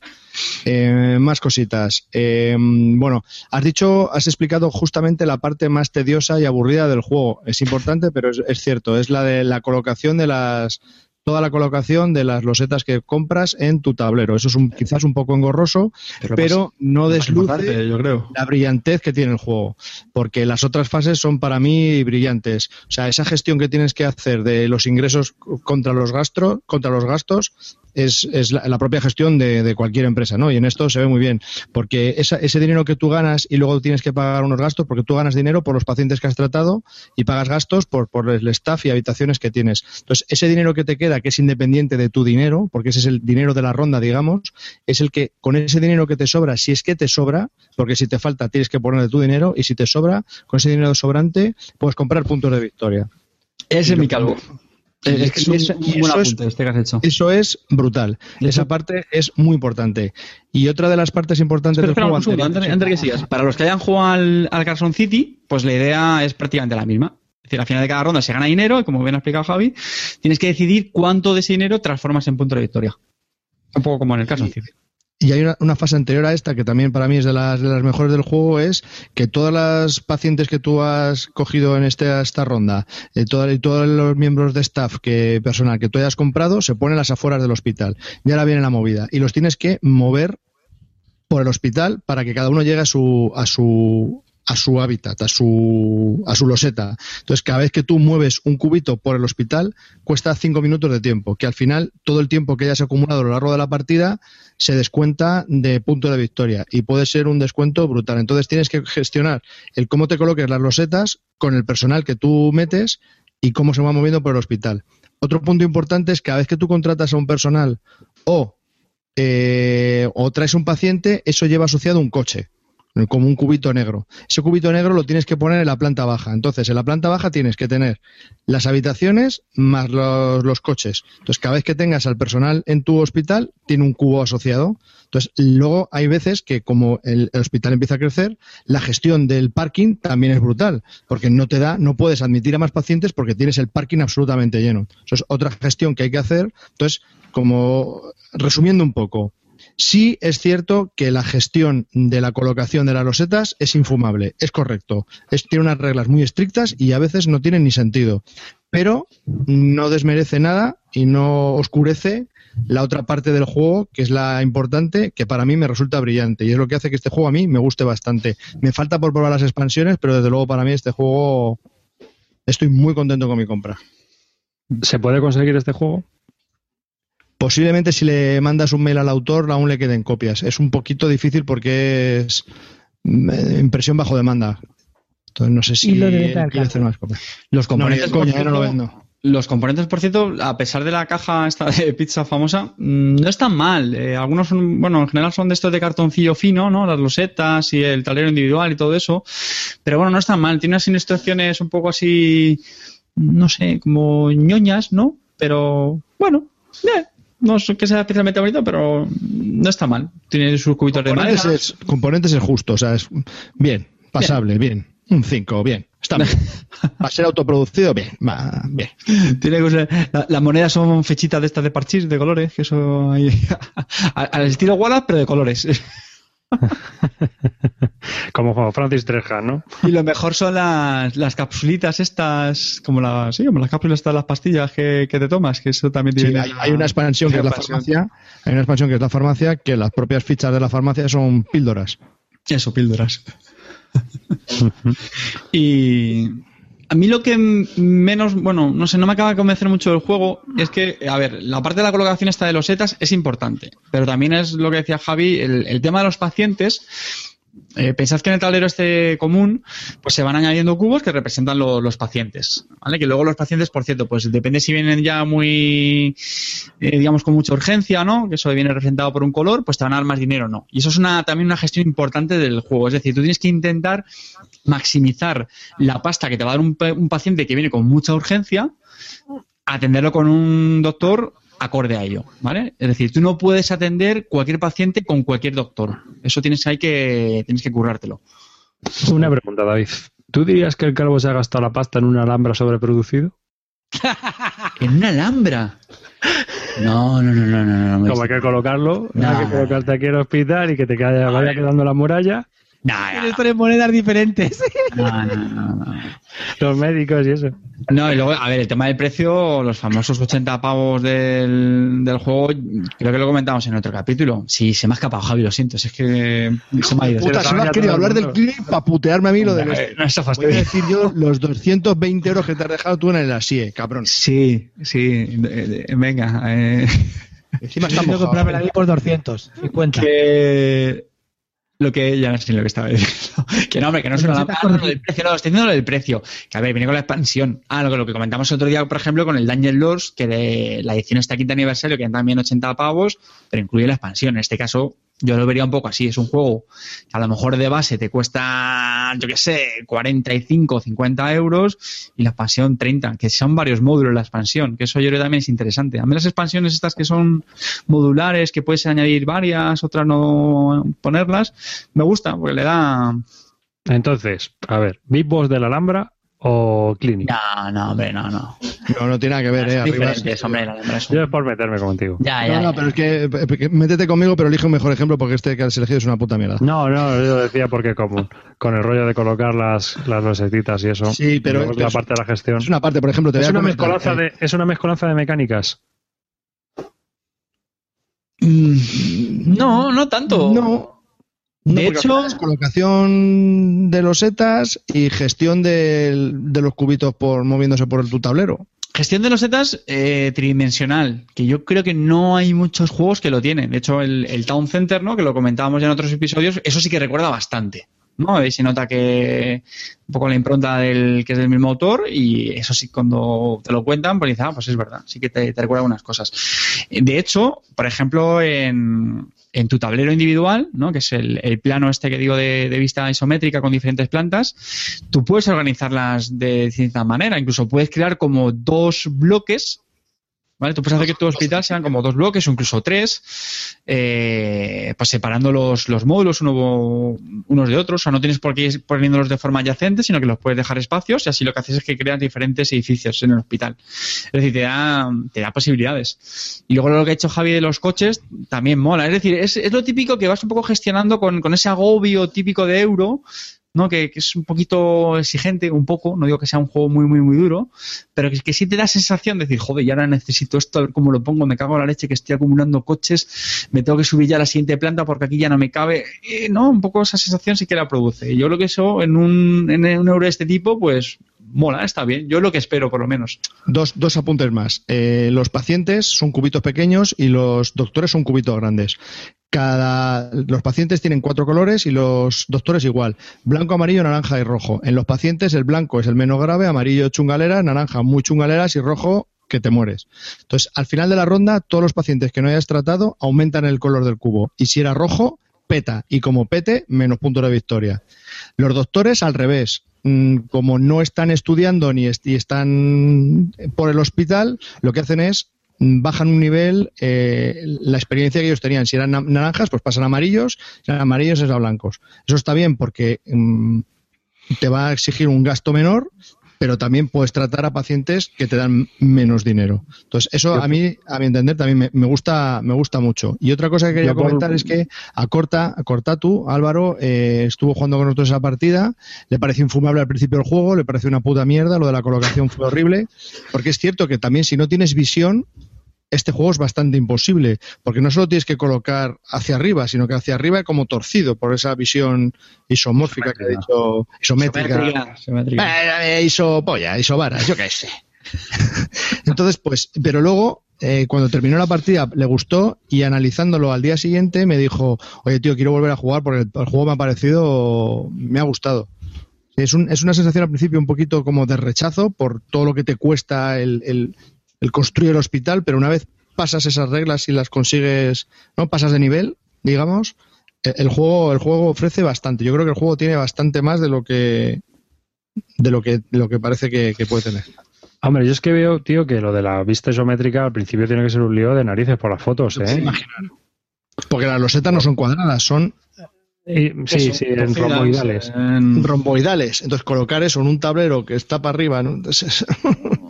Eh, más cositas. Eh, bueno, has dicho, has explicado justamente la parte más tediosa y aburrida del juego. Es importante, pero es, es cierto, es la de la colocación de las toda la colocación de las losetas que compras en tu tablero. Eso es un, quizás un poco engorroso, pero, no desluce yo creo. la brillantez que tiene el juego, porque las otras fases son para mí brillantes. O sea, esa gestión que tienes que hacer de los ingresos contra los gastos, contra los gastos, es, es la, la propia gestión de, de cualquier empresa, ¿no? Y en esto se ve muy bien, porque esa- ese dinero que tú ganas y luego tienes que pagar unos gastos, porque tú ganas dinero por los pacientes que has tratado y pagas gastos por, por el staff y habitaciones que tienes. Entonces, ese dinero que te queda, que es independiente de tu dinero, porque ese es el dinero de la ronda, digamos, es el que con ese dinero que te sobra, si es que te sobra, porque si te falta tienes que poner de tu dinero y si te sobra, con ese dinero sobrante puedes comprar puntos de victoria. Ese es mi calvo. Es que eso- es un y buen es- este que has hecho. Eso es brutal. Y Esa parte es muy importante. Y otra de las partes importantes del espera, juego segundo, antes, que sigas. Para los que hayan jugado al, al Carson City, pues la idea es prácticamente la misma. Es decir, al final de cada ronda se gana dinero, y como bien ha explicado Javi, tienes que decidir cuánto de ese dinero transformas en punto de victoria. Un poco como en el Carson City. Y hay una, una fase anterior a esta que también para mí es de las, de las mejores del juego, es que todas las pacientes que tú has cogido en este, esta ronda, eh, toda- y todos los miembros de staff que personal que tú hayas comprado, se ponen a las afueras del hospital. Y ahora viene la movida. Y los tienes que mover por el hospital para que cada uno llegue a su, a su, a su hábitat, a su, a su loseta. Entonces, cada vez que tú mueves un cubito por el hospital, cuesta cinco minutos de tiempo, que al final todo el tiempo que hayas acumulado a lo largo de la partida se descuenta de punto de victoria y puede ser un descuento brutal. Entonces, tienes que gestionar el cómo te coloques las losetas con el personal que tú metes y cómo se va moviendo por el hospital. Otro punto importante es que cada vez que tú contratas a un personal o eh, o traes un paciente, eso lleva asociado un coche, como un cubito negro. Ese cubito negro lo tienes que poner en la planta baja. Entonces, en la planta baja tienes que tener las habitaciones más los, coches. Entonces, cada vez que tengas al personal en tu hospital, tiene un cubo asociado. Entonces, luego hay veces que como el, el hospital empieza a crecer, la gestión del parking también es brutal, porque no te da, no puedes admitir a más pacientes porque tienes el parking absolutamente lleno. Eso es otra gestión que hay que hacer. Entonces, como resumiendo un poco, sí es cierto que la gestión de la colocación de las losetas es infumable, es correcto. Tiene unas reglas muy estrictas y a veces no tienen ni sentido. Pero no desmerece nada y no oscurece la otra parte del juego, que es la importante, que para mí me resulta brillante. Y es lo que hace que este juego a mí me guste bastante. Me falta por probar las expansiones, pero desde luego para mí este juego estoy muy contento con mi compra. ¿Se puede conseguir este juego? Posiblemente si le mandas un mail al autor aún le queden copias. Es un poquito difícil porque es mm, eh, impresión bajo demanda. Entonces no sé si Y lo de él quiere hacer más copias. Los componentes, no lo vendo. Los componentes, por cierto, a pesar de la caja esta de pizza famosa, mm, no están mal. Eh, algunos son, bueno, en general son de estos de cartoncillo fino, ¿no? Las losetas y el tablero individual y todo eso. Pero bueno, no están mal. Tiene unas instrucciones un poco así, no sé, como ñoñas, ¿no? Pero bueno, bien. No es que sea especialmente bonito, pero no está mal. Tiene sus cubitos de madera. es, componentes es justo, o sea, es bien, pasable, bien. Un 5, bien. Está bien. *laughs* Para ser autoproducido, bien. Va, bien. Tiene cosas- la- las monedas son fechitas de estas de parchís, de colores, que eso hay, *laughs* al al estilo Wallace, pero de colores. *laughs* *laughs* Como Francis Trejan, ¿no? Y lo mejor son las, las capsulitas estas, como las, sí, como las cápsulas estas, las pastillas que, que te tomas, que eso también Sí, tiene. hay, hay una expansión que es la farmacia. Hay una expansión que es la farmacia, que las propias fichas de la farmacia son píldoras. Eso, píldoras. *laughs* y a mí lo que menos, bueno, no sé, no me acaba de convencer mucho del juego es que, a ver, la parte de la colocación esta de los setas es importante, pero también es lo que decía Javi, el tema de los pacientes. Eh, pensad que en el tablero este común, pues se van añadiendo cubos que representan lo- los pacientes, ¿vale? Que luego los pacientes, por cierto, pues depende si vienen ya muy, eh, digamos, con mucha urgencia, ¿no? Que eso viene representado por un color, pues te van a dar más dinero no. Y eso es una, también una gestión importante del juego. Es decir, tú tienes que intentar maximizar la pasta que te va a dar un, un paciente que viene con mucha urgencia, atenderlo con un doctor acorde a ello, ¿vale? Es decir, tú no puedes atender cualquier paciente con cualquier doctor. Eso tienes ahí que tienes que currártelo. Una pregunta, David. ¿Tú dirías que el calvo se ha gastado la pasta en un alhambra sobreproducido? *laughs* ¿En una alhambra? No, no, no, no, no. no. Como hay que colocarlo, No, hay que colocarte aquí al hospital y que te quede- vaya quedando la muralla, No, Tienes tres monedas diferentes. no, no, no, no. los médicos y eso. No, y luego, a ver, el tema del precio, los famosos 80 pavos del, del juego, creo que lo comentamos en otro capítulo. Sí, se me ha escapado, Javi, lo siento, si es que se me ha ido. Puta, solo has sabía querido hablar del clip para putearme a mí lo del... Eh, no, eso Voy a decir yo los 220 euros que te has dejado tú en el ASIE, cabrón. Sí, sí, de- de- venga. eh, Encima está mojado. comprarme la por 250. que lo que ya no sé lo que estaba diciendo. *laughs* Que no, hombre, que no es una lámpara. Lo del precio, no, estoy diciendo lo del precio. Que a ver, viene con la expansión. Ah, lo que, lo que comentamos otro día, por ejemplo, con el Dungeon Lords, que de la edición está quinta aniversario, que también 80 pavos, pero incluye la expansión. En este caso, yo lo vería un poco así. Es un juego que a lo mejor de base te cuesta, yo qué sé, 45 o 50 euros y la expansión 30, que son varios módulos la expansión, que eso yo creo también es interesante. A mí las expansiones estas que son modulares, que puedes añadir varias, otras no ponerlas, me gusta, porque le da... Entonces, a ver, ¿Big Boss de la Alhambra o Clinic? No, no, hombre, no, no. No, no tiene nada que ver, eh. Arriba es- Diferentes, hombre, la Alhambra es un- Yo es por meterme contigo. Ya, No, ya, no, ya. pero es que, eh, que métete conmigo, pero elige un mejor ejemplo porque este que has elegido es una puta mierda. No, no, yo decía porque común. Con el rollo de colocar las, las losetitas y eso. Sí, pero- es la parte de la gestión. Es una parte, por ejemplo, te voy Es a una, comentar, mezcolanza eh, de, es una mezcolanza de mecánicas. Mm, No, no tanto. No. No, De hecho- es colocación de los setas y gestión del- de, los cubitos por moviéndose por tu tablero. Gestión de los setas eh, tridimensional, que yo creo que no hay muchos juegos que lo tienen. De hecho, el, el Town Center, ¿no? que lo comentábamos ya en otros episodios, eso sí que recuerda bastante. ¿no? Ahí se nota que un poco la impronta del que es del mismo autor y eso sí cuando te lo cuentan pues dices, ah, pues es verdad, sí que te, te recuerda algunas cosas. De hecho, por ejemplo, en, en tu tablero individual, ¿no? que es el, el plano este que digo de, de vista isométrica con diferentes plantas, tú puedes organizarlas de cierta manera, incluso puedes crear como dos bloques ¿Vale? Tú puedes hacer que tu hospital sean como dos bloques o incluso tres, eh, pues separando los, los módulos uno, unos de otros. O sea, no tienes por qué ir poniéndolos de forma adyacente, sino que los puedes dejar espacios y así lo que haces es que creas diferentes edificios en el hospital. Es decir, te da, te da posibilidades. Y luego lo que ha hecho Javi de los coches también mola. Es decir, es, es lo típico que vas un poco gestionando con, con ese agobio típico de euro, ¿no? Que, que es un poquito exigente, un poco, no digo que sea un juego muy, muy, muy duro, pero que, sí te da sensación de decir, joder, ya ahora necesito esto, a ver cómo lo pongo, me cago en la leche que estoy acumulando coches, me tengo que subir ya a la siguiente planta porque aquí ya no me cabe. Eh, no, un poco esa sensación sí que la produce. Y yo creo que eso en un, en un euro de este tipo, pues mola, está bien. Yo lo que espero, por lo menos. Dos, dos apuntes más. Eh, los pacientes son cubitos pequeños y los doctores son cubitos grandes. Cada, los pacientes tienen cuatro colores y los doctores igual. Blanco, amarillo, naranja y rojo. En los pacientes el blanco es el menos grave, amarillo chungalera, naranja muy chungaleras y rojo que te mueres. Entonces, al final de la ronda, todos los pacientes que no hayas tratado aumentan el color del cubo. Y si era rojo, peta. Y como pete, menos puntos de victoria. Los doctores al revés. Mm, Como no están estudiando ni están por el hospital, lo que hacen es bajan un nivel eh, la experiencia que ellos tenían. Si eran na- naranjas, pues pasan amarillos, si eran amarillos es a blancos. Eso está bien porque mm, te va a exigir un gasto menor, pero también puedes tratar a pacientes que te dan menos dinero. Entonces, eso a mí, a mi entender, también me, me gusta, me gusta mucho. Y otra cosa que quería por- comentar es que a Corta, a Cortatu, Álvaro, eh, estuvo jugando con nosotros esa partida, le pareció infumable al principio del juego, le pareció una puta mierda, lo de la colocación fue horrible, porque es cierto que también si no tienes visión, este juego es bastante imposible, porque no solo tienes que colocar hacia arriba, sino que hacia arriba como torcido por esa visión isomórfica que ha dicho, isométrica. Eh, eh, iso polla, iso varas, yo qué sé. *laughs* Entonces, pues, pero luego, eh, cuando terminó la partida, le gustó y analizándolo al día siguiente me dijo, oye, tío, quiero volver a jugar porque el, el juego me ha parecido, me ha gustado. Es, un- es una sensación al principio un poquito como de rechazo por todo lo que te cuesta el, el- el construir el hospital, pero una vez pasas esas reglas y las consigues, ¿no? Pasas de nivel, digamos, el, el juego, el juego ofrece bastante. Yo creo que el juego tiene bastante más de lo que de lo que, de lo que parece que, que puede tener. Hombre, yo es que veo, tío, que lo de la vista isométrica al principio tiene que ser un lío de narices por las fotos, ¿eh? Porque las losetas no son cuadradas, son Sí, sí, en romboidales. en- romboidales. Entonces, colocar eso en un tablero que está para arriba, ¿no? *laughs* Entonces,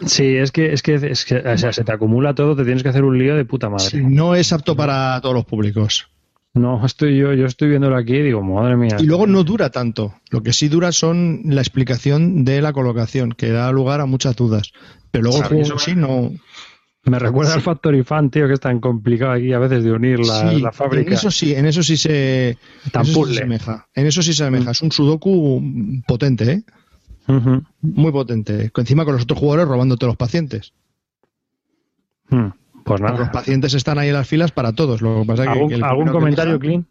Sí, es que, es que, es que, o sea, se te acumula todo, te tienes que hacer un lío de puta madre. sí, no es apto para todos los públicos. No, estoy yo, yo estoy viéndolo aquí y digo, madre mía. Y luego no dura tanto. Lo que sí dura son la explicación de la colocación, que da lugar a muchas dudas. Pero luego el sí no. Me recuerda al Factory Fan, tío, que es tan complicado aquí a veces de unir la, Sí, la fábrica. En eso sí, en eso sí se. Tan en eso sí puzzle. se asemeja. En eso sí se asemeja. Es un sudoku potente, ¿eh? Muy potente. Encima con los otros jugadores robándote los pacientes. Mm, Pues Los nada. pacientes están ahí en las filas para todos. Lo que pasa ¿Algún, que el algún que comentario, Clint?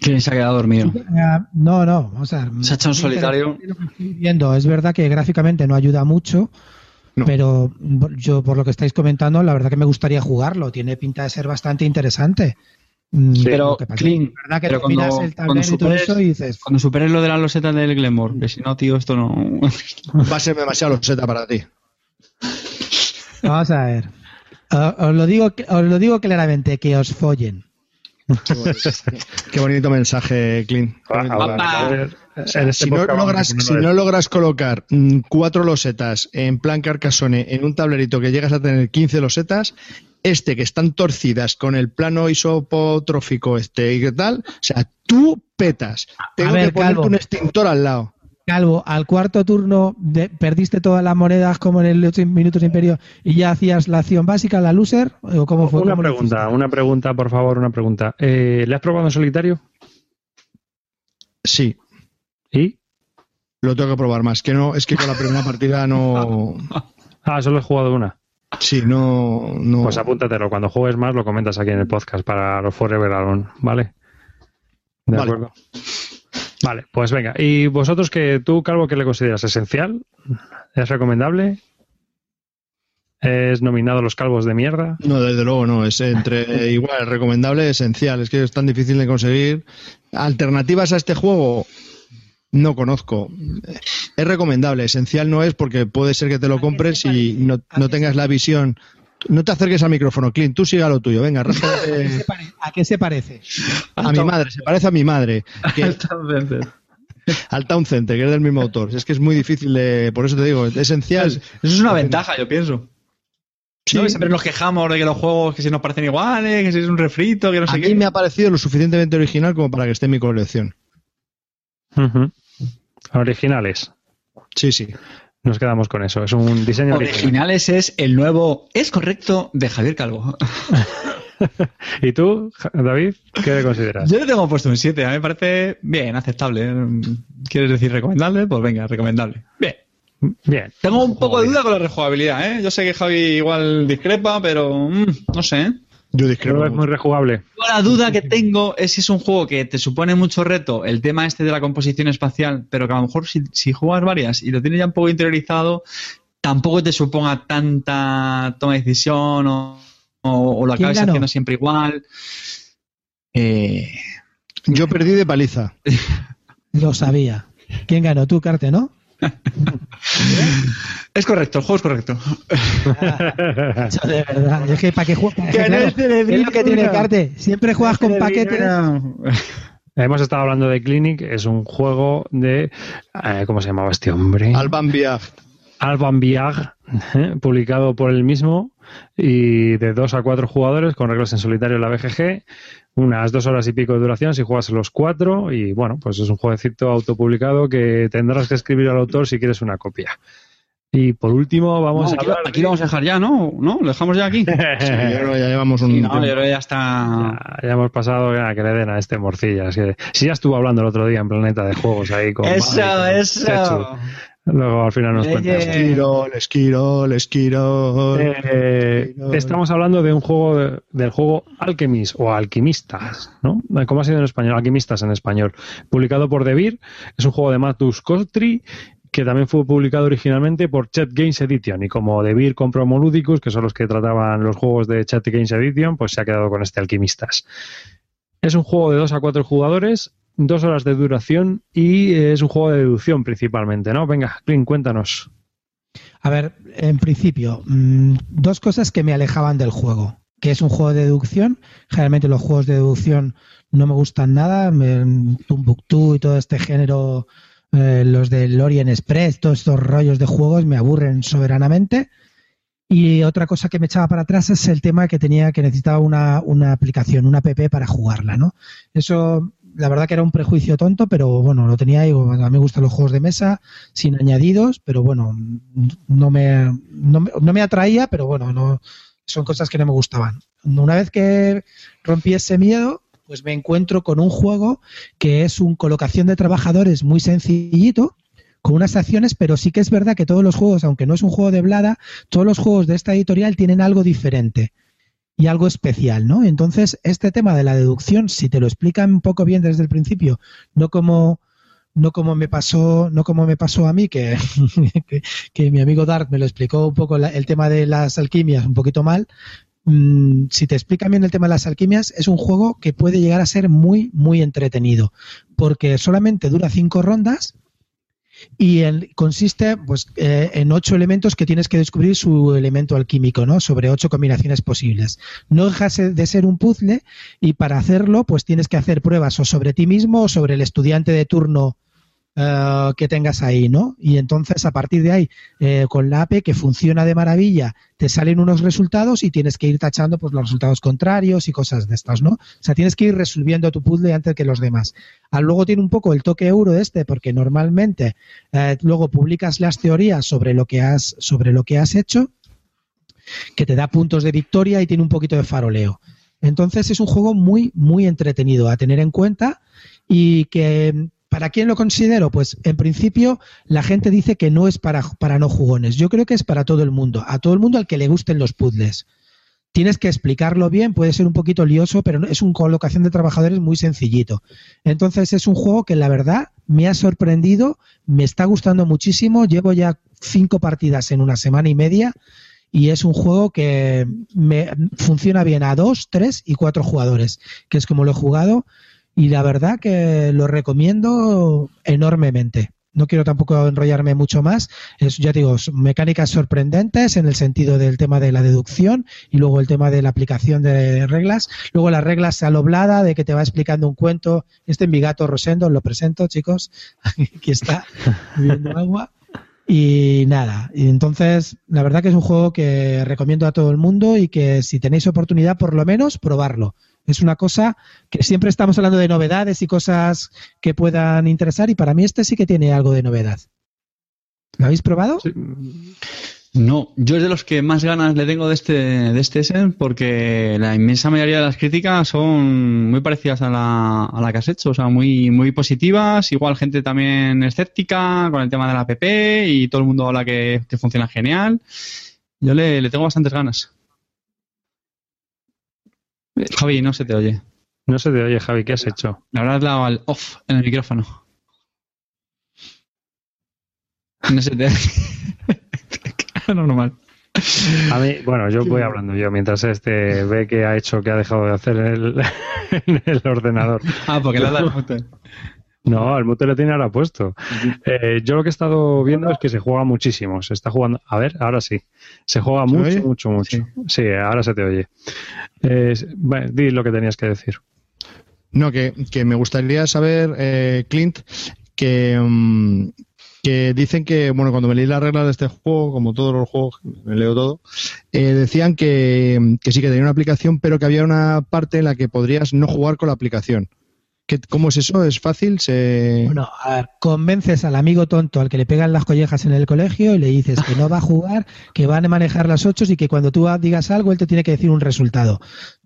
¿Quién se ha quedado dormido? Eh, No, no, vamos a ver. Se ha hecho un solitario. Lo que estoy viendo, es verdad que gráficamente no ayuda mucho, No. pero yo por lo que estáis comentando, la verdad que me gustaría jugarlo. Tiene pinta de ser bastante interesante. Mm, Pero, que verdad que pero tú miras cuando- el cuando tablero y todo superes- eso y dices, Cuando superes lo de las losetas del Glenmore, que si no, tío, esto no. Va a ser demasiado loseta para ti. vamos a ver. Os, os lo digo, os lo digo claramente, que os follen. Qué bonito mensaje, Clint. Qué bonito Ah, mensaje. este si, no logras, ponerlo si de- no logras colocar mm, cuatro losetas en plan Carcassonne en un tablerito que llegas a tener 15 losetas, este que están torcidas con el plano isopotrófico este y qué tal, o sea, tú petas. Tengo ver, que ponerte Calvo. un extintor al lado. Calvo, al cuarto turno de- perdiste todas las monedas como en el 8 minutos imperio y ya hacías la acción básica, la loser, o cómo fue. Una ¿Cómo lo pregunta, una pregunta, por favor, una pregunta. Eh, ¿Le has probado en solitario? Sí, ¿Y? lo tengo que probar más. Que no, es que con la primera partida no. *laughs* Ah, solo he jugado una. Sí, no. no. Pues apúntatelo. Cuando juegues más lo comentas aquí en el podcast para los Forever Alone, ¿vale? De Vale. acuerdo. Vale, pues venga. ¿Y vosotros que tú, Calvo, qué le consideras? ¿Esencial? ¿Es recomendable? ¿Es nominado a los calvos de mierda? No, desde luego no. Es entre *laughs* igual, recomendable, esencial. Es que es tan difícil de conseguir. Alternativas a este juego no conozco. Es recomendable. Esencial no es porque puede ser que te lo compres y no, no tengas la visión. No te acerques al micrófono, Clint. Tú siga lo tuyo. Venga, ¿A qué se rascate pare- ¿A qué se parece? a mi madre. Se parece a mi madre. Que, *laughs* al Town Center, que es del mismo autor. Es que es muy difícil de. Por eso te digo, esencial. Eso es una ventaja, yo pienso. Sí. ¿No? Que Siempre nos quejamos de que los juegos que si nos parecen iguales, que si es un refrito, que no A sé mí qué. me ha parecido lo suficientemente original como para que esté en mi colección. Originales. Sí, sí. Nos quedamos con eso. Es un diseño original. Originales es el nuevo Es correcto de Javier Calvo. *laughs* ¿Y tú, David, qué le consideras? Yo le tengo puesto un 7, a mí me parece bien, aceptable. ¿Quieres decir recomendable? Pues venga, recomendable. Bien. Bien. Tengo un poco de duda con la rejugabilidad, ¿eh? Yo sé que Javi igual discrepa, pero mm, no sé. Yo Creo discrepo. que es muy rejugable. Yo La duda que tengo es si es un juego que te supone mucho reto, el tema este de la composición espacial, pero que a lo mejor si, si juegas varias y lo tienes ya un poco interiorizado, tampoco te suponga tanta toma de decisión o, o- o lo ¿Quién acabes ganó? haciendo siempre igual. Eh, Yo perdí de paliza. *laughs* Lo sabía. ¿Quién ganó? Tú, Carte, ¿no? Es correcto, el juego es correcto. *laughs* Yo de verdad. Es que para qué juegas. Que no es es lo que tiene. Carte. Siempre juegas con paquetes. Hemos estado hablando de Clinic, es un juego de. eh, ¿Cómo se llamaba este hombre? Alban Viag. Alban Viag, eh, publicado por él mismo y de dos a cuatro jugadores con reglas en solitario en la BGG, unas dos horas y pico de duración si juegas los cuatro y bueno, pues es un jueguecito autopublicado que tendrás que escribir al autor si quieres una copia. Y por último vamos No, a aquí, hablar aquí lo vamos a dejar ya, ¿no? ¿No? ¿Lo dejamos ya aquí? *laughs* Sí, yo creo que ya llevamos un Sí, no, yo creo que ya está. Ya, ya hemos pasado ya, que le den a este morcilla. es que- si ya estuvo hablando el otro día en Planeta de Juegos ahí con... Eso, eso. Luego al final nos Eh, cuentas. eh. Esquirol, esquirol, esquirol. Eh, estamos hablando de un juego de- del juego Alchemist o Alquimistas, ¿no? ¿Cómo ha sido en español? Alquimistas en español. Publicado por Devir, es un juego de Matus Kostri que también fue publicado originalmente por Chat Games Edition y como Devir compró Moludicus, que son los que trataban los juegos de Chat Games Edition, pues se ha quedado con este Alquimistas. Es un juego de 2 a 4 jugadores, dos horas de duración y es un juego de deducción principalmente, ¿no? Venga, Clint, cuéntanos. A ver, en principio, mm, dos cosas que me alejaban del juego. Que es un juego de deducción. Generalmente los juegos de deducción no me gustan nada. Me, y todo este género, eh, los de Lorient Express, todos estos rollos de juegos me aburren soberanamente. Y otra cosa que me echaba para atrás es el tema que tenía que necesitaba una, una aplicación, una app para jugarla, ¿no? Eso, la verdad que era un prejuicio tonto, pero bueno, lo tenía ahí. A mí me gustan los juegos de mesa sin añadidos, pero bueno, no me, no no me atraía, pero bueno, no, son cosas que no me gustaban. Una vez que rompí ese miedo, pues me encuentro con un juego que es un colocación de trabajadores muy sencillito, con unas acciones, pero sí que es verdad que todos los juegos, aunque no es un juego de Blada, todos los juegos de esta editorial tienen algo diferente y algo especial, ¿no? Entonces, este tema de la deducción, si te lo explican un poco bien desde el principio, no como no como me pasó, no como me pasó a mí, que, *laughs* que, mi amigo Dark me lo explicó un poco el tema de las alquimias un poquito mal. Mm, si te explican bien el tema de las alquimias, es un juego que puede llegar a ser muy, muy entretenido, porque solamente dura cinco rondas y el, consiste pues, eh, en ocho elementos que tienes que descubrir su elemento alquímico, ¿no? Sobre ocho combinaciones posibles. No deja de ser un puzzle y para hacerlo pues tienes que hacer pruebas o sobre ti mismo o sobre el estudiante de turno uh, que tengas ahí, ¿no? Y entonces a partir de ahí, eh, con la APE que funciona de maravilla, te salen unos resultados y tienes que ir tachando pues los resultados contrarios y cosas de estas, ¿no? O sea, tienes que ir resolviendo tu puzzle antes que los demás. Ah, luego tiene un poco el toque euro este, porque normalmente eh, luego publicas las teorías sobre lo que has, sobre lo que has hecho, que te da puntos de victoria y tiene un poquito de faroleo. Entonces es un juego muy, muy entretenido a tener en cuenta y que ¿Para quién lo considero? Pues en principio la gente dice que no es para, para no jugones. Yo creo que es para todo el mundo, a todo el mundo al que le gusten los puzzles. Tienes que explicarlo bien, puede ser un poquito lioso, pero es una colocación de trabajadores muy sencillito. Entonces es un juego que la verdad me ha sorprendido, me está gustando muchísimo, llevo ya cinco partidas en una semana y media y es un juego que me funciona bien a dos, tres y cuatro jugadores, que es como lo he jugado y la verdad que lo recomiendo enormemente. No quiero tampoco enrollarme mucho más. Es, ya digo, mecánicas sorprendentes en el sentido del tema de la deducción y luego el tema de la aplicación de reglas. Luego las reglas aloblada de que te va explicando un cuento. Este en mi gato Rosendo, lo presento, chicos. *laughs* Aquí está, bebiendo *laughs* agua. Y nada, y entonces la verdad que es un juego que recomiendo a todo el mundo y que si tenéis oportunidad por lo menos probarlo. Es una cosa que siempre estamos hablando de novedades y cosas que puedan interesar y para mí este sí que tiene algo de novedad. ¿Lo habéis probado? Sí. No, yo es de los que más ganas le tengo de este, de este Essen porque la inmensa mayoría de las críticas son muy parecidas a la, a la que has hecho, o sea, muy, muy positivas, igual gente también escéptica con el tema de la app y todo el mundo habla que, que funciona genial. Yo le, le tengo bastantes ganas. Javi, no se te oye. No se te oye, Javi, ¿qué has hecho? Le habrás dado al off en el micrófono. No se te *laughs* normal. A mí, bueno, yo voy hablando yo mientras este ve que ha hecho que ha dejado de hacer el, *laughs* en el ordenador. Ah, porque le ha dado. No, el mute tiene ahora puesto. Eh, yo lo que he estado viendo es que se juega muchísimo. Se está jugando. A ver, ahora sí. Se juega mucho, mucho, mucho. Sí. sí. ahora se te oye. Eh, bueno, di lo que tenías que decir. No, que, que me gustaría saber, eh, Clint, que, um, que dicen que, bueno, cuando me leí las reglas de este juego, como todos los juegos, me leo todo, eh, decían que, que, sí que tenía una aplicación, pero que había una parte en la que podrías no jugar con la aplicación. ¿Qué, ¿Cómo es eso? ¿Es fácil? Se... Bueno, a ver, convences al amigo tonto al que le pegan las collejas en el colegio y le dices que no va a jugar, que van a manejar las ocho y que cuando tú digas algo él te tiene que decir un resultado.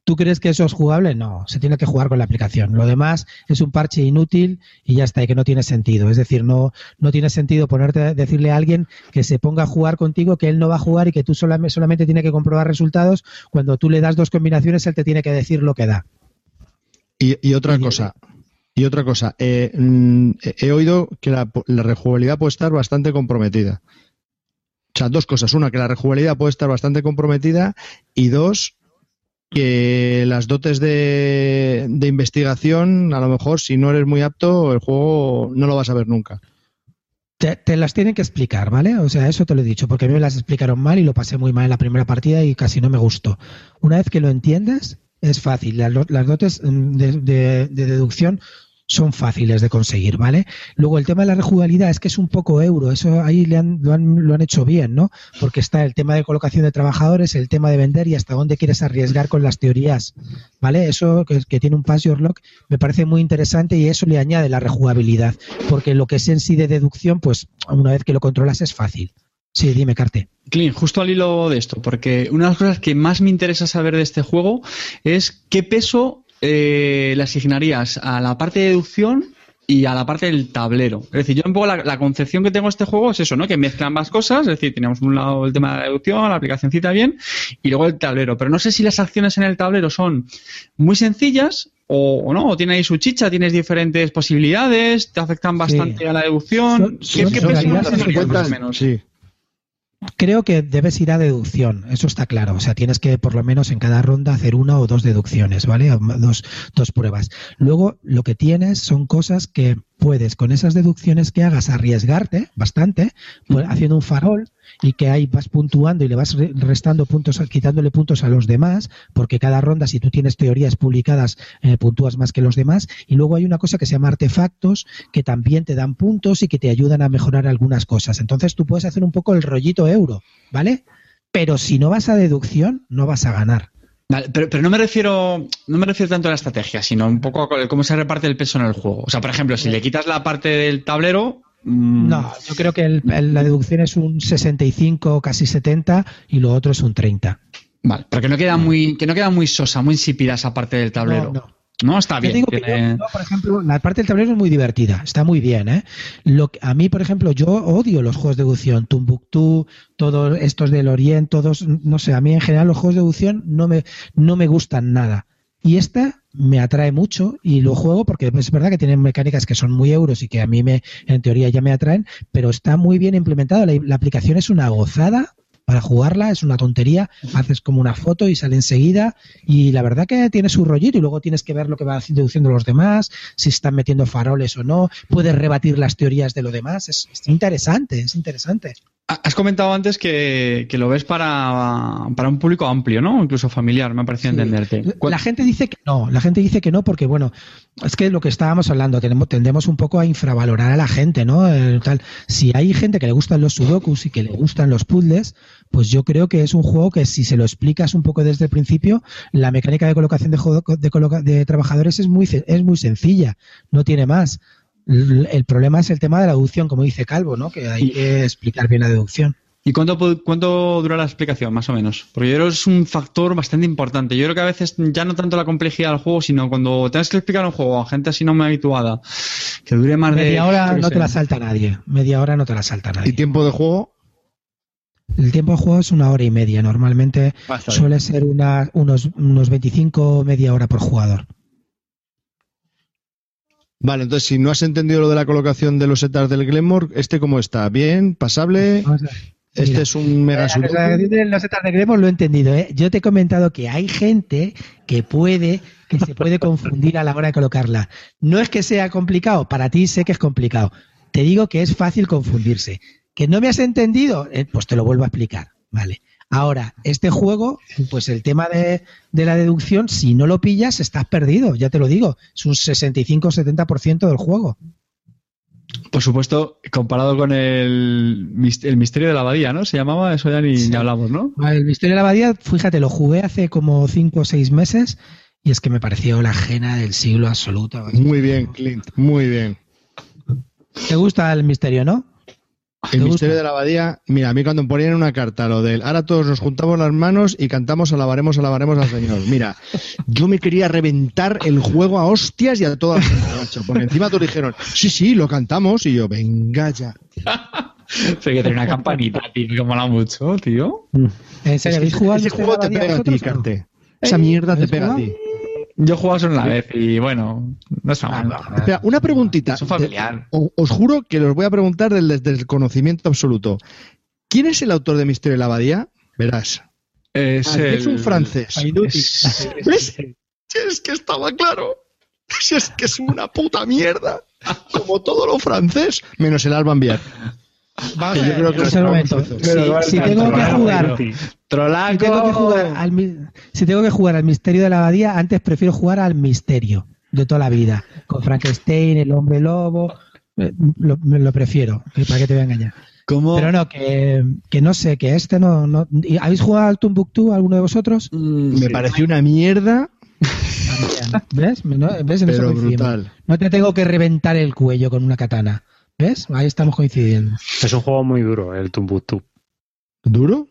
¿Tú crees que eso es jugable? No, se tiene que jugar con la aplicación. Lo demás es un parche inútil y ya está, y que no tiene sentido. Es decir, no, no tiene sentido ponerte decirle a alguien que se ponga a jugar contigo, que él no va a jugar y que tú solamente, solamente tiene que comprobar resultados. Cuando tú le das dos combinaciones, él te tiene que decir lo que da. Y, y otra y, cosa, y otra cosa, eh, mm, he oído que la, la, rejugabilidad puede estar bastante comprometida. O sea, dos cosas. Una, que la rejugabilidad puede estar bastante comprometida. Y dos, que las dotes de, de, investigación, a lo mejor si no eres muy apto, el juego no lo vas a ver nunca. Te, te las tienen que explicar, ¿vale? O sea, eso te lo he dicho, porque a mí me las explicaron mal y lo pasé muy mal en la primera partida y casi no me gustó. Una vez que lo entiendes, es fácil. Las, las dotes mm, de, de- de deducción son fáciles de conseguir, ¿vale? Luego el tema de la rejugabilidad es que es un poco euro, eso ahí le han- lo, han, lo han hecho bien, ¿no? Porque está el tema de colocación de trabajadores, el tema de vender y hasta dónde quieres arriesgar con las teorías, ¿vale? Eso que, que tiene un pass your lock me parece muy interesante y eso le añade la rejugabilidad, porque lo que es en sí de deducción, pues una vez que lo controlas es fácil. Sí, dime, Carte. Clint, justo al hilo de esto, porque una de las cosas que más me interesa saber de este juego es qué peso eh, le asignarías a la parte de deducción y a la parte del tablero. Es decir, yo un poco la, la concepción que tengo de este juego es eso, ¿no? Que mezcla ambas cosas, es decir, tenemos un lado el tema de la deducción, la aplicacióncita bien, y luego el tablero. Pero no sé si las acciones en el tablero son muy sencillas o, o no, o tiene ahí su chicha, tienes diferentes posibilidades, te afectan bastante a la deducción. Son- ¿Qué, qué son peso realidad le asignarías, más o 50, menos? Sí. Creo que debes ir a deducción, eso está claro. O sea, tienes que por lo menos en cada ronda hacer una o dos deducciones, ¿vale? Dos, dos pruebas. Luego, lo que tienes son cosas que puedes, con esas deducciones que hagas, arriesgarte bastante, pues, haciendo un farol y que ahí vas puntuando y le vas re- restando puntos, quitándole puntos a los demás, porque cada ronda, si tú tienes teorías publicadas, eh, puntúas más que los demás. Y luego hay una cosa que se llama artefactos, que también te dan puntos y que te ayudan a mejorar algunas cosas. Entonces tú puedes hacer un poco el rollito euro, ¿vale? Pero si no vas a deducción, no vas a ganar. Vale, pero, pero no me refiero no me refiero tanto a la estrategia, sino un poco a cómo se reparte el peso en el juego. O sea, por ejemplo, si le quitas la parte del tablero, mm, No, yo creo que el- el- la deducción es un 65, casi 70 y lo otro es un 30. vale, pero que no queda muy que no queda muy sosa, muy insípida esa parte del tablero. No, no. No, está bien. digo que tiene- yo, yo, por ejemplo, la parte del tablero es muy divertida, está muy bien, ¿eh? Lo que- a mí, por ejemplo, yo odio los juegos de deducción, Tumbuktu, todos estos del Oriente, todos, no sé, a mí en general los juegos de deducción no me, no me gustan nada. Y esta me atrae mucho y lo juego porque es verdad que tienen mecánicas que son muy euros y que a mí me, en teoría ya me atraen, pero está muy bien implementado. La, la aplicación es una gozada para jugarla, es una tontería, haces como una foto y sale enseguida y la verdad que tiene su rollito y luego tienes que ver lo que van deduciendo los demás, si están metiendo faroles o no, puedes rebatir las teorías de lo demás, es, es interesante, es interesante. Has comentado antes que, que lo ves para, para un público amplio, ¿no? Incluso familiar, me ha parecido Sí. entenderte. La gente dice que no, la gente dice que no porque, bueno, es que lo que estábamos hablando, tenemos, tendemos un poco a infravalorar a la gente, ¿no? El tal, si hay gente que le gustan los sudokus y que le gustan los puzzles, pues yo creo que es un juego que si se lo explicas un poco desde el principio, la mecánica de colocación de, juego- de, coloca- de trabajadores es muy, es muy sencilla, no tiene más. El, el problema es el tema de la deducción, como dice Calvo, ¿no? Que hay que explicar bien la deducción. ¿Y cuánto, cuánto dura la explicación, más o menos? Porque yo creo que es un factor bastante importante. Yo creo que a veces ya no tanto la complejidad del juego, sino cuando tengas que explicar un juego a gente así no muy habituada, que dure más de... Media hora no sé. te la salta nadie. Media hora no te la salta nadie. ¿Y tiempo de juego? El tiempo de juego es una hora y media. Normalmente Ah, suele ser una, unos, unos 25 media hora por jugador. Vale, entonces si no has entendido lo de la colocación de los setas del Glenmore, ¿este cómo está? ¿Bien? ¿Pasable? Vamos a ver. ¿Este Mira, es un mega la declaración de los setas de Gremos lo he entendido. ¿eh? Yo te he comentado que hay gente que puede, que se puede confundir a la hora de colocarla. No es que sea complicado, para ti sé que es complicado. Te digo que es fácil confundirse. ¿Que no me has entendido? Eh, pues te lo vuelvo a explicar. Vale. Ahora, este juego, pues el tema de, de la deducción, si no lo pillas, estás perdido, ya te lo digo. Es un 65-70% del juego. Por supuesto, comparado con el, el misterio de la abadía, ¿no? Se llamaba, eso ya ni, Sí. ni hablamos, ¿no? El misterio de la abadía, fíjate, lo jugué hace como 5 o 6 meses y es que me pareció la jena del siglo absoluto. Muy bien, Clint, muy bien. ¿Te gusta el misterio, no? El ¿Te misterio gusta? de la abadía, mira, a mí cuando ponían una carta lo del ahora todos nos juntamos las manos y cantamos alabaremos, alabaremos al Señor. Mira, *laughs* yo me quería reventar el juego a hostias y a todas macho, porque encima todos dijeron, sí, sí, lo cantamos y yo, venga ya. *laughs* Pero que tiene una campanita, tío, que mola mucho, tío. ¿En serio, habéis jugado Ese juego te pega a ti, o? Carte. Esa mierda te ¿Habéis pega a jugado? ti. Yo he jugado solo una vez y bueno, no es mal. Espera, una preguntita. Es un familiar. Os juro que los voy a preguntar desde el conocimiento absoluto. ¿Quién es el autor de Misterio de la Abadía? Verás. Es, Ah, es un francés. Es, *laughs* ¿Ves? Es que estaba claro. si *laughs* es que es una puta mierda. Como todo lo francés, menos el Alban Biar. Vamos Que a yo ver, creo que un es momento. Si, tengo que jugar, Trolaco. si tengo que jugar al si tengo que jugar al misterio de la abadía, antes prefiero jugar al misterio de toda la vida, con Frankenstein, el hombre lobo, eh, lo, prefiero, que- para que te voy a engañar. ¿Cómo? Pero no, que, que no sé, que este no, no. ¿y ¿Habéis jugado al Tumbuktu alguno de vosotros? Mm, Me pareció una mierda, ¿Ves? Me- no- ¿Ves? En eso pero coincidimos. brutal. No te tengo que reventar el cuello con una katana. ¿Ves? Ahí estamos coincidiendo. Es un juego muy duro, el Tumbuktu. ¿Duro?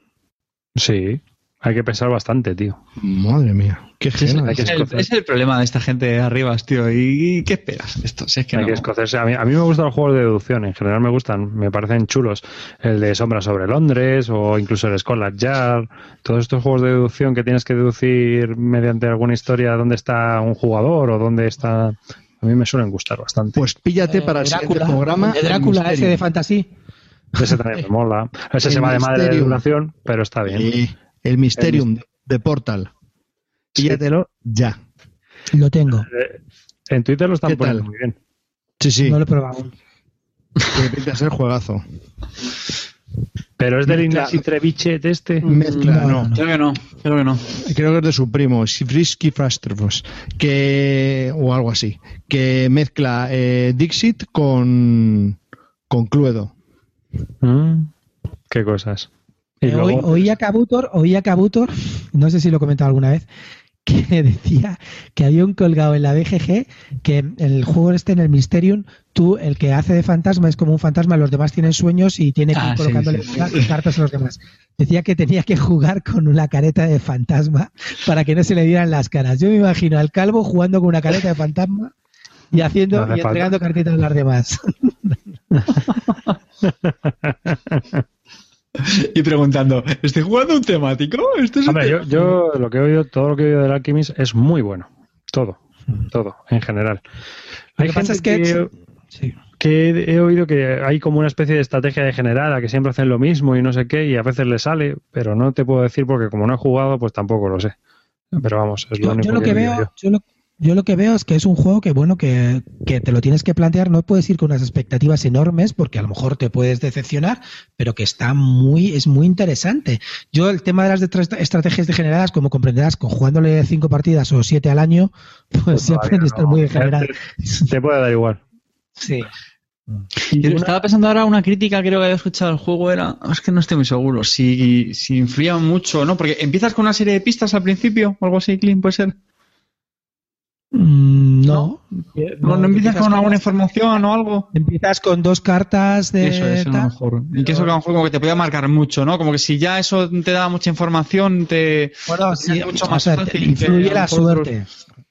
Sí, hay que pensar bastante, tío. Madre mía, qué Sí, es, el, escocer. es el problema de esta gente de arriba, tío. ¿Y qué esperas? Esto, si es que Hay no. que escocerse. A mí, a mí me gustan los juegos de deducción, en general me gustan, me parecen chulos. El de Sombra sobre Londres o incluso el Scotland Yard. Todos estos juegos de deducción que tienes que deducir mediante alguna historia dónde está un jugador o dónde está. A mí me suelen gustar bastante. Pues píllate Eh, para el siguiente Drácula, programa. de Drácula, el ese de fantasy. Ese también me mola. *laughs* Ese El se va de madre de duración, pero está bien. El Mysterium de Portal. Sí. Píllatelo ya. Lo tengo. Eh, En Twitter lo están ¿Qué poniendo tal? muy bien. Sí, sí, No lo he probado pinta ser juegazo. Pero es del Ignacy Treviche de este. Mezcla, no, no. no. Creo que no, creo que no. Creo que es de su primo, Frisky Fastrofos, que o algo así, que mezcla eh, Dixit con con Cluedo. Mm, Qué cosas. Y Eh, luego, oí a Cabutor, oí a Cabutor, no sé si lo he comentado alguna vez, que *laughs* decía que había un colgado en la BGG que en el juego este, en el Mysterium, tú, el que hace de fantasma es como un fantasma, los demás tienen sueños y tiene que Ah, ir sí, colocándole sí, cartas a los demás. Decía que tenía que jugar con una careta de fantasma para que no se le dieran las caras. Yo me imagino al calvo jugando con una careta de fantasma y haciendo No y entregando falta. cartitas a las demás. *laughs* *laughs* Y preguntando, ¿estoy jugando un temático? ¿Esto es un hombre, yo, lo que he oído, todo lo que he oído del Alchemist es muy bueno. Todo. Todo, en general. Lo Hay que pasa gente es que- que, Sí. que he, he oído que hay como una especie de estrategia degenerada, que siempre hacen lo mismo y no sé qué, y a veces le sale, pero no te puedo decir porque como no he jugado, pues tampoco lo sé. Pero vamos, es lo Yo, único yo lo que he oído veo, yo. yo lo, yo lo que veo es que es un juego que bueno que, que te lo tienes que plantear, no puedes ir con unas expectativas enormes porque a lo mejor te puedes decepcionar, pero que está muy, es muy interesante. Yo el tema de las estrategias degeneradas, como comprenderás, con jugándole cinco partidas o siete al año, *laughs* pues, Pues estar no. muy degenerado. Te, te puede dar igual. Sí. Yo estaba pensando ahora una crítica, creo que había escuchado el juego, era, es que no estoy muy seguro, si, si influía mucho, ¿no? Porque empiezas con una serie de pistas al principio, o algo así, Clint, puede ser. Mm, no. No, no, empiezas con alguna información o algo. Empiezas con dos cartas de Eso es, a lo mejor. Y que eso a lo mejor como que te podía marcar mucho, ¿no? Como que si ya eso te daba mucha información, te... Bueno, sí, mucho o más sea, fácil influye la suerte.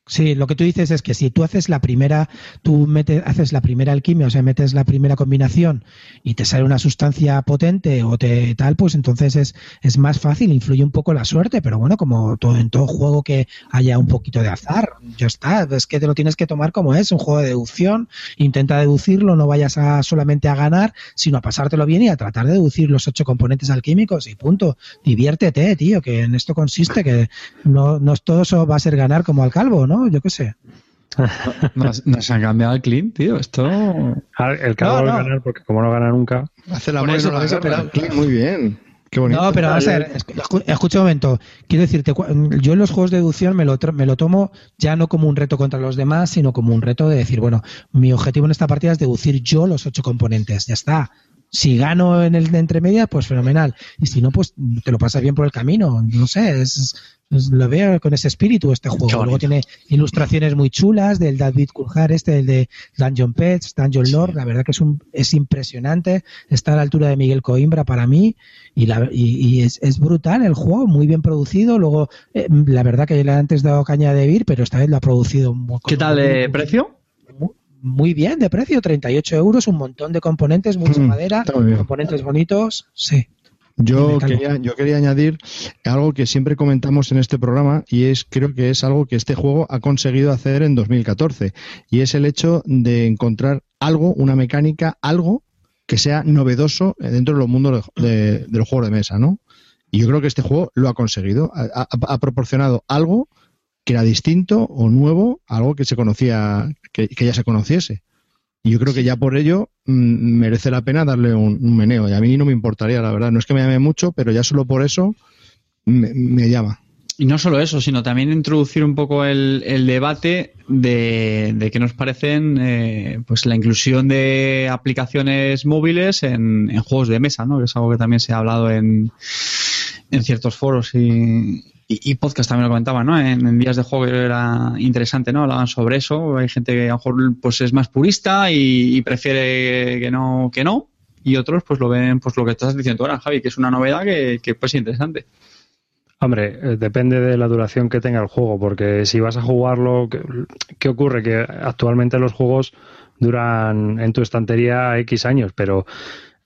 Sí, lo que tú dices es que si tú haces la primera, tú metes, haces la primera alquimia, o sea, metes la primera combinación y te sale una sustancia potente o te tal, pues entonces es, es más fácil, influye un poco la suerte, pero bueno, como todo, en todo juego que haya un poquito de azar, ya está, es que te lo tienes que tomar como es, un juego de deducción, intenta deducirlo, no vayas a solamente a ganar, sino a pasártelo bien y a tratar de deducir los ocho componentes alquímicos y punto. Diviértete, tío, que en esto consiste, que no, no todo eso va a ser ganar como al calvo, ¿no? Yo qué sé. *laughs* Nos, nos han cambiado el Clint, tío, esto... Ah, El calvo No, va no. a ganar porque como no gana nunca. Hace la eso no Muy bien. Qué bonito. No, pero vamos a ver, escu- escu- escucha un momento. Quiero decirte, yo en los juegos de deducción me lo, me lo tomo ya no como un reto contra los demás, sino como un reto de decir, bueno, mi objetivo en esta partida es deducir yo los ocho componentes. Ya está. Si gano en el de entre medias, pues fenomenal. Y si no, pues te lo pasas bien por el camino. No sé, es, es- lo veo con ese espíritu este juego. Luego tiene ilustraciones muy chulas del David Coulthard, este, el de Dungeon Pets, Dungeon Lord. La verdad que es, un, es impresionante. Está a la altura de Miguel Coimbra para mí. Y, la, y, y es, es brutal el juego, muy bien producido. Luego, eh, la verdad que le he antes dado caña de Vir, pero esta vez lo ha producido muy, ¿Qué tal de precio? Muy- bien de precio, 38 euros, un montón de componentes, mucha Mm, madera, componentes bonitos. Sí. Yo quería, yo quería añadir algo que siempre comentamos en este programa y es creo que es algo que este juego ha conseguido hacer en 2014 y es el hecho de encontrar algo, una mecánica, algo que sea novedoso dentro de los mundos de, de- de los juegos de mesa, ¿no? Y yo creo que este juego lo ha conseguido, ha, ha- ha proporcionado algo que era distinto o nuevo, algo que se conocía, que, que ya se conociese. Y yo creo que ya por ello mm, merece la pena darle un, un meneo. Y a mí no me importaría, la verdad. No es que me llame mucho, pero ya solo por eso me, me llama. Y no solo eso, sino también introducir un poco el, el debate de, de qué nos parecen eh, pues la inclusión de aplicaciones móviles en, en juegos de mesa, ¿no? Que es algo que también se ha hablado en, en ciertos foros y, y, podcast también lo comentaban, ¿no? En, en días de juego era interesante, ¿no? Hablaban sobre eso. Hay gente que a lo mejor pues es más purista y, prefiere que no, que no. Y otros pues lo ven, pues lo que estás diciendo ahora, Javi, que es una novedad que, que puede ser interesante. Hombre, eh, depende de la duración que tenga el juego, porque si vas a jugarlo, ¿qué, qué ocurre? Que actualmente los juegos duran en tu estantería X años, pero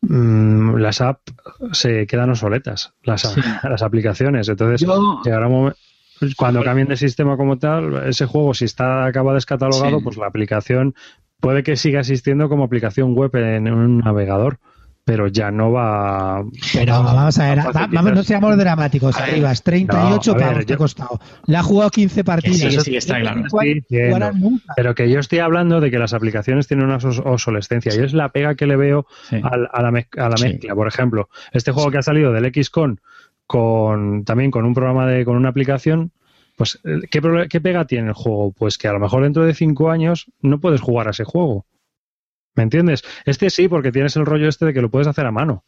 mm, las apps se quedan obsoletas, las, Sí. *laughs* las aplicaciones. Entonces, Yo- llegará un momento. Cuando cambien de sistema como tal, ese juego, si está acaba descatalogado, Sí. pues la aplicación puede que siga existiendo como aplicación web en un navegador, pero ya no va. Pero vamos a ver, a va- facilitar. vamos, no seamos dramáticos, A Arribas, 38 no, a ver, pavos te yo- ha costado. Le ha jugado 15 partidas. sí, sí, está claro. Pero que yo estoy hablando de que las aplicaciones tienen una obs- obsolescencia y es la pega que le veo Sí. al- a, la, mez- a la Sí. mezcla. Por ejemplo, este juego que ha salido del XCon con también con un programa de con una aplicación, pues eh, ¿qué, qué pega tiene el juego? Pues que a lo mejor dentro de cinco años no puedes jugar a ese juego. ¿Me entiendes? Este sí, porque tienes el rollo este de que lo puedes hacer a mano.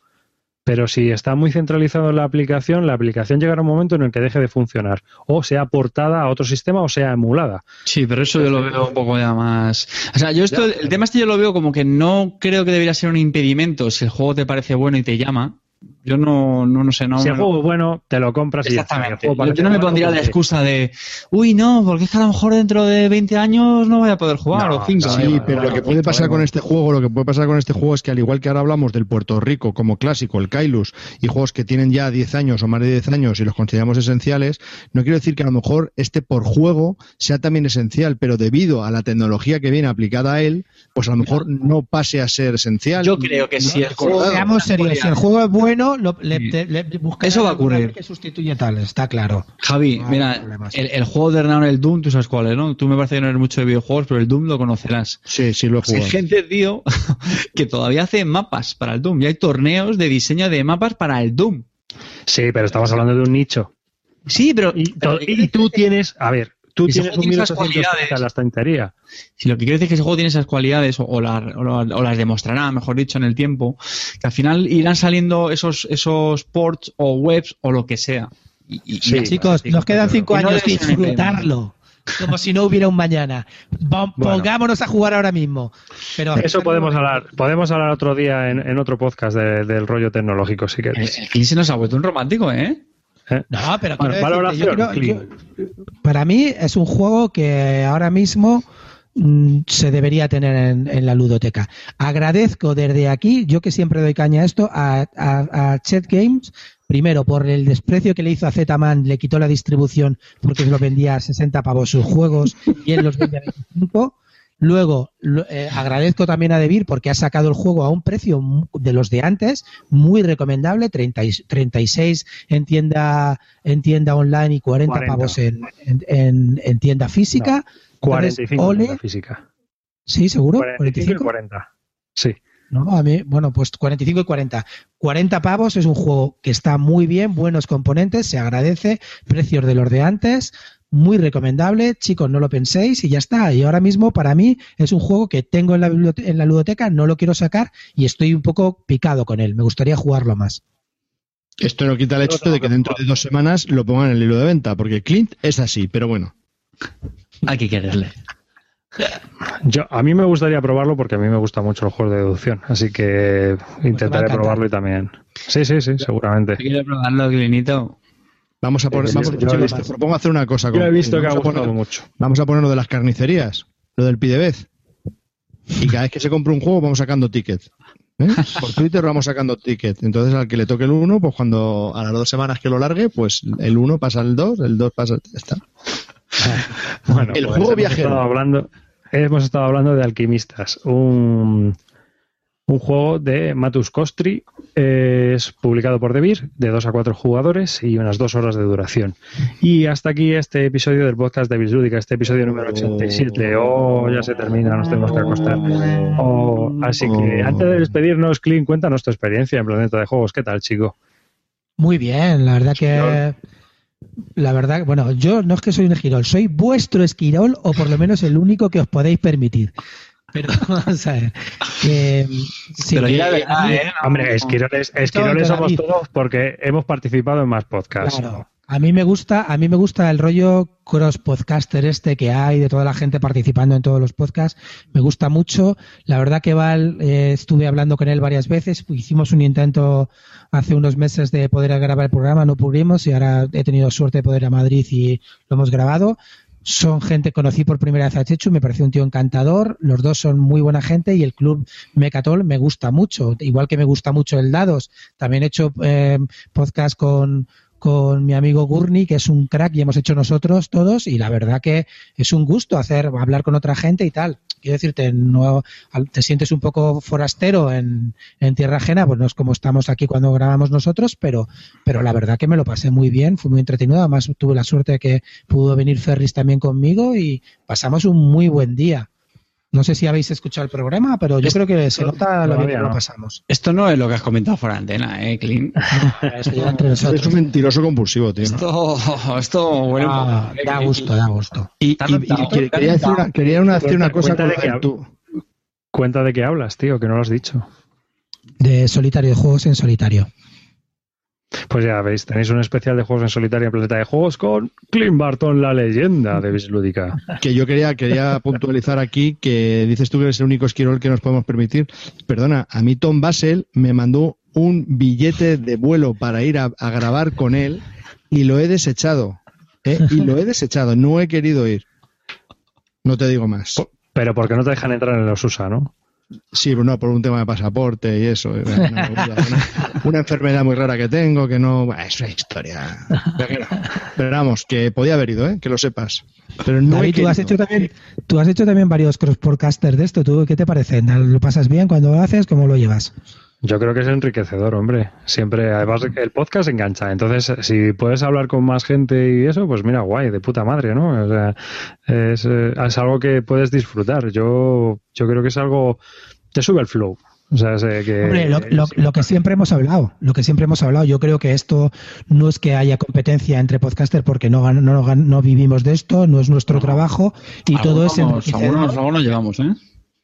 Pero si está muy centralizado en la aplicación, la aplicación llegará un momento en el que deje de funcionar. O sea portada a otro sistema o sea emulada. Sí, pero eso yo lo veo un poco ya más. O sea, yo esto, el tema este yo lo veo como que no creo que debería ser un impedimento si el juego te parece bueno y te llama. Yo no, no, no sé, no. si el no- juego es bueno, te lo compras y ya está. Exactamente. Yo, no me bueno, pondría la excusa de, uy, no, porque es que a lo mejor dentro de 20 años no voy a poder jugar, No, o 5. no, Sí, bueno, pero lo que puede pasar con este juego, lo que puede pasar con este juego es que al igual que ahora hablamos del Puerto Rico como clásico, el Kailus, y juegos que tienen ya 10 años o más de 10 años y los consideramos esenciales, no quiero decir que a lo mejor este por juego sea también esencial, pero debido a la tecnología que viene aplicada a él, pues a lo mejor no pase a ser esencial. Yo creo que si el juego. Seamos serios, si el juego es bueno, lo, le, Sí. te- le buscarán Eso va a ocurrir. que sustituye tal, está claro. Javi, No mira, el, el juego de ordenador, el Doom, tú sabes cuál es, ¿no? Tú me parece que no eres mucho de videojuegos, pero el Doom lo conocerás. Sí, sí lo he hay gente, tío, *laughs* que todavía hace mapas para el Doom. Y hay torneos de diseño de mapas para el Doom. Sí, pero estamos hablando de un nicho. Sí, pero, Y, pero to- y tú tienes, a ver, tú ese tienes un tiene esas 1800 cualidades. en la estantería. si lo que quiere decir es que ese juego tiene esas cualidades o, o la- o la- o las demostrará, mejor dicho, en el tiempo, que al final irán saliendo esos, esos ports o webs o lo que sea. Y, y- y Sí, así- Chicos, nos quedan cinco no años disfrutarlo. Como si no hubiera un mañana. Bueno. Pongámonos a jugar ahora mismo. Pero Eso podemos hablar, podemos hablar otro día en, en otro podcast de- del rollo tecnológico, si el, quieres. el Clint se nos ha vuelto un romántico, ¿eh? ¿Eh? No, pero Bueno, quiero decirte, yo valoración, creo- yo- para mí es un juego que ahora mismo mm, se debería tener en, en la ludoteca. Agradezco desde aquí, yo que siempre doy caña a esto, a, a, a Chet Games, primero por el desprecio que le hizo a Z-Man, le quitó la distribución porque lo vendía a 60 pavos sus juegos y él los vende a 25. Luego, eh, agradezco también a Debir porque ha sacado el juego a un precio de los de antes, muy recomendable, 30 y- 36 en tienda, en tienda online y 40, 40. pavos en, en, en- en tienda física. Entonces, 45 ole, en la física. sí, seguro. 45 y 45. 40. Sí. No, a mí, bueno, pues 45 y 40. 40 pavos es un juego que está muy bien, buenos componentes, se agradece, precios de los de antes, muy recomendable, chicos, no lo penséis y ya está. Y ahora mismo para mí es un juego que tengo en la, en la ludoteca, no lo quiero sacar y estoy un poco picado con él. Me gustaría jugarlo más. Esto no quita el hecho de que dentro de dos semanas lo pongan en el hilo de venta, porque Clint es así, pero bueno. Hay que quererle. Yo, a mí me gustaría probarlo porque a mí me gusta mucho el juego de deducción, así que intentaré encantar. probarlo y también. Sí, sí, sí, seguramente. ¿Quiere probarlo, Clinito? Vamos a poner, Sí, vamos, yo chicos, te propongo hacer una cosa. Yo he visto que ha gustado poner- mucho. Vamos a poner lo de las carnicerías, lo del pidevez. Y cada vez que se compra un juego vamos sacando tickets. ¿eh? Por Twitter vamos sacando tickets. Entonces al que le toque el uno, pues cuando a las dos semanas que lo largue, pues el uno pasa al dos, el dos pasa... Ya está. *laughs* Bueno, El pues juego hemos viajero. Estado hablando, hemos estado hablando de Alquimistas, un, Un juego de Matus Kostri, eh, es publicado por Devir, de 2 a 4 jugadores y unas 2 horas de duración. Y hasta aquí este episodio del podcast de Lúdica, este episodio número 87. Oh, ya se termina, nos tenemos que acostar. Oh, así que antes de despedirnos, Clint, cuéntanos tu experiencia en Planeta de Juegos. ¿Qué tal, chico? Muy bien, la verdad que. La verdad, bueno, yo no es que soy un esquirol, soy vuestro esquirol o por lo menos el único que os podéis permitir. Pero *laughs* vamos a ver. que, sí, Pero que- ya de verdad, ¿eh? No, Hombre, esquiroles, esquiroles somos todos porque hemos participado en más podcasts. Claro. A mí me gusta, a mí me gusta el rollo cross podcaster este que hay de toda la gente participando en todos los podcasts. Me gusta mucho. La verdad que Val, eh, estuve hablando con él varias veces. Hicimos un intento hace unos meses de poder grabar el programa, no pudimos y ahora he tenido suerte de poder ir a Madrid y lo hemos grabado. Son gente, conocí por primera vez a Chechu, me pareció un tío encantador, los dos son muy buena gente y el club Mecatol me gusta mucho, igual que me gusta mucho el Dados. También he hecho eh, podcast con, con mi amigo Gurney, que es un crack y hemos hecho nosotros todos y la verdad que es un gusto hacer hablar con otra gente y tal. Quiero decirte, no te sientes un poco forastero en, en tierra ajena, pues no es como estamos aquí cuando grabamos nosotros, pero, pero la verdad que me lo pasé muy bien, fue muy entretenido, además tuve la suerte de que pudo venir Ferris también conmigo y pasamos un muy buen día. No sé si habéis escuchado el programa, pero yo creo que se nota lo bien que lo no. pasamos. Esto no es lo que has comentado fuera de antena, ¿eh, Clint? *laughs* Es un mentiroso compulsivo, tío. Esto, esto un Ah, da gusto, da gusto. Y, y- y que- quería decir una, quería una- decir una cosa Cuenta de con que la- hab- tú. Cuenta de qué hablas, tío, que no lo has dicho. De solitario, de juegos en solitario. Pues ya veis, tenéis un especial de juegos en solitario en Planeta de Juegos con Clint Barton, la leyenda de Bislúdica. *laughs* Que yo quería, quería puntualizar aquí que dices tú que eres el único esquirol que nos podemos permitir. Perdona, a mí Tom Basel me mandó un billete de vuelo para ir a, a grabar con él y lo he desechado. ¿eh? Y lo he desechado, no he querido ir. No te digo más. Pero porque no te dejan entrar en los USA, ¿no? Sí, pero no, por un tema de pasaporte y eso. Una, *laughs* una- una enfermedad muy rara que tengo, que no. Es una historia. Pero, pero vamos, que podía haber ido, ¿eh? que lo sepas. Pero no David, tú has hecho también, tú has hecho también varios cross podcasters de esto. ¿Tú qué te parece? ¿Lo pasas bien cuando lo haces? ¿Cómo lo llevas? Yo creo que es enriquecedor, hombre. Siempre, además, el podcast engancha. Entonces, si puedes hablar con más gente y eso, pues mira, guay, de puta madre, ¿no? O sea, es, eh, es algo que puedes disfrutar. Yo, yo creo que es algo. Te sube el flow. O sea, es, que. Hombre, lo, lo- lo que siempre hemos hablado, lo que siempre hemos hablado, yo creo que esto no es que haya competencia entre podcasters porque no, no, no vivimos de esto, no es nuestro trabajo y todo es enriquecedor. algunos, algunos llevamos, ¿eh?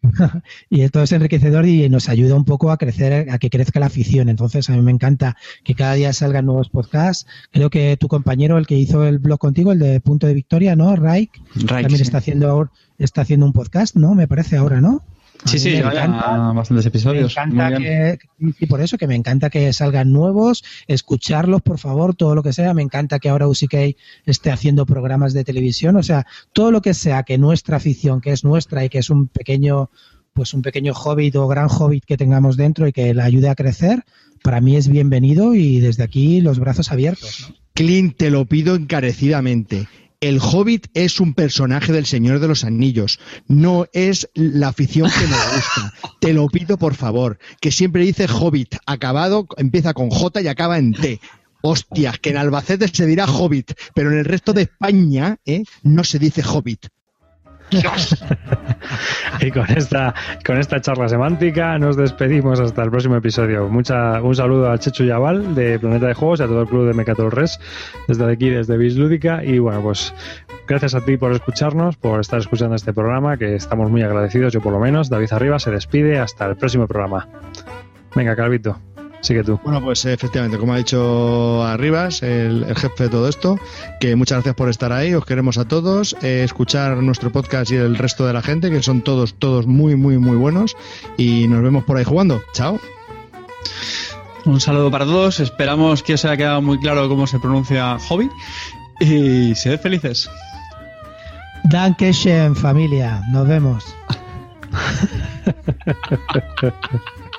*laughs* y todo es enriquecedor y nos ayuda un poco a crecer, a que crezca la afición. Entonces, a mí me encanta que cada día salgan nuevos podcasts. Creo que tu compañero, el que hizo el blog contigo, el de Punto de Victoria, ¿no? Raik, Raik, también sí. está haciendo ahora- está haciendo un podcast, ¿no? Me parece ahora, ¿no? Sí, sí, me encanta. bastantes Me episodios. encanta Muy bien. que, y por eso que me encanta que salgan nuevos, escucharlos, por favor, todo lo que sea. Me encanta que ahora UCK esté haciendo programas de televisión. O sea, todo lo que sea que nuestra afición, que es nuestra y que es un pequeño, pues un pequeño hobbit o gran hobbit que tengamos dentro y que la ayude a crecer, para mí es bienvenido y desde aquí los brazos abiertos. ¿no? Clint, te lo pido encarecidamente. El Hobbit es un personaje del Señor de los Anillos, no es la afición que me gusta. Te lo pido por favor, que siempre dice Hobbit, acabado, empieza con J y acaba en T. Hostias, que en Albacete se dirá Hobbit, pero en el resto de España ¿eh? no se dice Hobbit. *laughs* Y con esta, con esta charla semántica nos despedimos hasta el próximo episodio. Mucha, un saludo a Chechu Yaval de Planeta de Juegos y a todo el club de Mecatol Res desde aquí, desde Bislúdica. Y bueno, pues gracias a ti por escucharnos, por estar escuchando este programa, que estamos muy agradecidos, yo por lo menos. David Arriba se despide hasta el próximo programa. Venga, Calvito, sigue tú. Bueno, pues efectivamente, como ha dicho Arribas, el, el jefe de todo esto, que muchas gracias por estar ahí, os queremos a todos, eh, escuchar nuestro podcast y el resto de la gente, que son todos, todos muy, muy, muy buenos, y nos vemos por ahí jugando. Chao. Un saludo para todos. Esperamos que os haya quedado muy claro cómo se pronuncia hobby. Y sed felices. Dankeschön, familia. Nos vemos. *laughs*